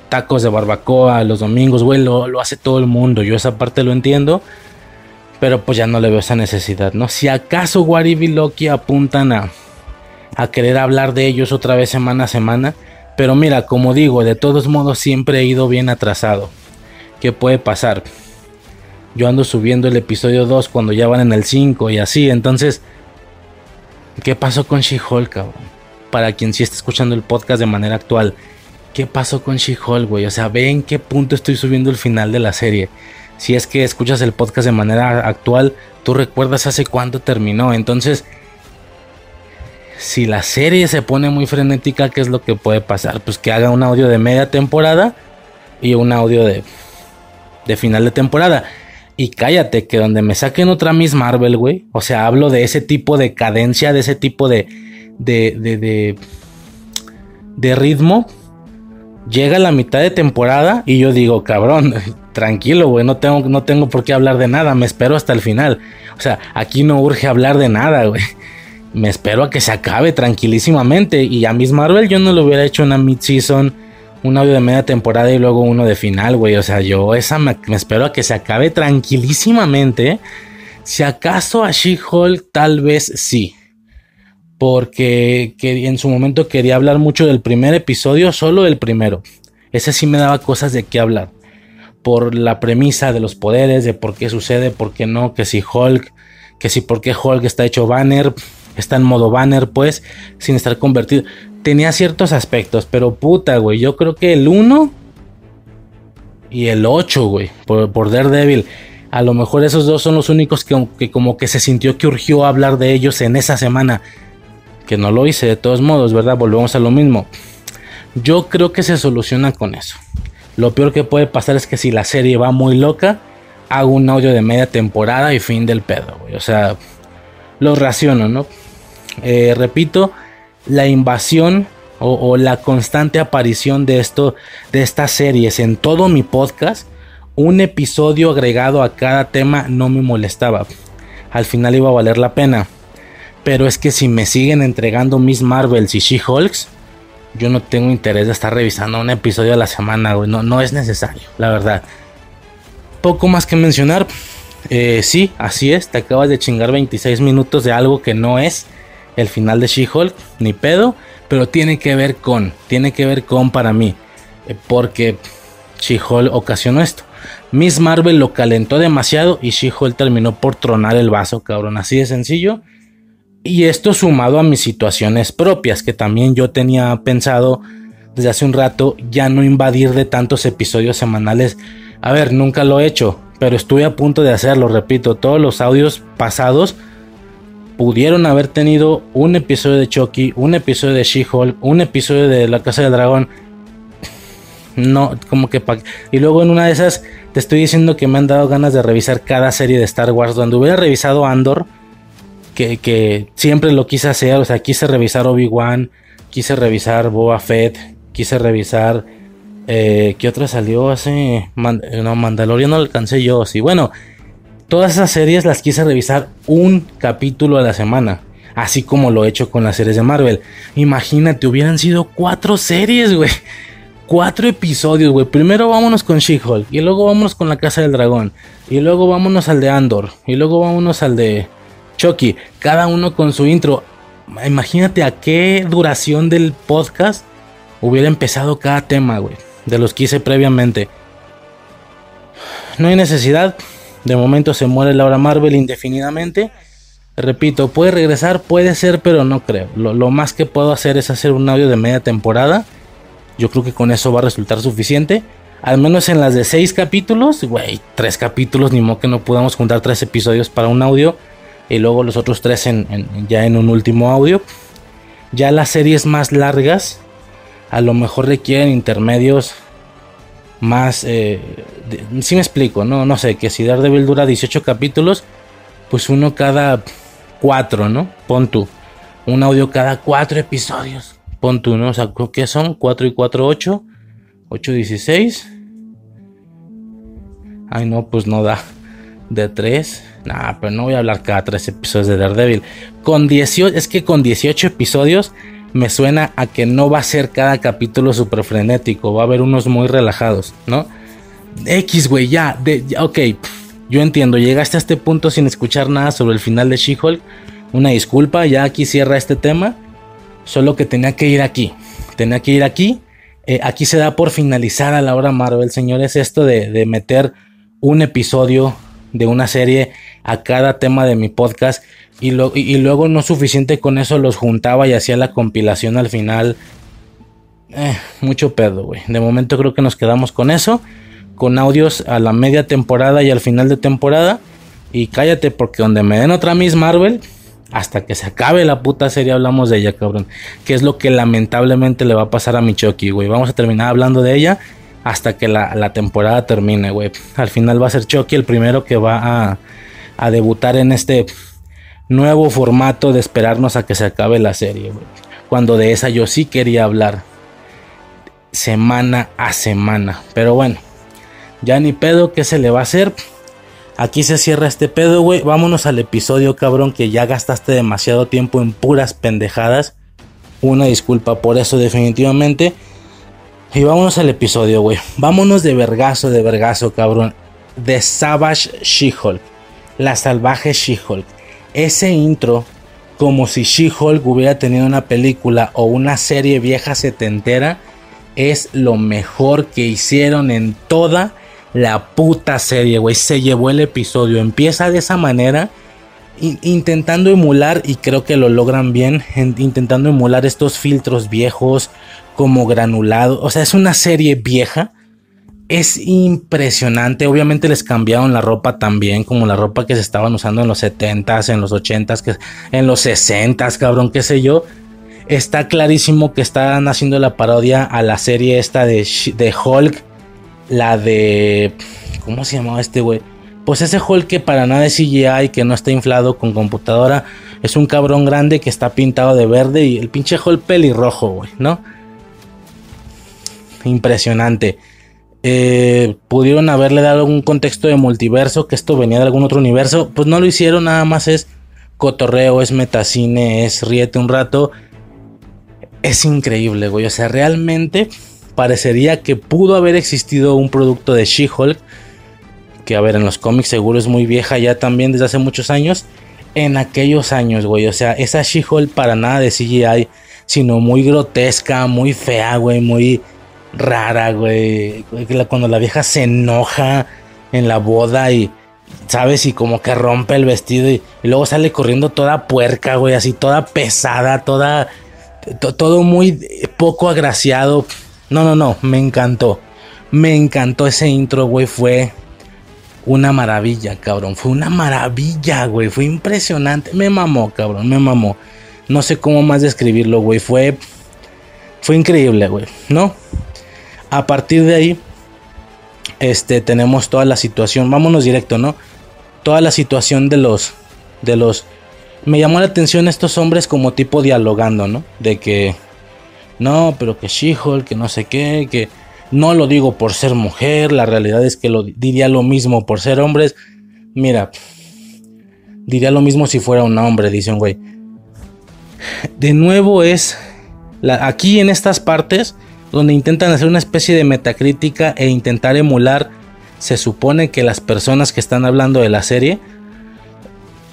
tacos de barbacoa los domingos. Güey, lo, lo hace todo el mundo. Yo esa parte lo entiendo pero pues ya no le veo esa necesidad, ¿no? Si acaso Warib y Loki apuntan a, a querer hablar de ellos otra vez semana a semana. Pero mira, como digo, de todos modos siempre he ido bien atrasado. ¿Qué puede pasar? Yo ando subiendo el episodio 2 cuando ya van en el 5 y así. Entonces, ¿qué pasó con She-Hulk, cabrón? Para quien sí está escuchando el podcast de manera actual, ¿qué pasó con She-Hulk, güey? O sea, ve en qué punto estoy subiendo el final de la serie si es que escuchas el podcast de manera actual, tú recuerdas hace cuánto terminó. Entonces, si la serie se pone muy frenética, ¿qué es lo que puede pasar? Pues que haga un audio de media temporada y un audio de, de final de temporada. Y cállate, que donde me saquen otra Miss Marvel, güey. O sea, hablo de ese tipo de cadencia, de ese tipo de, de, de, de, de ritmo. Llega la mitad de temporada y yo digo, cabrón, tranquilo, güey, no tengo, no tengo por qué hablar de nada, me espero hasta el final. O sea, aquí no urge hablar de nada, güey. Me espero a que se acabe tranquilísimamente. Y a Miss Marvel yo no le hubiera hecho una mid-season, un audio de media temporada y luego uno de final, güey. O sea, yo esa me, espero a que se acabe tranquilísimamente. Si acaso a She-Hulk tal vez sí. Porque que en su momento quería hablar mucho del primer episodio, solo el primero. Ese sí me daba cosas de qué hablar por la premisa de los poderes, de por qué sucede, por qué no, que si Hulk, que si por qué Hulk está hecho banner, está en modo banner, pues, sin estar convertido. Tenía ciertos aspectos, pero puta, güey, yo creo que el 1 y el 8, güey, por, por Daredevil. A lo mejor esos dos son los únicos que, que como que se sintió que urgió hablar de ellos en esa semana. Que no lo hice de todos modos, ¿verdad? Volvemos a lo mismo. Yo creo que se soluciona con eso. Lo peor que puede pasar es que si la serie va muy loca, hago un audio de media temporada y fin del pedo, güey. O sea, lo raciono, ¿no? Eh, repito, la invasión o, la constante aparición de esto, de estas series en todo mi podcast, un episodio agregado a cada tema no me molestaba. Al final iba a valer la pena. Pero es que si me siguen entregando Miss Marvels y She-Hulks, yo no tengo interés de estar revisando un episodio a la semana, güey. No, no es necesario, la verdad. Poco más que mencionar. Eh, sí, así es. Te acabas de chingar 26 minutos de algo que no es el final de She-Hulk, ni pedo. Pero tiene que ver con, tiene que ver con para mí. Eh, porque She-Hulk ocasionó esto. Miss Marvel lo calentó demasiado y She-Hulk terminó por tronar el vaso, cabrón. Así de sencillo. Y esto sumado a mis situaciones propias, que también yo tenía pensado desde hace un rato ya no invadir de tantos episodios semanales. A ver, nunca lo he hecho, pero estuve a punto de hacerlo, repito, todos los audios pasados pudieron haber tenido un episodio de Chucky, un episodio de She-Hulk, un episodio de La Casa del Dragón. No, como que... y luego en una de esas te estoy diciendo que me han dado ganas de revisar cada serie de Star Wars. Donde hubiera revisado Andor, que, siempre lo quise hacer, o sea, quise revisar Obi-Wan, quise revisar Boba Fett, quise revisar... Eh, ¿Qué otra salió hace? no, Mandalorian no lo alcancé yo, sí. Bueno, todas esas series las quise revisar un capítulo a la semana. Así como lo he hecho con las series de Marvel. Imagínate, hubieran sido cuatro series, güey. Cuatro episodios, güey. Primero vámonos con She-Hulk. Y luego vámonos con la Casa del Dragón. Y luego vámonos al de Andor. Y luego vámonos al de Chucky, cada uno con su intro. Imagínate a qué duración del podcast hubiera empezado cada tema, güey, de los que hice previamente. No hay necesidad. De momento se muere Laura Marvel indefinidamente. Repito, puede regresar, puede ser, pero no creo. Lo, más que puedo hacer es hacer un audio de media temporada. Yo creo que con eso va a resultar suficiente. Al menos en las de seis capítulos, güey, tres capítulos, ni modo que no podamos juntar tres episodios para un audio. Y luego los otros tres ya en un último audio. Ya las series más largas, a lo mejor requieren intermedios más... Eh, si me explico, ¿no? No sé, que si Daredevil dura 18 capítulos, pues uno cada cuatro, ¿no? Pon tú. Un audio cada cuatro episodios. Pon tú, ¿no? O sea, ¿qué son? 4 y 4, 8. 8, 16. Ay, no, pues no da. De 3. Nah, pero no voy a hablar cada 3 episodios de Daredevil. Con 18, es que con 18 episodios me suena a que no va a ser cada capítulo súper frenético. Va a haber unos muy relajados, ¿no? X, güey, ya. Ok, yo entiendo. Llegaste a este punto sin escuchar nada sobre el final de She-Hulk. Una disculpa, ya aquí cierra este tema. Solo que tenía que ir aquí. Tenía que ir aquí. Eh, aquí se da por finalizar a la hora Marvel, señores. Esto de, de meter un episodio de una serie a cada tema de mi podcast y, luego no suficiente con eso los juntaba y hacía la compilación al final. Eh, mucho pedo, güey. De momento creo que nos quedamos con eso. Con audios a la media temporada y al final de temporada. Y cállate porque donde me den otra Miss Marvel, hasta que se acabe la puta serie hablamos de ella, cabrón. Que es lo que lamentablemente le va a pasar a Michoki, güey. Vamos a terminar hablando de ella hasta que la, temporada termine, güey. Al final va a ser Chucky el primero que va a, a debutar en este nuevo formato de esperarnos a que se acabe la serie, Cuando de esa yo sí quería hablar semana a semana. Pero bueno, ya ni pedo, ¿qué se le va a hacer? Aquí se cierra este pedo, güey. Vámonos al episodio, cabrón, que ya gastaste demasiado tiempo en puras pendejadas. Una disculpa por eso, definitivamente. Y vámonos al episodio, güey. Vámonos de vergazo, de vergazo, cabrón. De Savage She-Hulk. La salvaje She-Hulk ese intro como si She-Hulk hubiera tenido una película o una serie vieja setentera es lo mejor que hicieron en toda la puta serie, güey. Se llevó el episodio. Empieza de esa manera. Intentando emular, y creo que lo logran bien, intentando emular estos filtros viejos como granulado. O sea, es una serie vieja, es impresionante. Obviamente les cambiaron la ropa también, como la ropa que se estaban usando en los 70s, en los 80s, que, en los 60s, cabrón, qué sé yo. Está clarísimo que están haciendo la parodia a la serie esta de, de Hulk, la de... ¿Cómo se llamaba este güey? Pues ese Hulk que para nada es CGI, que no está inflado con computadora, es un cabrón grande que está pintado de verde y el pinche Hulk pelirrojo, güey, ¿no? Impresionante. Eh, pudieron haberle dado algún contexto de multiverso, que esto venía de algún otro universo, pues no lo hicieron, nada más es cotorreo, es metacine, es ríete un rato. Es increíble, güey, o sea, realmente parecería que pudo haber existido un producto de She-Hulk, que a ver, en los cómics seguro es muy vieja ya también desde hace muchos años, en aquellos años, güey, o sea, esa She-Hulk para nada de CGI, sino muy grotesca, muy fea, güey, muy rara, güey. Cuando la vieja se enoja en la boda y, ¿sabes? Y como que rompe el vestido y, luego sale corriendo toda puerca, güey, así toda pesada, toda... todo muy poco agraciado. No, no, no, me encantó. Me encantó ese intro, güey, fue una maravilla, cabrón. Fue una maravilla, güey. Fue impresionante. Me mamó, cabrón, me mamó. No sé cómo más describirlo, güey. Fue... Fue increíble, güey, ¿no? A partir de ahí, este, tenemos toda la situación. Vámonos directo, ¿no? Toda la situación de los, de los. Me llamó la atención estos hombres como tipo dialogando, ¿no? De que, no, pero que She-Hulk, que no sé qué, que no lo digo por ser mujer, la realidad es que lo diría lo mismo por ser hombres. Mira, diría lo mismo si fuera un hombre, dice un güey. De nuevo es, aquí en estas partes donde intentan hacer una especie de metacrítica e intentar emular, se supone que las personas que están hablando de la serie,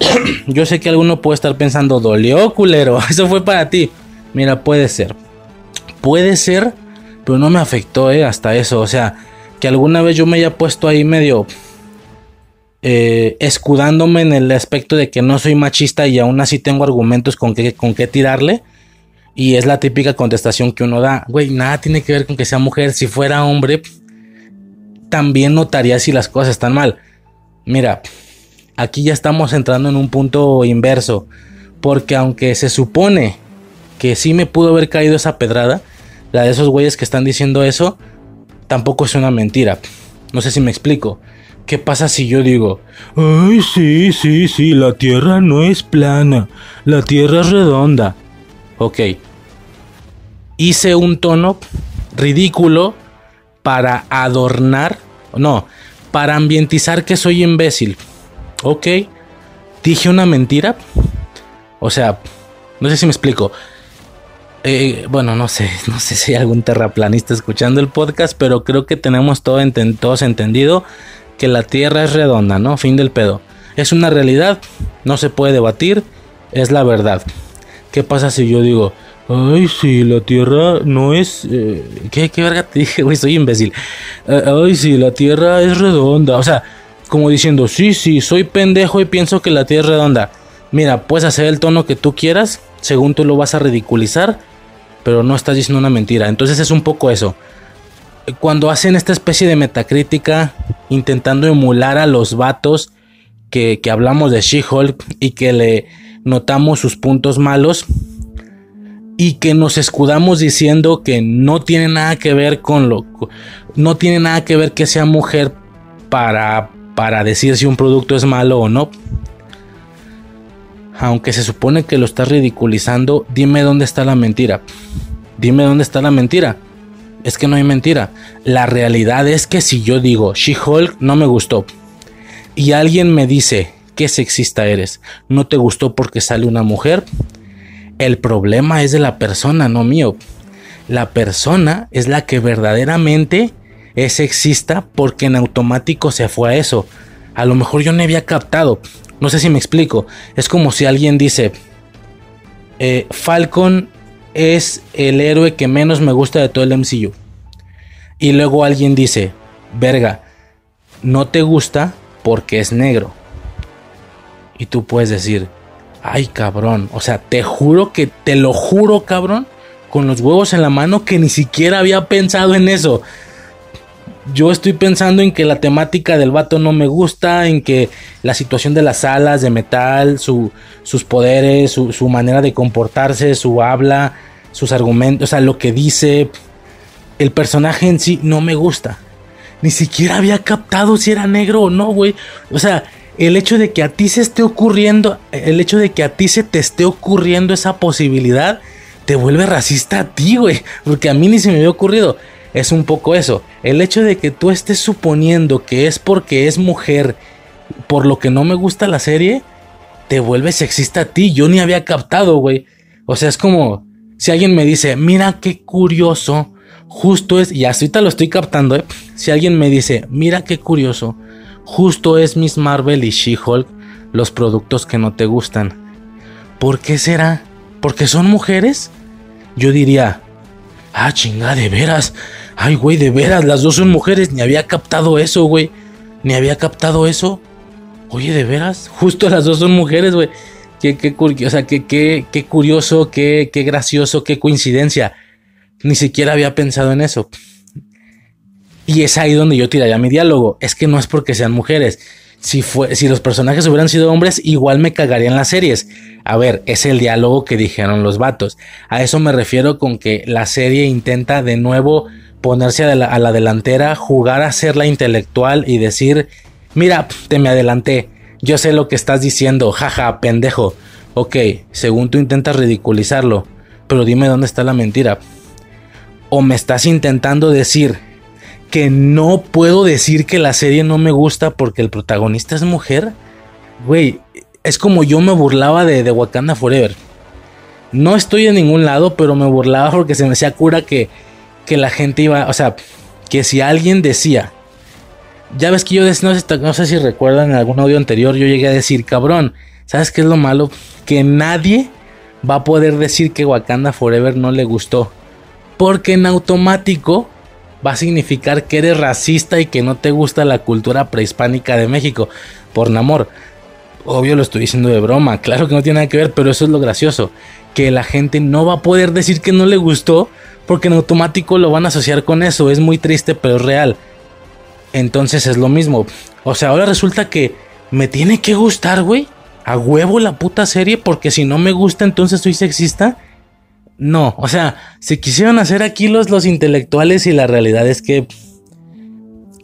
yo sé que alguno puede estar pensando, dolió culero, eso fue para ti. Mira, puede ser, puede ser, pero no me afectó, eh, hasta eso, o sea, que alguna vez yo me haya puesto ahí medio... eh, escudándome en el aspecto de que no soy machista y aún así tengo argumentos con qué con qué tirarle. Y es la típica contestación que uno da. Güey, nada tiene que ver con que sea mujer. Si fuera hombre, también notaría si las cosas están mal. Mira, aquí ya estamos entrando en un punto inverso. Porque aunque se supone que sí me pudo haber caído esa pedrada, la de esos güeyes que están diciendo eso, tampoco es una mentira. No sé si me explico. ¿Qué pasa si yo digo, ay, sí, sí, sí, la Tierra no es plana, la Tierra es redonda? Ok. Hice un tono ridículo para adornar, no, para ambientizar que soy imbécil. Ok. Dije una mentira. O sea, no sé si me explico. Eh, bueno, no sé, no sé si hay algún terraplanista escuchando el podcast, pero creo que tenemos todo todos entendido que la Tierra es redonda, ¿no? Fin del pedo. Es una realidad, no se puede debatir, es la verdad. ¿Qué pasa si yo digo, ay, sí, la Tierra no es... Eh, ¿qué, ¿Qué verga te dije, güey? Soy imbécil. Eh, ay, sí, la Tierra es redonda. O sea, como diciendo, sí, sí, soy pendejo y pienso que la Tierra es redonda. Mira, puedes hacer el tono que tú quieras, según tú lo vas a ridiculizar pero no estás diciendo una mentira. Entonces es un poco eso. Cuando hacen esta especie de metacrítica, intentando emular a los vatos que, hablamos de She-Hulk y que le notamos sus puntos malos y que nos escudamos diciendo que no tiene nada que ver con lo no tiene nada que ver que sea mujer para para decir si un producto es malo o no aunque se supone que lo estás ridiculizando, dime dónde está la mentira. Dime dónde está la mentira. Es que no hay mentira. La realidad es que si yo digo She-Hulk no me gustó y alguien me dice qué sexista eres, no te gustó porque sale una mujer, el problema es de la persona, no mío. La persona es la que verdaderamente es sexista porque en automático se fue a eso. A lo mejor yo no había captado. No sé si me explico. Es como si alguien dice, eh, Falcon es el héroe que menos me gusta de todo el MCU. Y luego alguien dice, verga, no te gusta porque es negro. Y tú puedes decir, ay cabrón, o sea, te juro que, te lo juro cabrón, con los huevos en la mano que ni siquiera había pensado en eso yo estoy pensando en que la temática del vato no me gusta, en que la situación de las alas de metal, sus poderes, su, manera de comportarse, su habla, sus argumentos, o sea, lo que dice, el personaje en sí no me gusta. Ni siquiera había captado si era negro o no, güey. O sea, el hecho de que a ti se esté ocurriendo, el hecho de que a ti se te esté ocurriendo esa posibilidad, te vuelve racista a ti, güey. Porque a mí ni se me había ocurrido es un poco eso. El hecho de que tú estés suponiendo que es porque es mujer, por lo que no me gusta la serie, te vuelve sexista a ti. Yo ni había captado, güey. O sea, es como si alguien me dice, mira qué curioso, justo es, y ahorita lo estoy captando, ¿eh? Si alguien me dice, mira qué curioso, justo es Miss Marvel y She-Hulk los productos que no te gustan. ¿Por qué será? ¿Porque son mujeres? Yo diría, ah, chinga, de veras, Ay, güey, de veras, las dos son mujeres. Ni había captado eso, güey. Ni había captado eso. Oye, de veras, justo las dos son mujeres, güey. Qué, qué, qué curioso, qué, qué gracioso, qué coincidencia. Ni siquiera había pensado en eso. Y es ahí donde yo tiraría mi diálogo. Es que no es porque sean mujeres. Si, fue, si los personajes hubieran sido hombres, igual me cagarían las series. A ver, es el diálogo que dijeron los vatos. A eso me refiero con que la serie intenta de nuevo ponerse a la, delantera, jugar a ser la intelectual y decir, mira, te me adelanté, yo sé lo que estás diciendo, jaja, pendejo. Ok, según tú intentas ridiculizarlo, pero dime dónde está la mentira. O me estás intentando decir que no puedo decir que la serie no me gusta porque el protagonista es mujer. Güey, es como yo me burlaba de, de Wakanda Forever. No estoy en ningún lado, pero me burlaba porque se me hacía cura que que la gente iba, o sea, que si alguien decía, ya ves que yo no sé, no sé si recuerdan en algún audio anterior, yo llegué a decir, cabrón, ¿sabes qué es lo malo? Que nadie va a poder decir que Wakanda Forever no le gustó. Porque en automático va a significar que eres racista y que no te gusta la cultura prehispánica de México. Por Namor. Obvio lo estoy diciendo de broma, claro que no tiene nada que ver, pero eso es lo gracioso. Que la gente no va a poder decir que no le gustó porque en automático lo van a asociar con eso. Es muy triste, pero es real. Entonces es lo mismo. O sea, ahora resulta que me tiene que gustar, güey. A huevo la puta serie porque si no me gusta entonces soy sexista. No, o sea, se quisieron hacer aquí los, los intelectuales y la realidad es que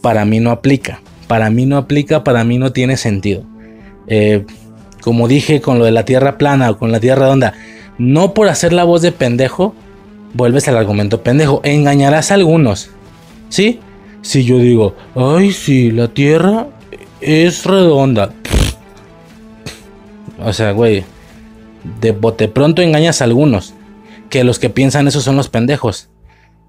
para mí no aplica. Para mí no aplica, para mí no tiene sentido. Eh, como dije con lo de la tierra plana o con la tierra redonda, no por hacer la voz de pendejo, vuelves al argumento pendejo. Engañarás a algunos. ¿Sí? Si yo digo, ay, sí, la tierra es redonda. O sea, güey, de bote pronto engañas a algunos. Que los que piensan eso son los pendejos.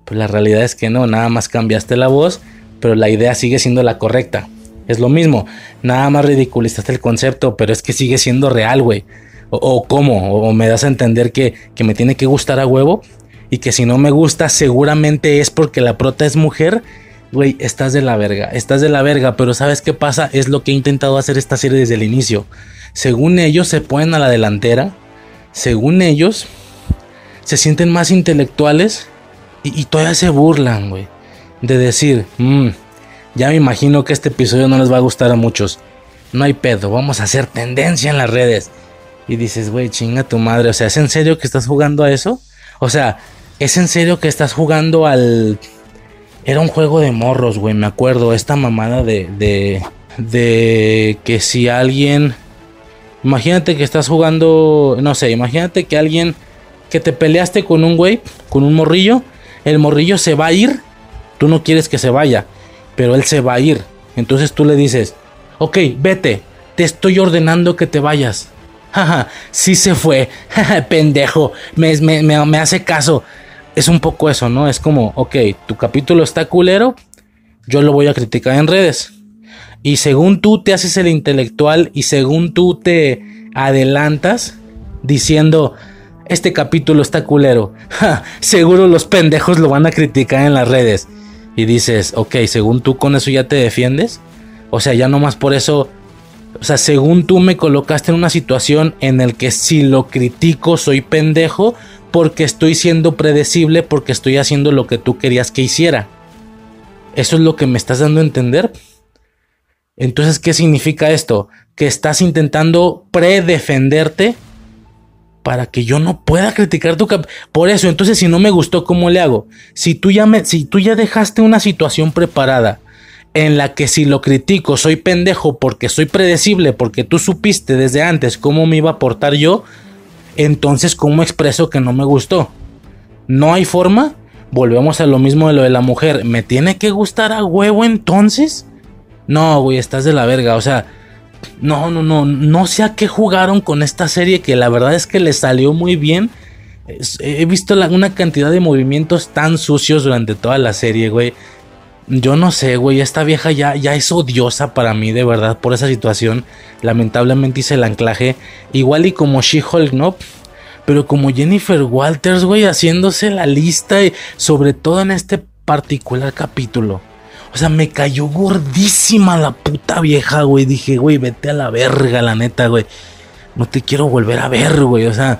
Pues la realidad es que no, nada más cambiaste la voz, pero la idea sigue siendo la correcta. Es lo mismo, nada más ridiculizaste el concepto, pero es que sigue siendo real, güey. O, cómo, o me das a entender que, que me tiene que gustar a huevo y que si no me gusta seguramente es porque la prota es mujer. Güey, estás de la verga, estás de la verga, pero ¿sabes qué pasa? Es lo que he intentado hacer esta serie desde el inicio. Según ellos se ponen a la delantera, según ellos se sienten más intelectuales y, todavía se burlan, güey. De decir, mmm, ya me imagino que este episodio no les va a gustar a muchos. No hay pedo, vamos a hacer tendencia en las redes. Y dices, güey, chinga tu madre. O sea, ¿es en serio que estás jugando a eso? O sea, ¿es en serio que estás jugando al... Era un juego de morros, güey, me acuerdo. Esta mamada de... De, de que si alguien... Imagínate que estás jugando... No sé, imagínate que alguien... Que te peleaste con un güey, con un morrillo. El morrillo se va a ir. Tú no quieres que se vaya pero él se va a ir. Entonces tú le dices, ok, vete, te estoy ordenando que te vayas. Jaja, sí se fue, pendejo, me, me, hace caso. Es un poco eso, ¿no? Es como, ok, tu capítulo está culero, yo lo voy a criticar en redes. Y según tú te haces el intelectual y según tú te adelantas diciendo, este capítulo está culero, seguro los pendejos lo van a criticar en las redes y dices, ok, según tú con eso ya te defiendes. O sea, ya nomás por eso, o sea, según tú me colocaste en una situación en el que si lo critico soy pendejo porque estoy siendo predecible, porque estoy haciendo lo que tú querías que hiciera. Eso es lo que me estás dando a entender. Entonces, ¿qué significa esto? Que estás intentando predefenderte para que yo no pueda criticar tu por eso entonces si no me gustó cómo le hago si tú ya me si tú ya dejaste una situación preparada en la que si lo critico soy pendejo porque soy predecible porque tú supiste desde antes cómo me iba a portar yo entonces cómo expreso que no me gustó no hay forma volvemos a lo mismo de lo de la mujer. Me tiene que gustar a huevo entonces no güey estás de la verga o sea no, no, no, no sé a qué jugaron con esta serie que la verdad es que le salió muy bien. he visto una cantidad de movimientos tan sucios durante toda la serie, güey. Yo no sé, güey, esta vieja ya, ya es odiosa para mí, de verdad, por esa situación. Lamentablemente hice el anclaje. Igual y como She-Hulk, ¿no? Pero como Jennifer Walters, güey, haciéndose la lista, sobre todo en este particular capítulo. O sea, me cayó gordísima la puta vieja, güey. Dije, güey, vete a la verga, la neta, güey. No te quiero volver a ver, güey. O sea,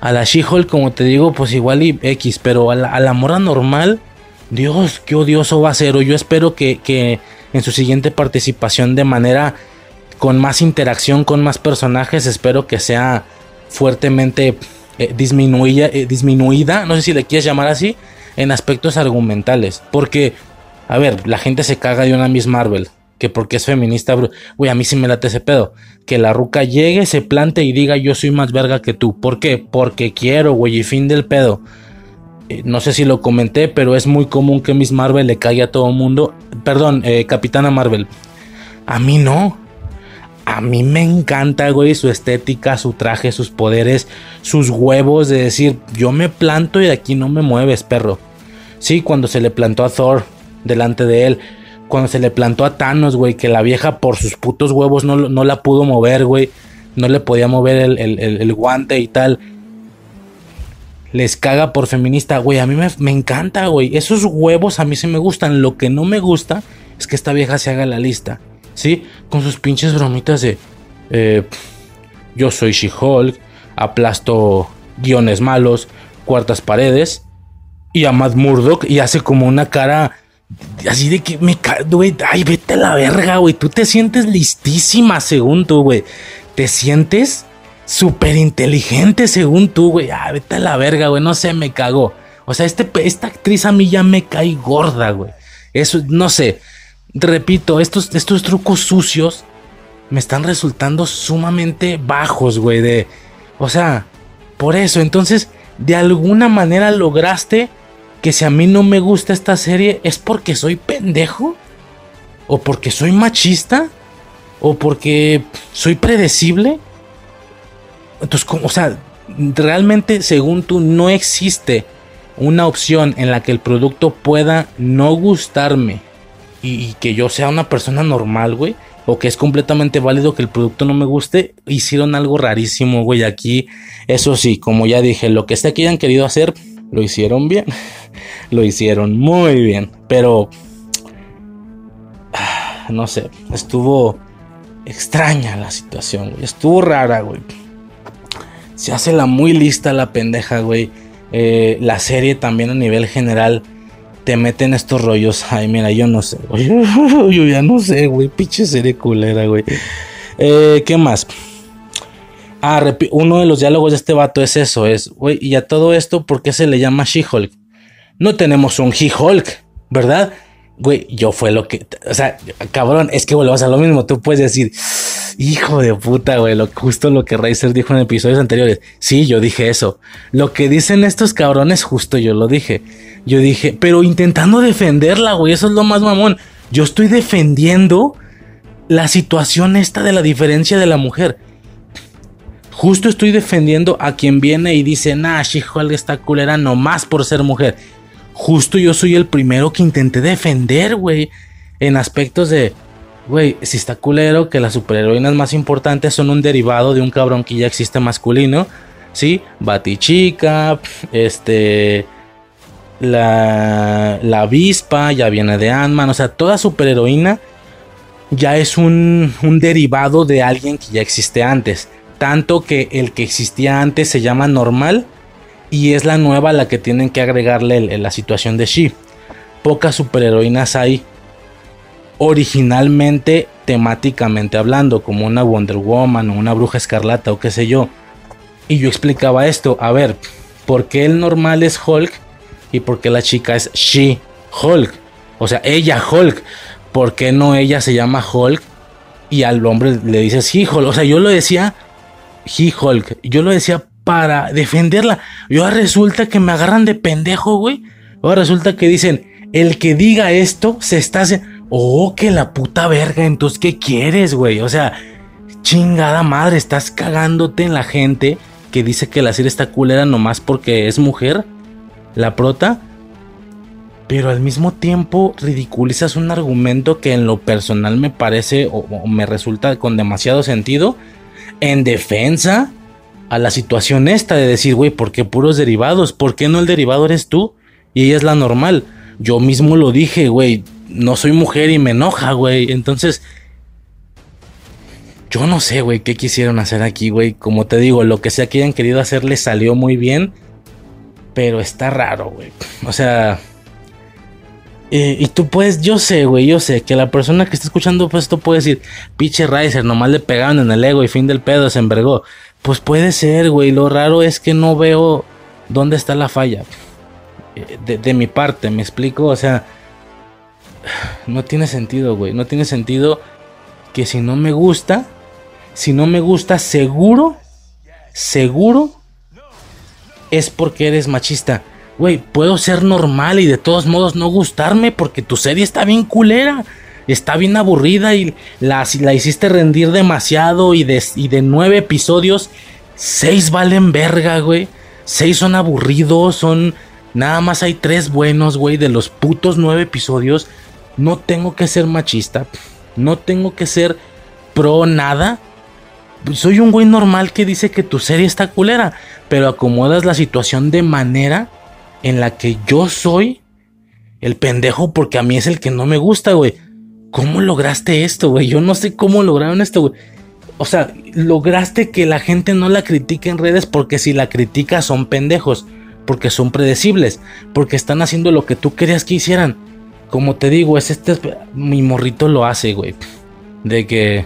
a la She-Hulk, como te digo, pues igual y X. Pero a la, a mora normal, Dios, qué odioso va a ser. O yo espero que, en su siguiente participación de manera con más interacción con más personajes, espero que sea fuertemente eh, disminuida, eh, disminuida, no sé si le quieres llamar así, en aspectos argumentales. Porque a ver, la gente se caga de una Miss Marvel. Que porque es feminista, güey, a mí sí me late ese pedo. Que la ruca llegue, se plante y diga yo soy más verga que tú. ¿Por qué? Porque quiero, güey, y fin del pedo. Eh, no sé si lo comenté, pero es muy común que Miss Marvel le caiga a todo mundo. Perdón, eh, Capitana Marvel. A mí no. A mí me encanta, güey, su estética, su traje, sus poderes, sus huevos de decir, yo me planto y de aquí no me mueves, perro. Sí, cuando se le plantó a Thor, delante de él. Cuando se le plantó a Thanos, güey, que la vieja por sus putos huevos no, no la pudo mover, güey. No le podía mover el, guante y tal. les caga por feminista. Güey, a mí me, me encanta, güey. Esos huevos a mí sí me gustan. Lo que no me gusta es que esta vieja se haga la lista. ¿Sí? Con sus pinches bromitas de... Eh, yo soy She-Hulk. Aplasto guiones malos. Cuartas paredes. Y a Matt Murdock. Y hace como una cara... Así de que me güey. Ay, vete a la verga, güey. Tú te sientes listísima según tú, güey. Te sientes súper inteligente según tú, güey. Ah, vete a la verga, güey. No sé, me cagó. O sea, este, esta actriz a mí ya me cae gorda, güey. Eso, no sé. Repito, estos, estos trucos sucios me están resultando sumamente bajos, güey. De, o sea, por eso. Entonces, de alguna manera lograste que si a mí no me gusta esta serie es porque soy pendejo. O porque soy machista. O porque soy predecible. Entonces, o sea, realmente según tú no existe una opción en la que el producto pueda no gustarme y, que yo sea una persona normal, güey. O que es completamente válido que el producto no me guste. Hicieron algo rarísimo, güey. Aquí, eso sí, como ya dije, lo que sea que hayan querido hacer, lo hicieron bien. lo hicieron muy bien. Pero, no sé, estuvo extraña la situación. Estuvo rara, güey. Se hace la muy lista la pendeja, güey. Eh, la serie también a nivel general te meten estos rollos. Ay, mira, yo no sé, güey. Yo ya no sé, güey. Pinche serie culera, güey. Eh, ¿Qué más? Ah, uno de los diálogos de este vato es eso, es, güey, y a todo esto, ¿por qué se le llama She-Hulk? No tenemos un He-Hulk, ¿verdad? Güey, yo fue lo que, o sea, cabrón, es que volvemos a lo mismo, tú puedes decir, hijo de puta, güey, lo, justo lo que Razer dijo en episodios anteriores. Sí, yo dije eso. Lo que dicen estos cabrones, justo yo lo dije. Yo dije, pero intentando defenderla, güey, eso es lo más mamón. Yo estoy defendiendo la situación esta de la diferencia de la mujer. Justo estoy defendiendo a quien viene y dice, nah, She-Hulk está culera nomás por ser mujer justo yo soy el primero que intenté defender, güey. En aspectos de, güey, si está culero que las superheroínas más importantes son un derivado de un cabrón que ya existe masculino. ¿Sí? Batichica, este... La, la avispa ya viene de Ant-Man. O sea, toda superheroína ya es un, un derivado de alguien que ya existe antes. Tanto que el que existía antes se llama normal y es la nueva la que tienen que agregarle la situación de She. Pocas superheroínas hay originalmente temáticamente hablando, como una Wonder Woman o una Bruja Escarlata o qué sé yo. Y yo explicaba esto, a ver, ¿por qué el normal es Hulk y por qué la chica es She Hulk? O sea, ella Hulk. ¿Por qué no ella se llama Hulk y al hombre le dices He Hulk? O sea, yo lo decía He Hulk. Yo lo decía para defenderla. Y ahora resulta que me agarran de pendejo, güey. Ahora resulta que dicen, el que diga esto se está haciendo... Oh, que la puta verga, entonces, ¿qué quieres, güey? O sea, chingada madre, estás cagándote en la gente que dice que la serie está culera nomás porque es mujer, la prota. Pero al mismo tiempo ridiculizas un argumento que en lo personal me parece o me resulta con demasiado sentido en defensa a la situación esta de decir, güey, ¿por qué puros derivados? ¿Por qué no el derivado eres tú? Y ella es la normal. Yo mismo lo dije, güey, no soy mujer y me enoja, güey. Entonces, yo no sé, güey, qué quisieron hacer aquí, güey. Como te digo, lo que sea que hayan querido hacer les salió muy bien. Pero está raro, güey. O sea... Eh, y tú puedes, yo sé, güey, yo sé que la persona que está escuchando pues, esto puede decir, pinche Riser, nomás le pegaron en el ego y fin del pedo se envergó. Pues puede ser, güey. Lo raro es que no veo dónde está la falla. Eh, de, mi parte, me explico. O sea, no tiene sentido, güey. No tiene sentido que si no me gusta, si no me gusta, seguro, seguro, es porque eres machista. Güey, puedo ser normal y de todos modos no gustarme porque tu serie está bien culera está bien aburrida y la, la hiciste rendir demasiado y de, y de nueve episodios, seis valen verga, güey. Seis son aburridos, son... Nada más hay tres buenos, güey, de los putos nueve episodios. No tengo que ser machista. No tengo que ser pro nada. Soy un güey normal que dice que tu serie está culera. pero acomodas la situación de manera en la que yo soy el pendejo porque a mí es el que no me gusta, güey. ¿Cómo lograste esto, güey? Yo no sé cómo lograron esto, güey. O sea, lograste que la gente no la critique en redes porque si la critica son pendejos, porque son predecibles, porque están haciendo lo que tú querías que hicieran. Como te digo, es este, mi morrito lo hace, güey. De que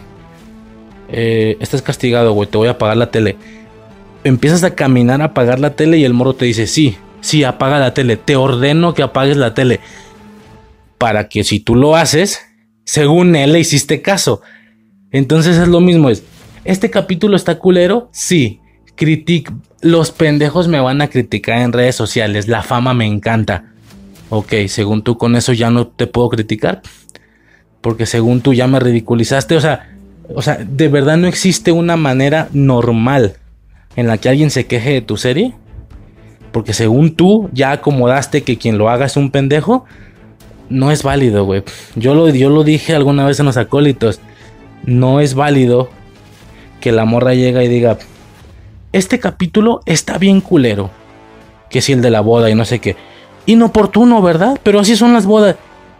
eh, estás castigado, güey, te voy a apagar la tele. Empiezas a caminar a apagar la tele y el morro te dice, sí, sí, apaga la tele, te ordeno que apagues la tele. Para que si tú lo haces, según él le hiciste caso. Entonces es lo mismo, es, ¿este capítulo está culero? Sí, critic, los pendejos me van a criticar en redes sociales, la fama me encanta. Ok, según tú con eso ya no te puedo criticar. Porque según tú ya me ridiculizaste, o sea, o sea, de verdad no existe una manera normal en la que alguien se queje de tu serie. Porque según tú ya acomodaste que quien lo haga es un pendejo. No es válido, güey. Yo lo, yo lo dije alguna vez en los acólitos. No es válido que la morra llega y diga, este capítulo está bien culero. Que si el de la boda y no sé qué. Inoportuno, ¿verdad? Pero así son las bodas.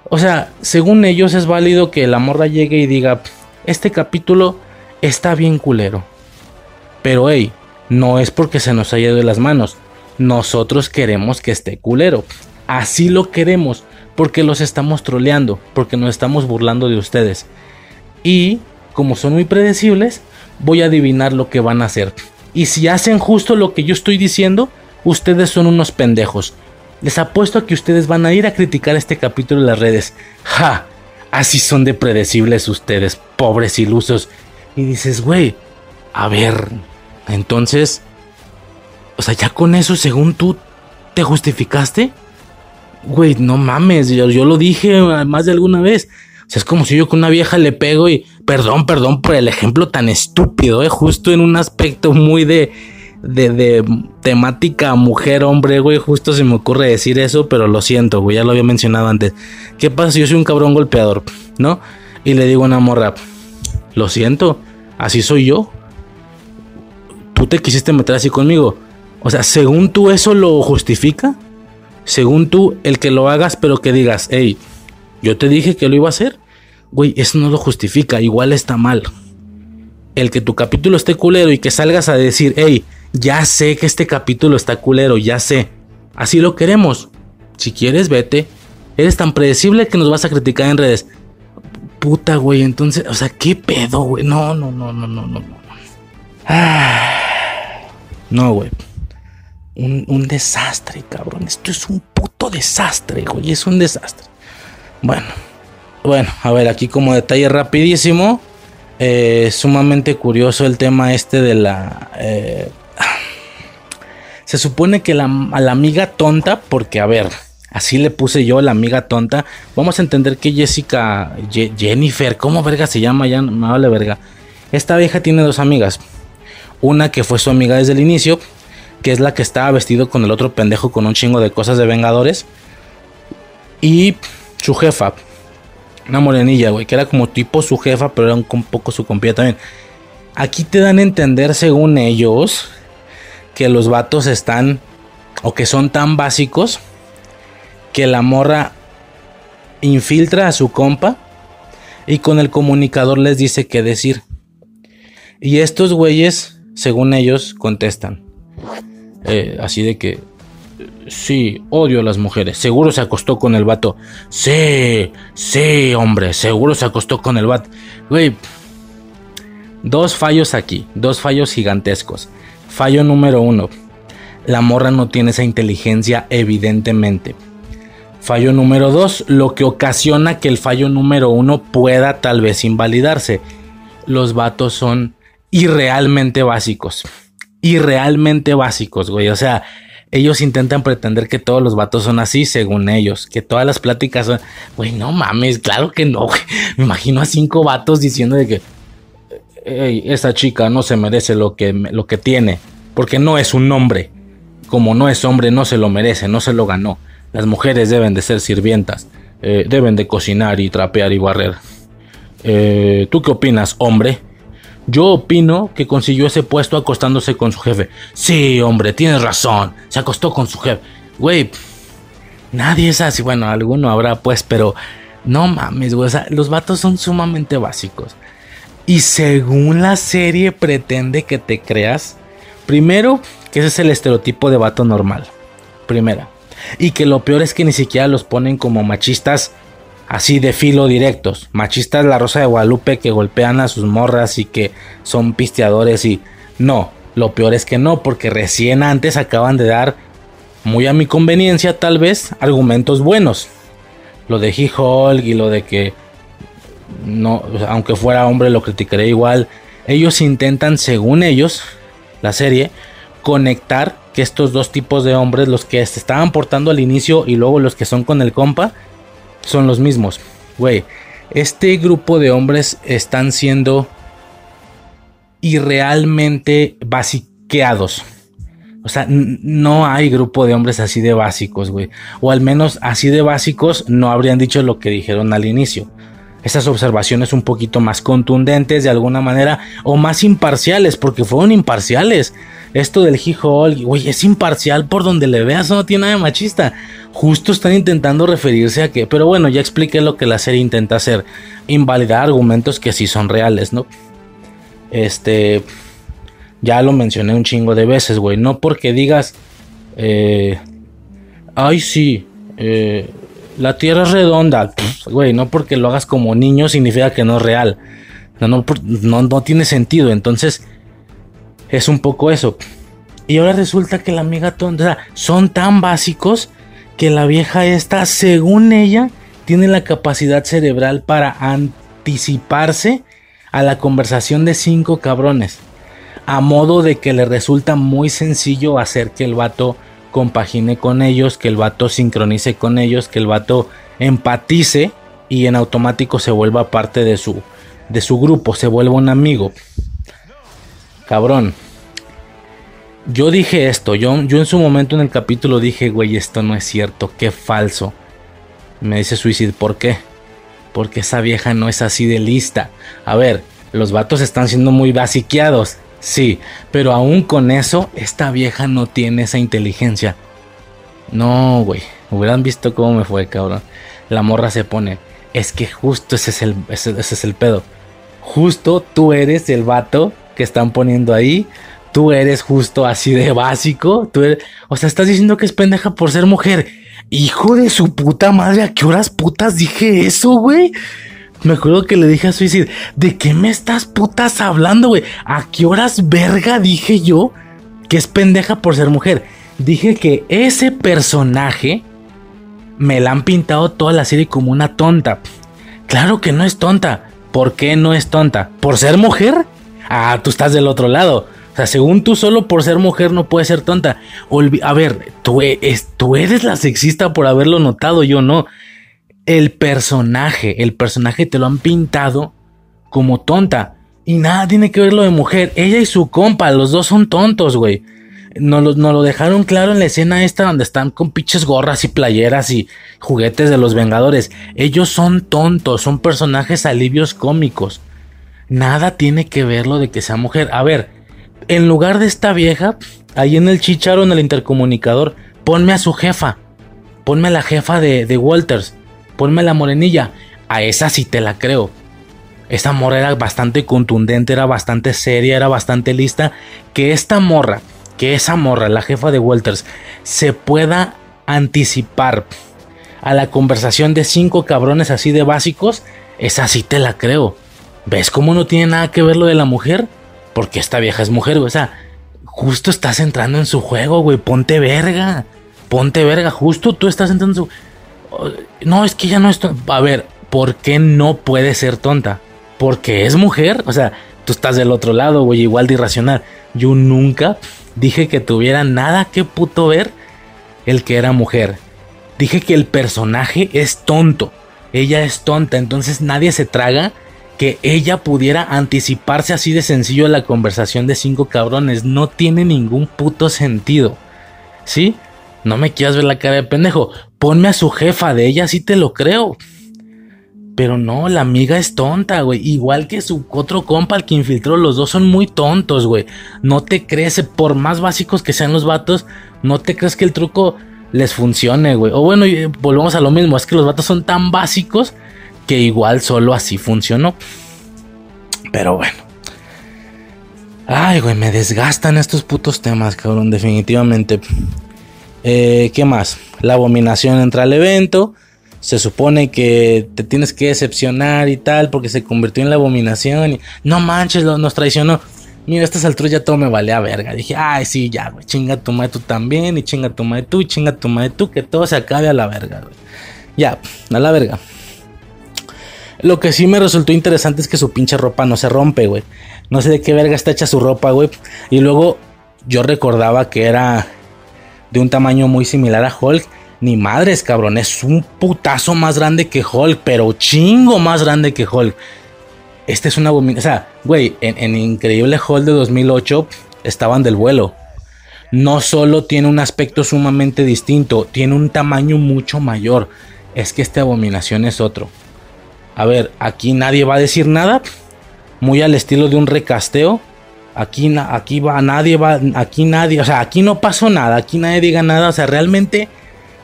O sea, según ellos es válido que la morra llegue y diga, este capítulo está bien culero. Pero hey, no es porque se nos haya ido las manos. Nosotros queremos que esté culero. Así lo queremos porque los estamos troleando, porque nos estamos burlando de ustedes. Y como son muy predecibles, voy a adivinar lo que van a hacer. Y si hacen justo lo que yo estoy diciendo, ustedes son unos pendejos. Les apuesto a que ustedes van a ir a criticar este capítulo en las redes. ¡Ja! Así son de predecibles ustedes, pobres ilusos. Y dices, güey, a ver, entonces, o sea, ya con eso, según tú, ¿te justificaste? Güey, no mames, yo, lo dije más de alguna vez. O sea, es como si yo con una vieja le pego y, perdón, perdón por el ejemplo tan estúpido, ¿eh? justo en un aspecto muy de, de, de temática mujer-hombre, güey. Justo se me ocurre decir eso, pero lo siento, güey. Ya lo había mencionado antes. ¿Qué pasa si yo soy un cabrón golpeador, no? Y le digo a una morra, lo siento, así soy yo. Tú te quisiste meter así conmigo. O sea, según tú eso lo justifica. Según tú, el que lo hagas, pero que digas, hey, yo te dije que lo iba a hacer. Güey, eso no lo justifica. Igual está mal. El que tu capítulo esté culero y que salgas a decir, hey, ya sé que este capítulo está culero, ya sé. Así lo queremos. Si quieres, vete. Eres tan predecible que nos vas a criticar en redes. Puta, güey, entonces, o sea, ¿qué pedo, güey? No, no, no, no, no, no. No, güey. Un, desastre, cabrón. Esto es un puto desastre, güey. Es un desastre. Bueno, bueno, a ver, aquí como detalle rapidísimo. Eh, sumamente curioso el tema este de la... Eh, se supone que la, a la amiga tonta, porque a ver, así le puse yo la amiga tonta. Vamos a entender que Jessica, Jennifer, ¿cómo verga se llama? Ya me vale verga. Esta vieja tiene dos amigas. Una que fue su amiga desde el inicio, que es la que estaba vestido con el otro pendejo con un chingo de cosas de Vengadores. Y su jefa, una morenilla, güey, que era como tipo su jefa, pero era un, poco su compía también. Aquí te dan a entender, según ellos, que los vatos están o que son tan básicos que la morra infiltra a su compa y con el comunicador les dice qué decir. Y estos güeyes, según ellos, contestan. Eh, así de que, sí, odio a las mujeres. Seguro se acostó con el vato. Sí, sí, hombre, seguro se acostó con el vato. Dos fallos aquí, dos fallos gigantescos. Fallo número uno. La morra no tiene esa inteligencia evidentemente. Fallo número dos. Lo que ocasiona que el fallo número uno pueda tal vez invalidarse. Los vatos son irrealmente básicos. Irrealmente básicos, güey. O sea, ellos intentan pretender que todos los vatos son así, según ellos. Que todas las pláticas son. Güey, no mames, claro que no, güey. Me imagino a cinco vatos diciendo de que esa chica no se merece lo que, lo que tiene, porque no es un hombre. Como no es hombre, no se lo merece, no se lo ganó. Las mujeres deben de ser sirvientas, eh, deben de cocinar y trapear y barrer. Eh, ¿Tú qué opinas, hombre? Yo opino que consiguió ese puesto acostándose con su jefe. Sí, hombre, tienes razón. Se acostó con su jefe. Güey, nadie es así. Bueno, alguno habrá pues, pero no mames, güey. O sea, los vatos son sumamente básicos. Y según la serie pretende que te creas, primero, que ese es el estereotipo de vato normal. Primera. Y que lo peor es que ni siquiera los ponen como machistas así de filo directos. Machistas la Rosa de Guadalupe que golpean a sus morras y que son pisteadores y no, lo peor es que no, porque recién antes acaban de dar, muy a mi conveniencia tal vez, argumentos buenos. Lo de he y lo de que no, aunque fuera hombre lo criticaré igual. Ellos intentan, según ellos, la serie, conectar que estos dos tipos de hombres, los que se estaban portando al inicio y luego los que son con el compa, son los mismos. Güey, este grupo de hombres están siendo irrealmente basiqueados. O sea, no hay grupo de hombres así de básicos, güey. O al menos así de básicos no habrían dicho lo que dijeron al inicio. Esas observaciones un poquito más contundentes de alguna manera o más imparciales, porque fueron imparciales. Esto del hijo, güey, es imparcial por donde le veas, no tiene nada de machista. Justo están intentando referirse a que, pero bueno, ya expliqué lo que la serie intenta hacer, invalidar argumentos que sí son reales, ¿no? Este, ya lo mencioné un chingo de veces, güey, no porque digas, eh, ay sí, eh, la Tierra es redonda, güey, no porque lo hagas como niño significa que no es real, no, no, no tiene sentido, entonces es un poco eso. Y ahora resulta que la amiga tonta, son tan básicos que la vieja esta, según ella, tiene la capacidad cerebral para anticiparse a la conversación de cinco cabrones. A modo de que le resulta muy sencillo hacer que el vato compagine con ellos, que el vato sincronice con ellos, que el vato empatice y en automático se vuelva parte de su, de su grupo, se vuelva un amigo. Cabrón, yo dije esto, yo, yo en su momento en el capítulo dije, güey, esto no es cierto, qué falso. Me dice Suicide, ¿por qué? Porque esa vieja no es así de lista. A ver, los vatos están siendo muy basiqueados, sí, pero aún con eso, esta vieja no tiene esa inteligencia. No, güey, hubieran visto cómo me fue, cabrón. La morra se pone, es que justo ese es el, ese es el pedo. Justo tú eres el vato que están poniendo ahí tú eres justo así de básico. Tú o sea, estás diciendo que es pendeja por ser mujer. Hijo de su puta madre, ¿a qué horas putas dije eso, güey? Me acuerdo que le dije a Suicide, ¿de qué me estás putas hablando, güey? ¿A qué horas verga dije yo que es pendeja por ser mujer? Dije que ese personaje me la han pintado toda la serie como una tonta. Claro que no es tonta. ¿Por qué no es tonta? ¿Por ser mujer? Ah, tú estás del otro lado. O sea, según tú, solo por ser mujer no puedes ser tonta. a ver, tú, e-, tú eres la sexista por haberlo notado, yo no. El personaje, el personaje te lo han pintado como tonta. Y nada tiene que ver lo de mujer. Ella y su compa, los dos son tontos, güey. Nos lo, lo dejaron claro en la escena esta donde están con pinches gorras y playeras y juguetes de los Vengadores. Ellos son tontos, son personajes alivios cómicos. Nada tiene que ver lo de que sea mujer. A ver, en lugar de esta vieja, ahí en el chicharo, en el intercomunicador, ponme a su jefa. Ponme a la jefa de, de Walters. Ponme a la morenilla. A esa sí te la creo. Esa morra era bastante contundente, era bastante seria, era bastante lista. Que esta morra, que esa morra, la jefa de Walters, se pueda anticipar a la conversación de cinco cabrones así de básicos, esa sí te la creo. ¿Ves cómo no tiene nada que ver lo de la mujer? Porque esta vieja es mujer, güey. O sea, justo estás entrando en su juego, güey. Ponte verga. Ponte verga. Justo tú estás entrando en su. No, es que ella no es. A ver, ¿por qué no puede ser tonta? Porque es mujer. O sea, tú estás del otro lado, güey. Igual de irracional. Yo nunca dije que tuviera nada que puto ver el que era mujer. Dije que el personaje es tonto. Ella es tonta. Entonces nadie se traga que ella pudiera anticiparse así de sencillo a la conversación de cinco cabrones. No tiene ningún puto sentido. ¿Sí? No me quieras ver la cara de pendejo. Ponme a su jefa de ella, sí te lo creo. Pero no, la amiga es tonta, güey. Igual que su otro compa, el que infiltró, los dos son muy tontos, güey. No te crees, por más básicos que sean los vatos, no te crees que el truco les funcione, güey. O bueno, volvemos a lo mismo, es que los vatos son tan básicos que igual solo así funcionó. Pero bueno. Ay, güey, me desgastan estos putos temas, cabrón, definitivamente. Eh, ¿Qué más? La abominación entra al evento. Se supone que te tienes que decepcionar y tal porque se convirtió en la abominación. No manches, nos traicionó. Mira, a estas alturas ya todo me vale a verga. Dije, ay, sí, ya, güey, chinga tu madre tú también, y chinga tu madre tú, chinga tu madre tú, que todo se acabe a la verga, güey. Ya, a la verga. Lo que sí me resultó interesante es que su pinche ropa no se rompe, güey. No sé de qué verga está hecha su ropa, güey. Y luego yo recordaba que era de un tamaño muy similar a Hulk. Ni madres, cabrón. Es un putazo más grande que Hulk, pero chingo más grande que Hulk. Este es una abominación. O sea, güey, en, Increíble Hulk de 2008 estaban del vuelo. No solo tiene un aspecto sumamente distinto, tiene un tamaño mucho mayor. Es que esta abominación es otro. A ver, aquí nadie va a decir nada. Muy al estilo de un recasteo. Aquí, aquí va, nadie va, aquí nadie, o sea, aquí no pasó nada, aquí nadie diga nada. O sea, realmente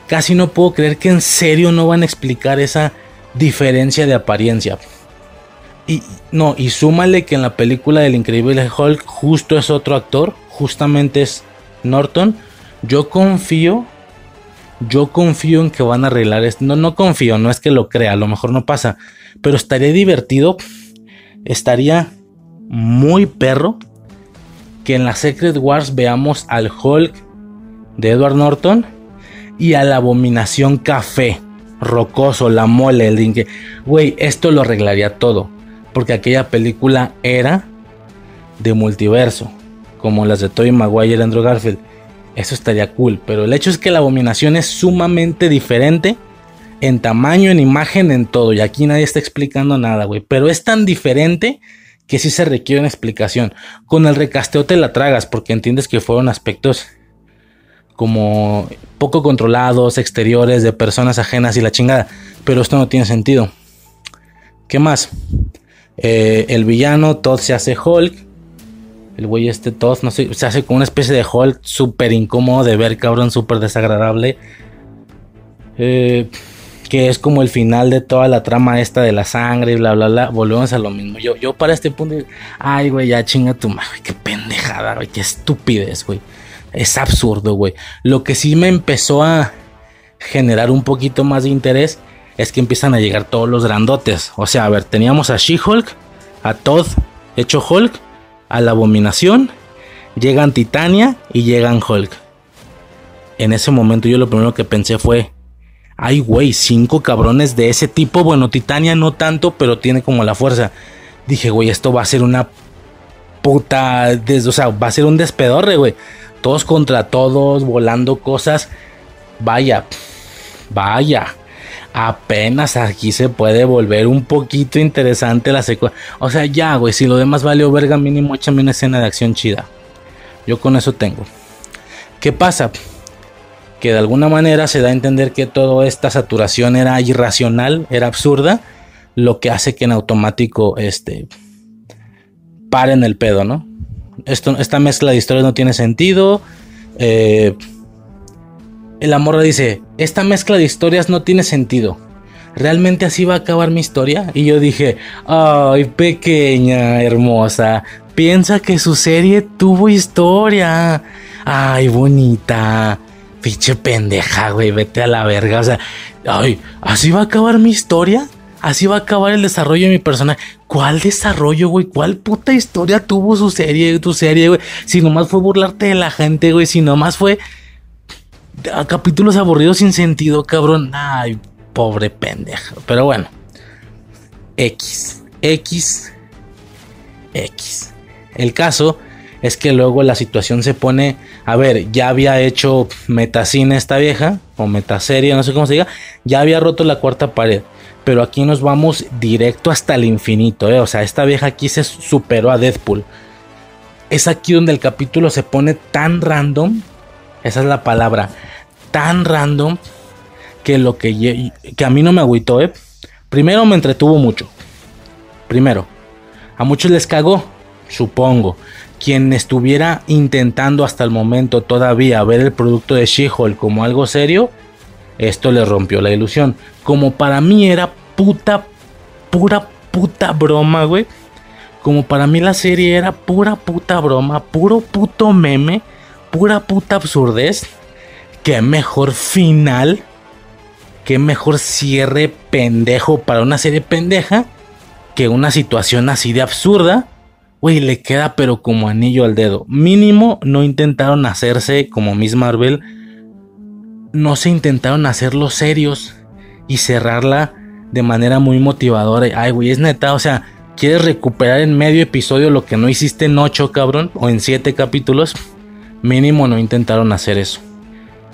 casi no puedo creer que en serio no van a explicar esa diferencia de apariencia. Y no, y súmale que en la película del Increíble Hulk justo es otro actor, justamente es Norton. Yo confío, yo confío en que van a arreglar esto. No, no confío, no es que lo crea, a lo mejor no pasa, pero estaría divertido, estaría muy perro que en la Secret Wars veamos al Hulk de Edward Norton y a la abominación café rocoso, la mole, el dingue. Güey, esto lo arreglaría todo porque aquella película era de multiverso, como las de Tobey Maguire y Andrew Garfield. Eso estaría cool, pero el hecho es que la abominación es sumamente diferente en tamaño, en imagen, en todo. Y aquí nadie está explicando nada, güey. Pero es tan diferente que sí se requiere una explicación. Con el recasteo te la tragas porque entiendes que fueron aspectos como poco controlados, exteriores, de personas ajenas y la chingada. Pero esto no tiene sentido. ¿Qué más? Eh, el villano, Todd se hace Hulk. El güey este Todd, no sé, se hace como una especie de Hulk súper incómodo de ver, cabrón, súper desagradable. Eh, que es como el final de toda la trama esta de la sangre y bla, bla, bla. Volvemos a lo mismo. Yo, yo para este punto, ay, güey, ya chinga tu madre, qué pendejada, güey, qué estupidez, güey. Es absurdo, güey. Lo que sí me empezó a generar un poquito más de interés es que empiezan a llegar todos los grandotes. O sea, a ver, teníamos a She-Hulk, a Todd hecho Hulk, a la Abominación, llegan Titania y llegan Hulk. En ese momento yo lo primero que pensé fue, ay güey, cinco cabrones de ese tipo. Bueno, Titania no tanto, pero tiene como la fuerza. Dije, güey, esto va a ser una puta, o sea, va a ser un despedorre, güey. Todos contra todos, volando cosas. Vaya, vaya apenas aquí se puede volver un poquito interesante la secuencia. O sea, ya, güey, si lo demás valió verga, mínimo échame una escena de acción chida. Yo con eso tengo. ¿Qué pasa? Que de alguna manera se da a entender que toda esta saturación era irracional, era absurda, lo que hace que en automático este paren el pedo, ¿no? Esta mezcla de historias no tiene sentido. Eh, el amor dice, esta mezcla de historias no tiene sentido. ¿Realmente así va a acabar mi historia? Y yo dije, ay, pequeña, hermosa, piensa que su serie tuvo historia. Ay, bonita. Fiche pendeja, güey, vete a la verga. O sea, ay, ¿así va a acabar mi historia? Así va a acabar el desarrollo de mi personaje. ¿Cuál desarrollo, güey? ¿Cuál puta historia tuvo su serie, tu serie, güey? Si nomás fue burlarte de la gente, güey. Si nomás fue a capítulos aburridos sin sentido, cabrón. Ay, pobre pendejo. Pero bueno. X. X. X. El caso es que luego la situación se pone. A ver, ya había hecho metacine esta vieja. O metaserie, no sé cómo se diga. Ya había roto la cuarta pared. Pero aquí nos vamos directo hasta el infinito. ¿eh? O sea, esta vieja aquí se superó a Deadpool. Es aquí donde el capítulo se pone tan random. Esa es la palabra tan random que lo que, que a mí no me agüitó, ¿eh? Primero me entretuvo mucho. Primero, a muchos les cagó, supongo. Quien estuviera intentando hasta el momento todavía ver el producto de She-Hulk como algo serio, esto le rompió la ilusión. Como para mí era puta, pura puta broma, güey. Como para mí la serie era pura puta broma, puro puto meme, pura puta absurdez. Qué mejor final, qué mejor cierre pendejo para una serie pendeja que una situación así de absurda. Güey, le queda pero como anillo al dedo. Mínimo no intentaron hacerse como Miss Marvel. No se intentaron hacerlo serios y cerrarla de manera muy motivadora. Ay, güey, es neta, o sea, quieres recuperar en medio episodio lo que no hiciste en ocho, cabrón, o en siete capítulos. Mínimo no intentaron hacer eso.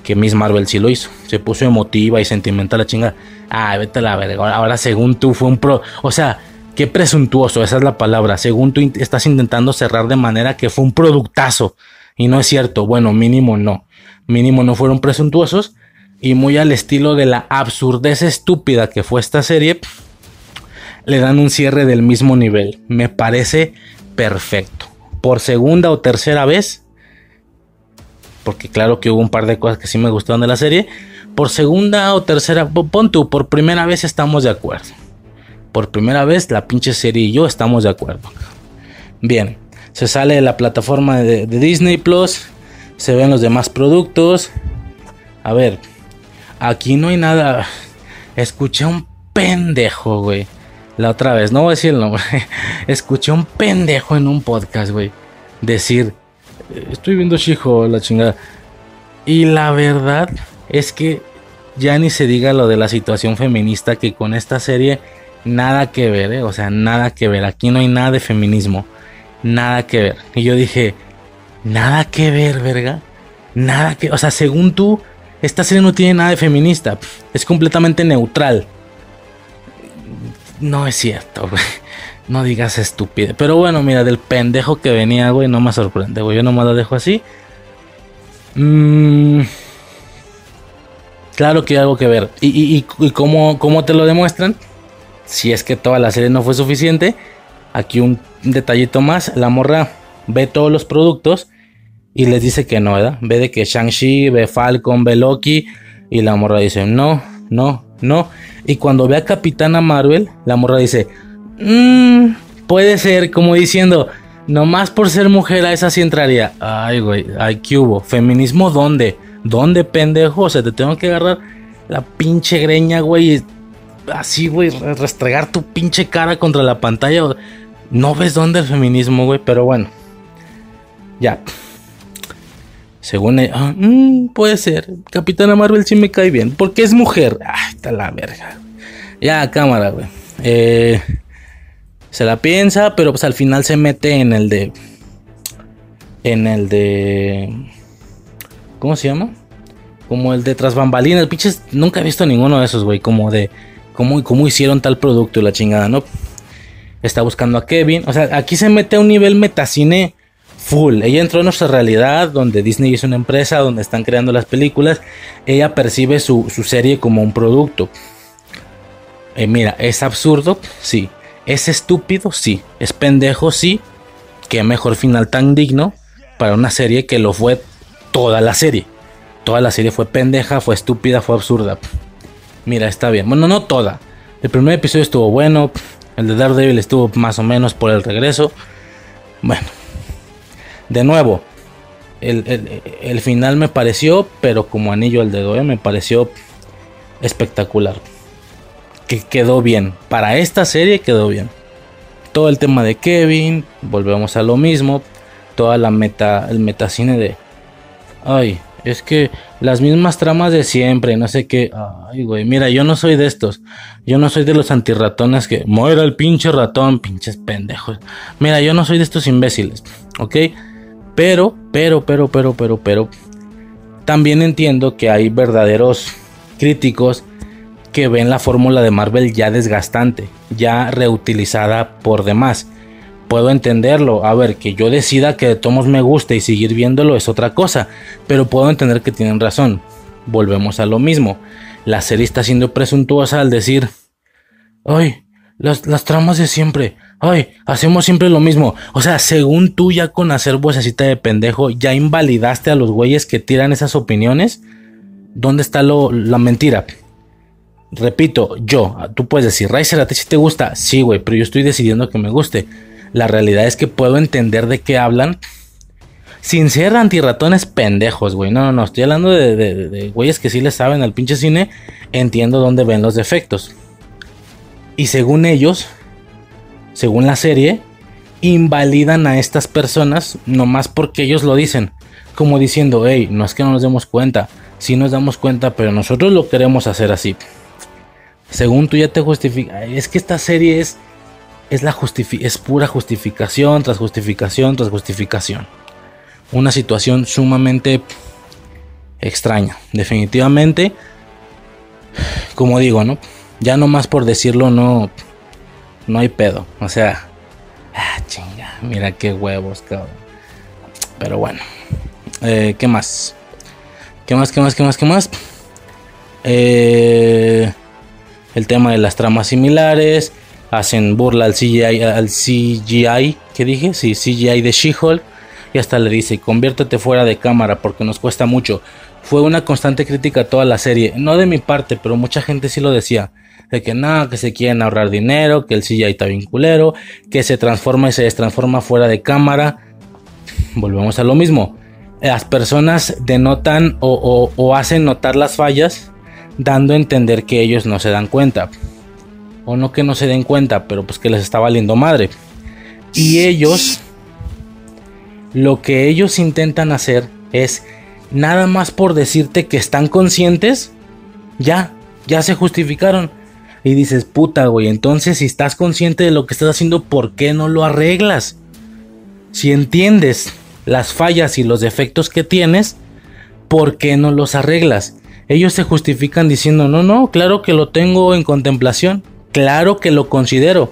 Que Miss Marvel sí lo hizo. Se puso emotiva y sentimental la chinga. Ay, vete a la verga. Ahora, según tú, fue un pro. O sea, qué presuntuoso, esa es la palabra. Según tú estás intentando cerrar de manera que fue un productazo. Y no es cierto. Bueno, mínimo no. Mínimo no fueron presuntuosos y muy al estilo de la absurdez estúpida que fue esta serie, le dan un cierre del mismo nivel. Me parece perfecto. Por segunda o tercera vez, porque claro que hubo un par de cosas que sí me gustaron de la serie, por segunda o tercera, pon tú, por primera vez estamos de acuerdo. Por primera vez la pinche serie y yo estamos de acuerdo. Bien, se sale de la plataforma de, Disney Plus, se ven los demás productos. A ver, Aquí no hay nada. Escuché un pendejo, güey. La otra vez, no voy a decir el nombre. Escuché un pendejo en un podcast, güey. Decir, estoy viendo Shijo, la chingada. Y la verdad es que ya ni se diga lo de la situación feminista que con esta serie nada que ver, ¿eh? o sea, nada que ver. Aquí no hay nada de feminismo, nada que ver. Y yo dije, nada que ver, verga. Nada que, o sea, según tú, esta serie no tiene nada de feminista. Es completamente neutral. No es cierto, güey. No digas estúpido. Pero bueno, mira, del pendejo que venía, güey, no me sorprende, güey. Yo nomás lo dejo así. Mm. claro que hay algo que ver. ¿Y, y, cómo, cómo, te lo demuestran? Si es que toda la serie no fue suficiente. Aquí un detallito más. La morra ve todos los productos y les dice que no, ¿verdad? Ve de que Shang-Chi, ve Falcon, ve Loki y la morra dice no, no, no. Y cuando ve a Capitana Marvel, la morra dice, mmm, puede ser, como diciendo, nomás por ser mujer a esa sí entraría. Ay, güey, ay, ¿qué hubo? ¿Feminismo dónde? ¿Dónde, pendejo? O sea, te tengo que agarrar la pinche greña, güey. Así, güey, restregar tu pinche cara contra la pantalla. No ves dónde el feminismo, güey, pero bueno. Ya. Según ella, ah, mm, puede ser. Capitana Marvel sí me cae bien. Porque es mujer. Ay, está la verga. Ya, cámara, güey. Eh, se la piensa, pero pues al final se mete en el de. En el de. ¿Cómo se llama? Como el de tras bambalinas. Pinches, nunca he visto ninguno de esos, güey. Como de. Cómo, cómo hicieron tal producto y la chingada, ¿no? Está buscando a Kevin. O sea, aquí se mete a un nivel metacine full. Ella entró en nuestra realidad, donde Disney es una empresa, donde están creando las películas. Ella percibe su, serie como un producto. Eh, mira, ¿es absurdo? Sí. ¿Es estúpido? Sí. ¿Es pendejo? Sí. Qué mejor final tan digno para una serie que lo fue toda la serie. Toda la serie fue pendeja, fue estúpida, fue absurda. Mira, está bien. Bueno, no toda. El primer episodio estuvo bueno. El de Daredevil estuvo más o menos por el regreso. Bueno, de nuevo, el, final me pareció, pero como anillo al dedo, ¿eh? me pareció espectacular. Que quedó bien. Para esta serie quedó bien. Todo el tema de Kevin, volvemos a lo mismo. Toda la meta, el metacine de. Ay, es que las mismas tramas de siempre, no sé qué. Ay, güey, mira, yo no soy de estos. Yo no soy de los antirratones que muera el pinche ratón, pinches pendejos. Mira, yo no soy de estos imbéciles, ¿ok? Pero, pero, pero, pero, pero, pero, también entiendo que hay verdaderos críticos que ven la fórmula de Marvel ya desgastante, ya reutilizada por demás. Puedo entenderlo, a ver, que yo decida que de tomos me gusta y seguir viéndolo es otra cosa, pero puedo entender que tienen razón. Volvemos a lo mismo. La serie está siendo presuntuosa al decir, ay, las, las tramas de siempre, ay, hacemos siempre lo mismo. O sea, según tú ya con hacer vocecita de pendejo, ya invalidaste a los güeyes que tiran esas opiniones. ¿Dónde está lo, la mentira? Repito, yo, tú puedes decir, Riser, ¿a ti sí te gusta? Sí, güey, pero yo estoy decidiendo que me guste. La realidad es que puedo entender de qué hablan sin ser antirratones pendejos, güey. No, no, no. Estoy hablando de, güeyes que sí le saben al pinche cine. Entiendo dónde ven los defectos. Y según ellos, según la serie, invalidan a estas personas nomás porque ellos lo dicen. Como diciendo, hey, no es que no nos demos cuenta. Sí nos damos cuenta, pero nosotros lo queremos hacer así. Según tú ya te justifica. Es que esta serie es. Es, la es pura justificación tras justificación tras justificación una situación sumamente extraña. Definitivamente, como digo, ¿no? Ya no más por decirlo, no, no hay pedo. O sea, ah, chinga, mira qué huevos, cabrón. Pero bueno, eh, ¿qué más? ¿Qué más, qué más, qué más, qué más? Eh, el tema de las tramas similares. Hacen burla al CGI, al CGI, ¿qué dije? Sí, CGI de She-Hulk y hasta le dice, conviértete fuera de cámara porque nos cuesta mucho. Fue una constante crítica a toda la serie, no de mi parte, pero mucha gente sí lo decía. De que nada, que se quieren ahorrar dinero, que el CGI está bien culero, que se transforma y se destransforma fuera de cámara. Volvemos a lo mismo. Las personas denotan o hacen notar las fallas, dando a entender que ellos no se dan cuenta. O no que no se den cuenta, pero pues que les está valiendo madre. Y ellos lo que ellos intentan hacer es nada más por decirte que están conscientes, ya, ya se justificaron. Y dices, puta, güey, entonces si estás consciente de lo que estás haciendo, ¿por qué no lo arreglas? Si entiendes las fallas y los defectos que tienes, ¿por qué no los arreglas? Ellos se justifican diciendo, no, no, claro que lo tengo en contemplación, claro que lo considero.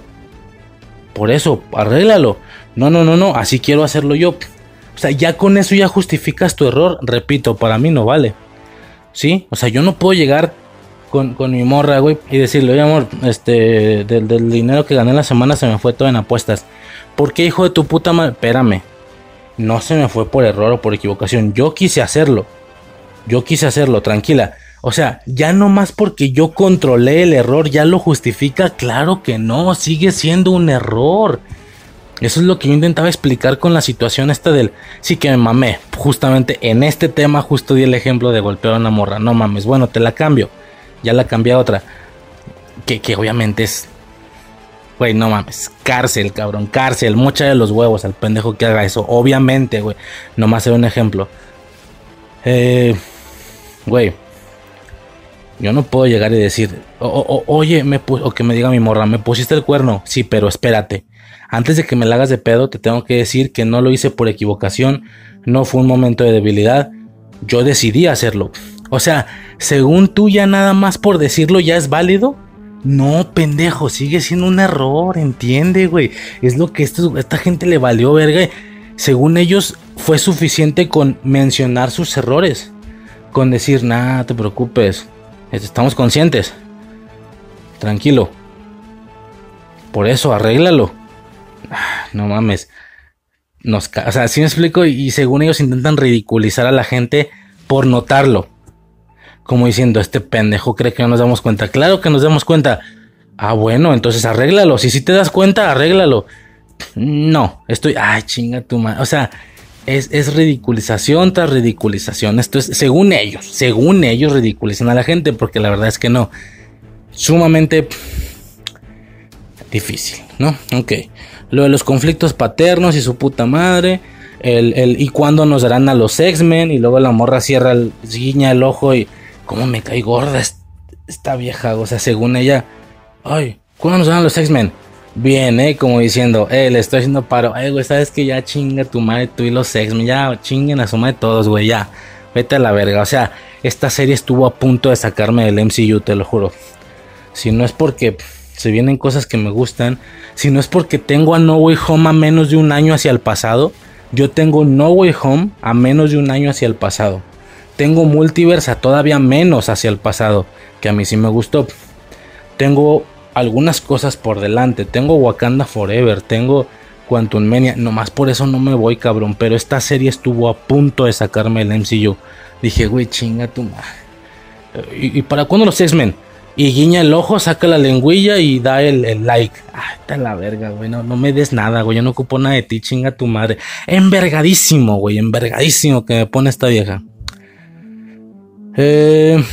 Por eso, arréglalo. No, no, no, no, así quiero hacerlo yo. O sea, ya con eso ya justificas tu error. Repito, para mí no vale. ¿Sí? O sea, yo no puedo llegar con, mi morra, güey, y decirle, oye, amor, este, del, dinero que gané la semana se me fue todo en apuestas. ¿Por qué, hijo de tu puta madre? Espérame. No se me fue por error o por equivocación. Yo quise hacerlo. Yo quise hacerlo, tranquila. O sea, ya no más porque yo controlé el error, ya lo justifica. Claro que no, sigue siendo un error. Eso es lo que yo intentaba explicar con la situación esta del... Sí que me mamé. Justamente en este tema justo di el ejemplo de golpear a una morra. No mames. Bueno, te la cambio. Ya la cambié a otra. Que, que obviamente es... Güey, no mames. Cárcel, cabrón. Cárcel. Mucha de los huevos al pendejo que haga eso. Obviamente, güey. Nomás ser un ejemplo. Eh... Güey. Yo no puedo llegar y decir... oye, me o que me diga mi morra. ¿Me pusiste el cuerno? Sí, pero espérate antes de que me la hagas de pedo, te tengo que decir que no lo hice por equivocación, no fue un momento de debilidad, yo decidí hacerlo. O sea, según tú ya nada más por decirlo ya es válido. No, pendejo, sigue siendo un error, entiende, güey. Es lo que esta gente le valió verga. Según ellos, fue suficiente con mencionar sus errores. Con decir, nada, te preocupes. Estamos conscientes. Tranquilo. Por eso, arréglalo no mames. Nos, o sea, así me explico y, según ellos intentan ridiculizar a la gente por notarlo. Como diciendo, este pendejo cree que no nos damos cuenta. Claro que nos damos cuenta. Ah, bueno, entonces arréglalo. Si sí te das cuenta, arréglalo. No, estoy. Ay, chinga tu madre. O sea, es, es, ridiculización tras ridiculización. Esto es, según ellos, según ellos ridiculizan a la gente, porque la verdad es que no. Sumamente difícil, ¿no? Ok. Lo de los conflictos paternos y su puta madre. El, el, y cuándo nos darán a los X-Men. Y luego la morra cierra, el, guiña el ojo y. ¿Cómo me cae gorda esta vieja? O sea, según ella. Ay, ¿cuándo nos darán los X-Men? Bien, eh, como diciendo, eh, le estoy haciendo paro. Ay, güey, sabes que ya chinga tu madre, tú y los X-Men. Ya chinguen a su madre todos, güey, ya. Vete a la verga. O sea, esta serie estuvo a punto de sacarme del MCU, te lo juro. Si no es porque se vienen cosas que me gustan. Si no es porque tengo a No Way Home a menos de un año hacia el pasado, yo tengo No Way Home a menos de un año hacia el pasado. Tengo Multiverse a todavía menos hacia el pasado, que a mí sí me gustó. Tengo algunas cosas por delante. Tengo Wakanda Forever, tengo Quantum Mania. Nomás por eso no me voy, cabrón. Pero esta serie estuvo a punto de sacarme el MCU. Dije, güey, chinga tu madre. ¿Y, para cuándo los X-Men? Y guiña el ojo, saca la lengüilla y da el, like. Ah, está la verga, güey. No, no me des nada, güey. Yo no ocupo nada de ti, chinga tu madre. Envergadísimo, güey. Envergadísimo que me pone esta vieja. Eh.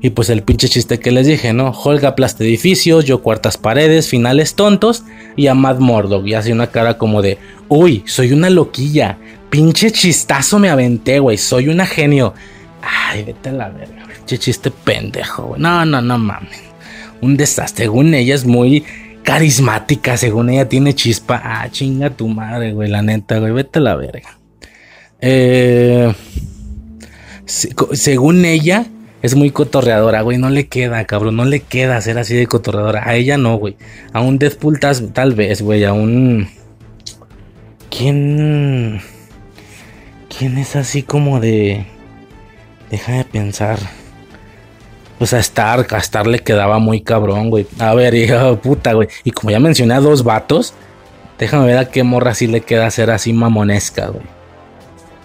Y pues el pinche chiste que les dije, ¿no? Holga aplasta edificios, yo cuartas paredes, finales tontos. Y a Mad Murdock y hace una cara como de, uy, soy una loquilla. Pinche chistazo me aventé, güey. Soy una genio. Ay, vete a la verga, pinche chiste pendejo, güey. No, no, no mames. Un desastre. Según ella es muy carismática. Según ella tiene chispa. Ah, chinga tu madre, güey. La neta, güey. Vete a la verga. Eh, según ella, es muy cotorreadora, güey. No le queda, cabrón. No le queda ser así de cotorreadora. A ella no, güey. A un Deadpool tal, vez, güey. A un. ¿Quién. ¿Quién es así como de. Deja de pensar. Pues a Star, a Star le quedaba muy cabrón, güey. A ver, hija puta, güey. Y como ya mencioné a dos vatos, déjame ver a qué morra sí le queda ser así mamonesca, güey.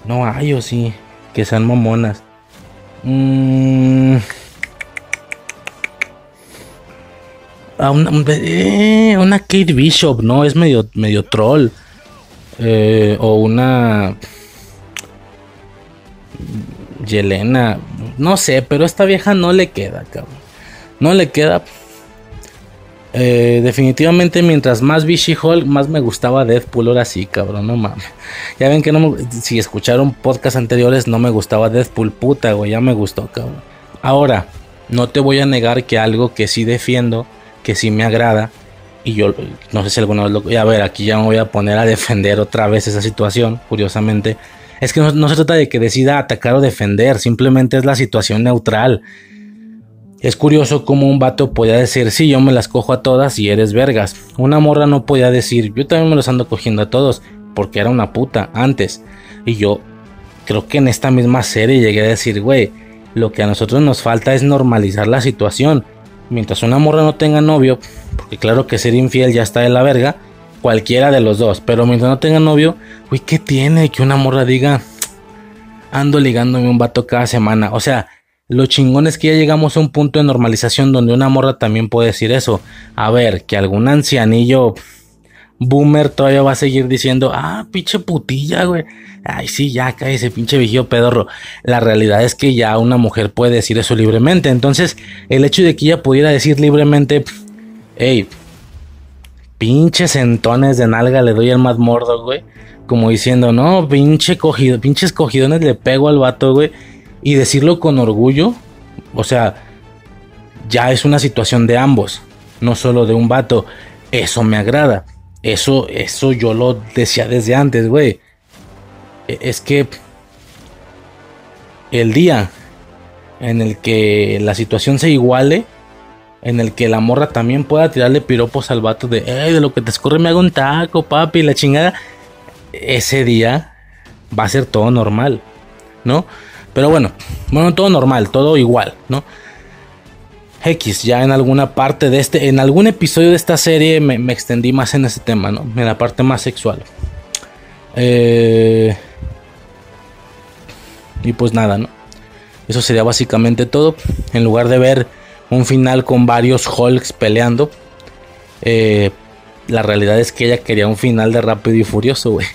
No hay o sí, que sean mamonas. Mm. A una, eh, una, Kate Bishop, ¿no? Es medio, medio troll. Eh, o una. Yelena. No sé, pero esta vieja no le queda, cabrón. No le queda. Eh, definitivamente, mientras más vi She-Hulk, más me gustaba Deadpool. Ahora sí, cabrón, no mames. Ya ven que no si escucharon podcasts anteriores, no me gustaba Deadpool, puta, güey, ya me gustó, cabrón. Ahora, no te voy a negar que algo que sí defiendo, que sí me agrada, y yo no sé si alguna vez lo. A ver, aquí ya me voy a poner a defender otra vez esa situación, curiosamente. Es que no se trata de que decida atacar o defender, simplemente es la situación neutral. Es curioso cómo un vato podía decir, sí, yo me las cojo a todas y eres vergas. Una morra no podía decir, yo también me los ando cogiendo a todos, porque era una puta antes. Y yo creo que en esta misma serie llegué a decir, güey, lo que a nosotros nos falta es normalizar la situación. Mientras una morra no tenga novio, porque claro que ser infiel ya está de la verga, cualquiera de los dos, pero mientras no tenga novio, güey, ¿qué tiene que una morra diga, ando ligándome un vato cada semana? O sea, lo chingón es que ya llegamos a un punto de normalización donde una morra también puede decir eso. A ver, que algún ancianillo boomer todavía va a seguir diciendo, ah, pinche putilla, güey. Ay, sí, ya cae ese pinche vigío pedorro. La realidad es que ya una mujer puede decir eso libremente. Entonces, el hecho de que ella pudiera decir libremente, hey, pinches centones de nalga le doy al más mordo, güey. Como diciendo, no, pinche cogido, pinches cogidones le pego al vato, güey y decirlo con orgullo, o sea, ya es una situación de ambos, no solo de un vato. Eso me agrada. Eso, eso yo lo decía desde antes, güey. E, es que el día en el que la situación se iguale, en el que la morra también pueda tirarle piropos al vato de, de lo que te escurre me hago un taco, papi, la chingada. Ese día va a ser todo normal, ¿no? Pero bueno, bueno, todo normal, todo igual, ¿no? X, ya en alguna parte de este, en algún episodio de esta serie me, extendí más en ese tema, ¿no? En la parte más sexual. Eh, y pues nada, ¿no? Eso sería básicamente todo. En lugar de ver un final con varios Hulks peleando, eh, la realidad es que ella quería un final de rápido y furioso, güey.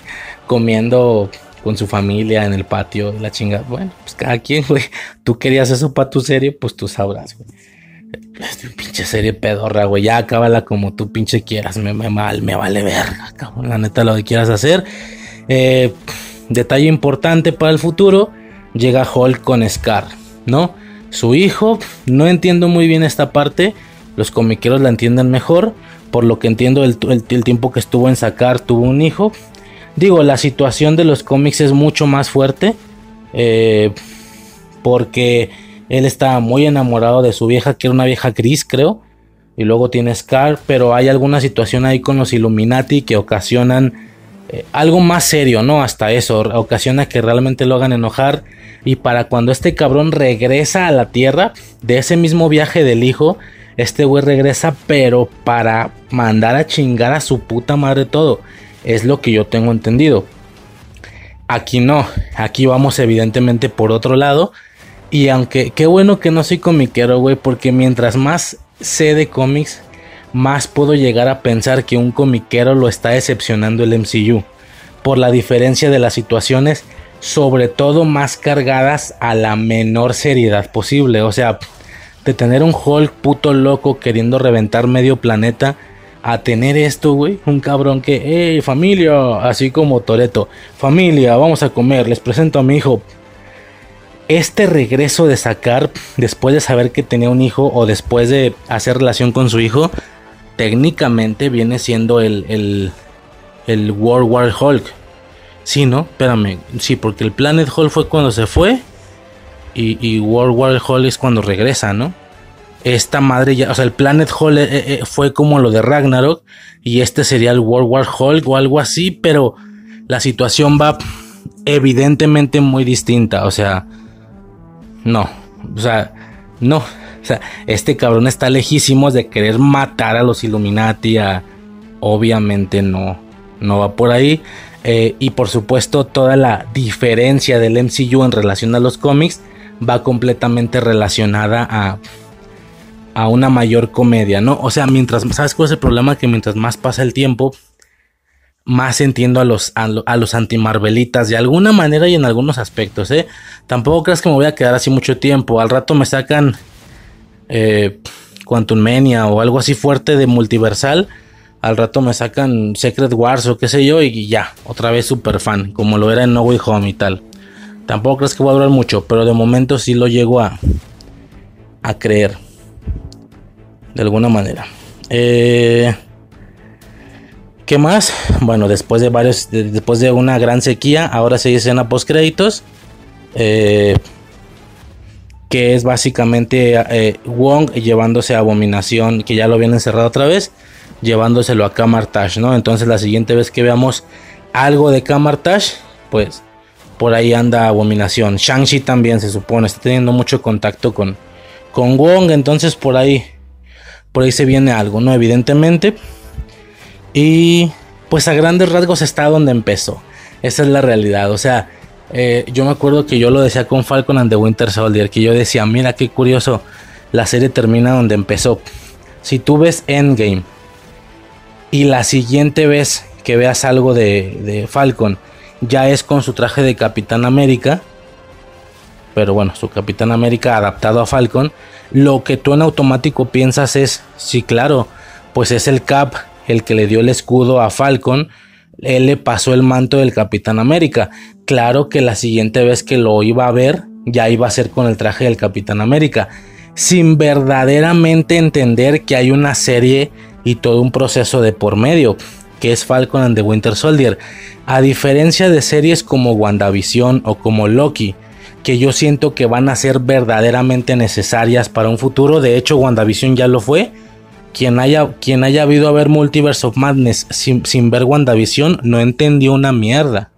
Comiendo con su familia en el patio, la chingada. Bueno, pues cada quien, güey. Tú querías eso para tu serie, pues tú sabrás, güey. Pinche serie pedorra, güey. Ya acábala como tú pinche quieras. Me, mal, me vale verga, cabrón. La neta, lo que quieras hacer. Eh, detalle importante para el futuro. Llega Hulk con Scar, ¿no? Su hijo, no entiendo muy bien esta parte. Los comiqueros la entienden mejor. Por lo que entiendo, el tiempo que estuvo en sacar, tuvo un hijo. Digo, la situación de los cómics es mucho más fuerte. Eh, porque él estaba muy enamorado de su vieja, que era una vieja gris, creo. Y luego tiene Scar, pero hay alguna situación ahí con los Illuminati que ocasionan eh, algo más serio, ¿no? Hasta eso, ocasiona que realmente lo hagan enojar. Y para cuando este cabrón regresa a la Tierra de ese mismo viaje del hijo, Este güey regresa, pero para mandar a chingar a su puta madre todo. Es lo que yo tengo entendido. Aquí no, aquí vamos evidentemente por otro lado. Y aunque, qué bueno que no soy comiquero, güey, porque mientras más sé de cómics, más puedo llegar a pensar que un comiquero lo está decepcionando el MCU. Por la diferencia de las situaciones, sobre todo más cargadas a la menor seriedad posible. O sea, de tener un Hulk puto loco queriendo reventar medio planeta a tener esto, güey. Un cabrón que, hey, familia, así como Toreto, familia, vamos a comer, les presento a mi hijo. Este regreso de sacar, después de saber que tenía un hijo o después de hacer relación con su hijo, técnicamente viene siendo el, el, el World War Hulk. Sí, ¿no? Espérame. Sí, porque el Planet Hulk fue cuando se fue. Y, y World War Hulk es cuando regresa, ¿no? Esta madre ya, o sea, el Planet Hall eh, eh, fue como lo de Ragnarok y este sería el World War Hulk o algo así, pero la situación va evidentemente muy distinta, o sea, no, o sea, no, o sea, este cabrón está lejísimo de querer matar a los Illuminati, obviamente no, no va por ahí. Eh, y por supuesto toda la diferencia del MCU en relación a los cómics va completamente relacionada a a una mayor comedia, ¿no? O sea, mientras, ¿sabes cuál es el problema? Que mientras más pasa el tiempo, más entiendo a los, a, los anti-marvelitas de alguna manera y en algunos aspectos, ¿eh? Tampoco creas que me voy a quedar así mucho tiempo. Al rato me sacan eh, Quantum Mania o algo así fuerte de multiversal. Al rato me sacan Secret Wars o qué sé yo y ya, otra vez super fan, como lo era en No Way Home y tal. Tampoco crees que voy a durar mucho, pero de momento sí lo llego a, a creer de alguna manera. Eh, ¿Qué más? Bueno, después de varios, después de una gran sequía, ahora se dice escena post créditos. Eh, que es básicamente eh, Wong llevándose a Abominación, que ya lo habían encerrado otra vez, llevándoselo a Kamartash, ¿no? Entonces la siguiente vez que veamos algo de Kamartash, pues por ahí anda Abominación. Shang-Chi también se supone, está teniendo mucho contacto con, con Wong, entonces por ahí por ahí se viene algo, ¿no? Evidentemente. Y pues a grandes rasgos está donde empezó. Esa es la realidad. O sea, eh, yo me acuerdo que yo lo decía con Falcon and the Winter Soldier, que yo decía, mira qué curioso, la serie termina donde empezó. Si tú ves Endgame y la siguiente vez que veas algo de, de Falcon ya es con su traje de Capitán América, pero bueno, su Capitán América adaptado a Falcon, lo que tú en automático piensas es, sí, claro, pues es el Cap el que le dio el escudo a Falcon, él le pasó el manto del Capitán América. Claro que la siguiente vez que lo iba a ver, ya iba a ser con el traje del Capitán América, sin verdaderamente entender que hay una serie y todo un proceso de por medio, que es Falcon and the Winter Soldier. A diferencia de series como WandaVision o como Loki, que yo siento que van a ser verdaderamente necesarias para un futuro. De hecho, WandaVision ya lo fue. Quien haya, quien haya habido a ver Multiverse of Madness sin, sin ver WandaVision no entendió una mierda.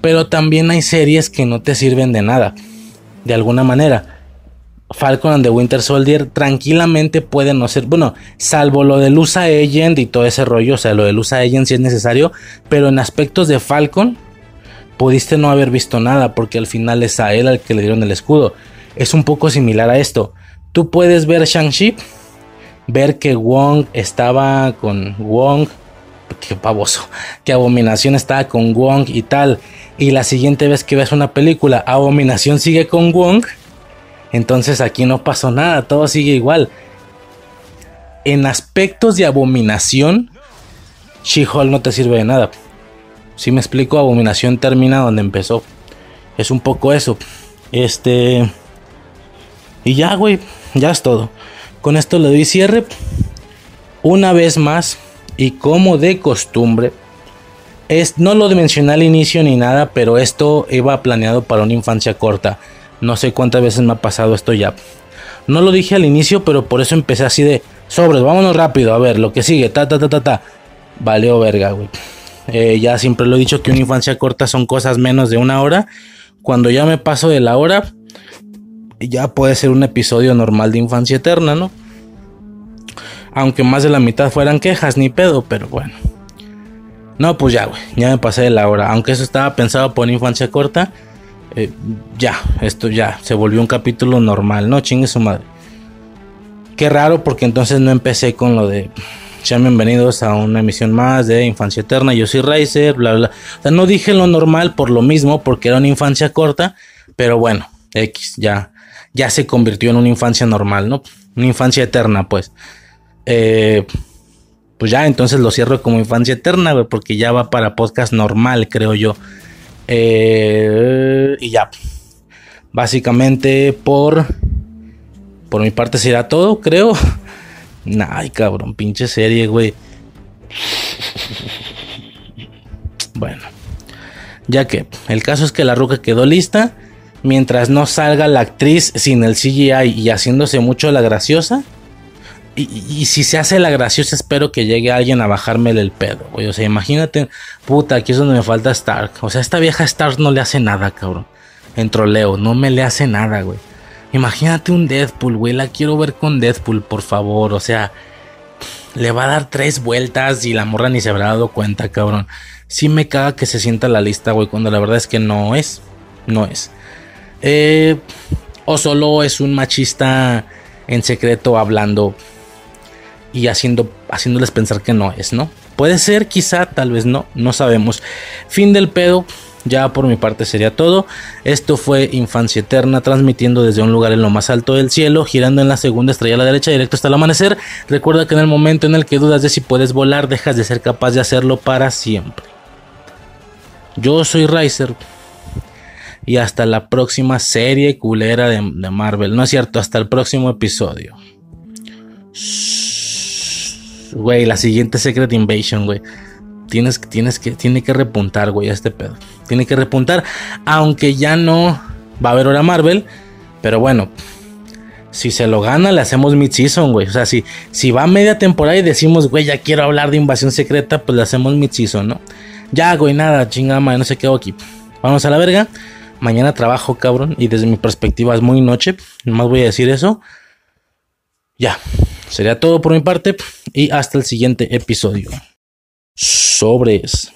Pero también hay series que no te sirven de nada. De alguna manera. Falcon and the Winter Soldier tranquilamente puede no ser, bueno, salvo lo de Lusa Agent y todo ese rollo, o sea, lo de Lusa Agent sí es necesario, pero en aspectos de Falcon pudiste no haber visto nada porque al final es a él al que le dieron el escudo. Es un poco similar a esto. Tú puedes ver Shang-Chi, ver que Wong estaba con Wong, qué pavoso, que Abominación estaba con Wong y tal. Y la siguiente vez que ves una película, Abominación sigue con Wong. Entonces aquí no pasó nada, todo sigue igual. En aspectos de abominación, She-Hulk no te sirve de nada. Si me explico, Abominación termina donde empezó. Es un poco eso. Este. Y ya, güey. Ya es todo. Con esto le doy cierre. Una vez más. Y como de costumbre. Es, no lo mencioné al inicio ni nada. Pero esto iba planeado para una infancia corta. No sé cuántas veces me ha pasado esto ya. No lo dije al inicio. Pero por eso empecé así de. Sobres, vámonos rápido. A ver, lo que sigue. Ta ta ta ta ta. Verga, güey. Eh, ya siempre lo he dicho que una infancia corta son cosas menos de una hora. Cuando ya me paso de la hora, ya puede ser un episodio normal de infancia eterna, ¿no? Aunque más de la mitad fueran quejas, ni pedo, pero bueno. No, pues ya, güey. Ya me pasé de la hora. Aunque eso estaba pensado por infancia corta. Eh, ya, esto ya se volvió un capítulo normal, ¿no? Chingue su madre. Qué raro porque entonces no empecé con lo de sean bienvenidos a una emisión más de Infancia Eterna. Yo soy Racer, bla, bla. O sea, no dije lo normal por lo mismo, porque era una infancia corta, pero bueno, X, ya, ya se convirtió en una infancia normal, ¿no? Una infancia eterna, pues. Eh, pues ya, entonces lo cierro como infancia eterna, porque ya va para podcast normal, creo yo. Eh, y ya. Básicamente por... Por mi parte será todo, creo. Ay, cabrón, pinche serie, güey. Bueno. Ya que el caso es que la ruca quedó lista. Mientras no salga la actriz sin el CGI y haciéndose mucho la graciosa. Y, si se hace la graciosa, espero que llegue alguien a bajarme el pedo, güey. O sea, imagínate, puta, aquí es donde me falta Stark. O sea, esta vieja Stark no le hace nada, cabrón. En troleo, no me le hace nada, güey. Imagínate un Deadpool, güey. La quiero ver con Deadpool, por favor. O sea, le va a dar tres vueltas y la morra ni se habrá dado cuenta, cabrón. Sí me caga que se sienta la lista, güey, cuando la verdad es que no es. No es. Eh, o solo es un machista en secreto hablando y haciendo, haciéndoles pensar que no es, ¿no? Puede ser, quizá, tal vez no, no sabemos. Fin del pedo. Ya por mi parte sería todo. Esto fue Infancia Eterna, transmitiendo desde un lugar en lo más alto del cielo, girando en la segunda estrella a la derecha, directo hasta el amanecer. Recuerda que en el momento en el que dudas de si puedes volar, dejas de ser capaz de hacerlo para siempre. Yo soy Riser. Y hasta la próxima serie culera de, de Marvel. No es cierto, hasta el próximo episodio. Güey, la siguiente Secret Invasion, güey. Tienes, tienes que, tiene que repuntar, güey, a este pedo. Tiene que repuntar. Aunque ya no va a haber hora Marvel. Pero bueno, si se lo gana, le hacemos mid-season, güey. O sea, si, si va media temporada y decimos, güey, ya quiero hablar de invasión secreta, pues le hacemos mid-season, ¿no? Ya, güey, nada, chingama, no qué hago aquí. Vamos a la verga. Mañana trabajo, cabrón. Y desde mi perspectiva es muy noche. Nomás voy a decir eso. Ya. Sería todo por mi parte. Y hasta el siguiente episodio. Sobres.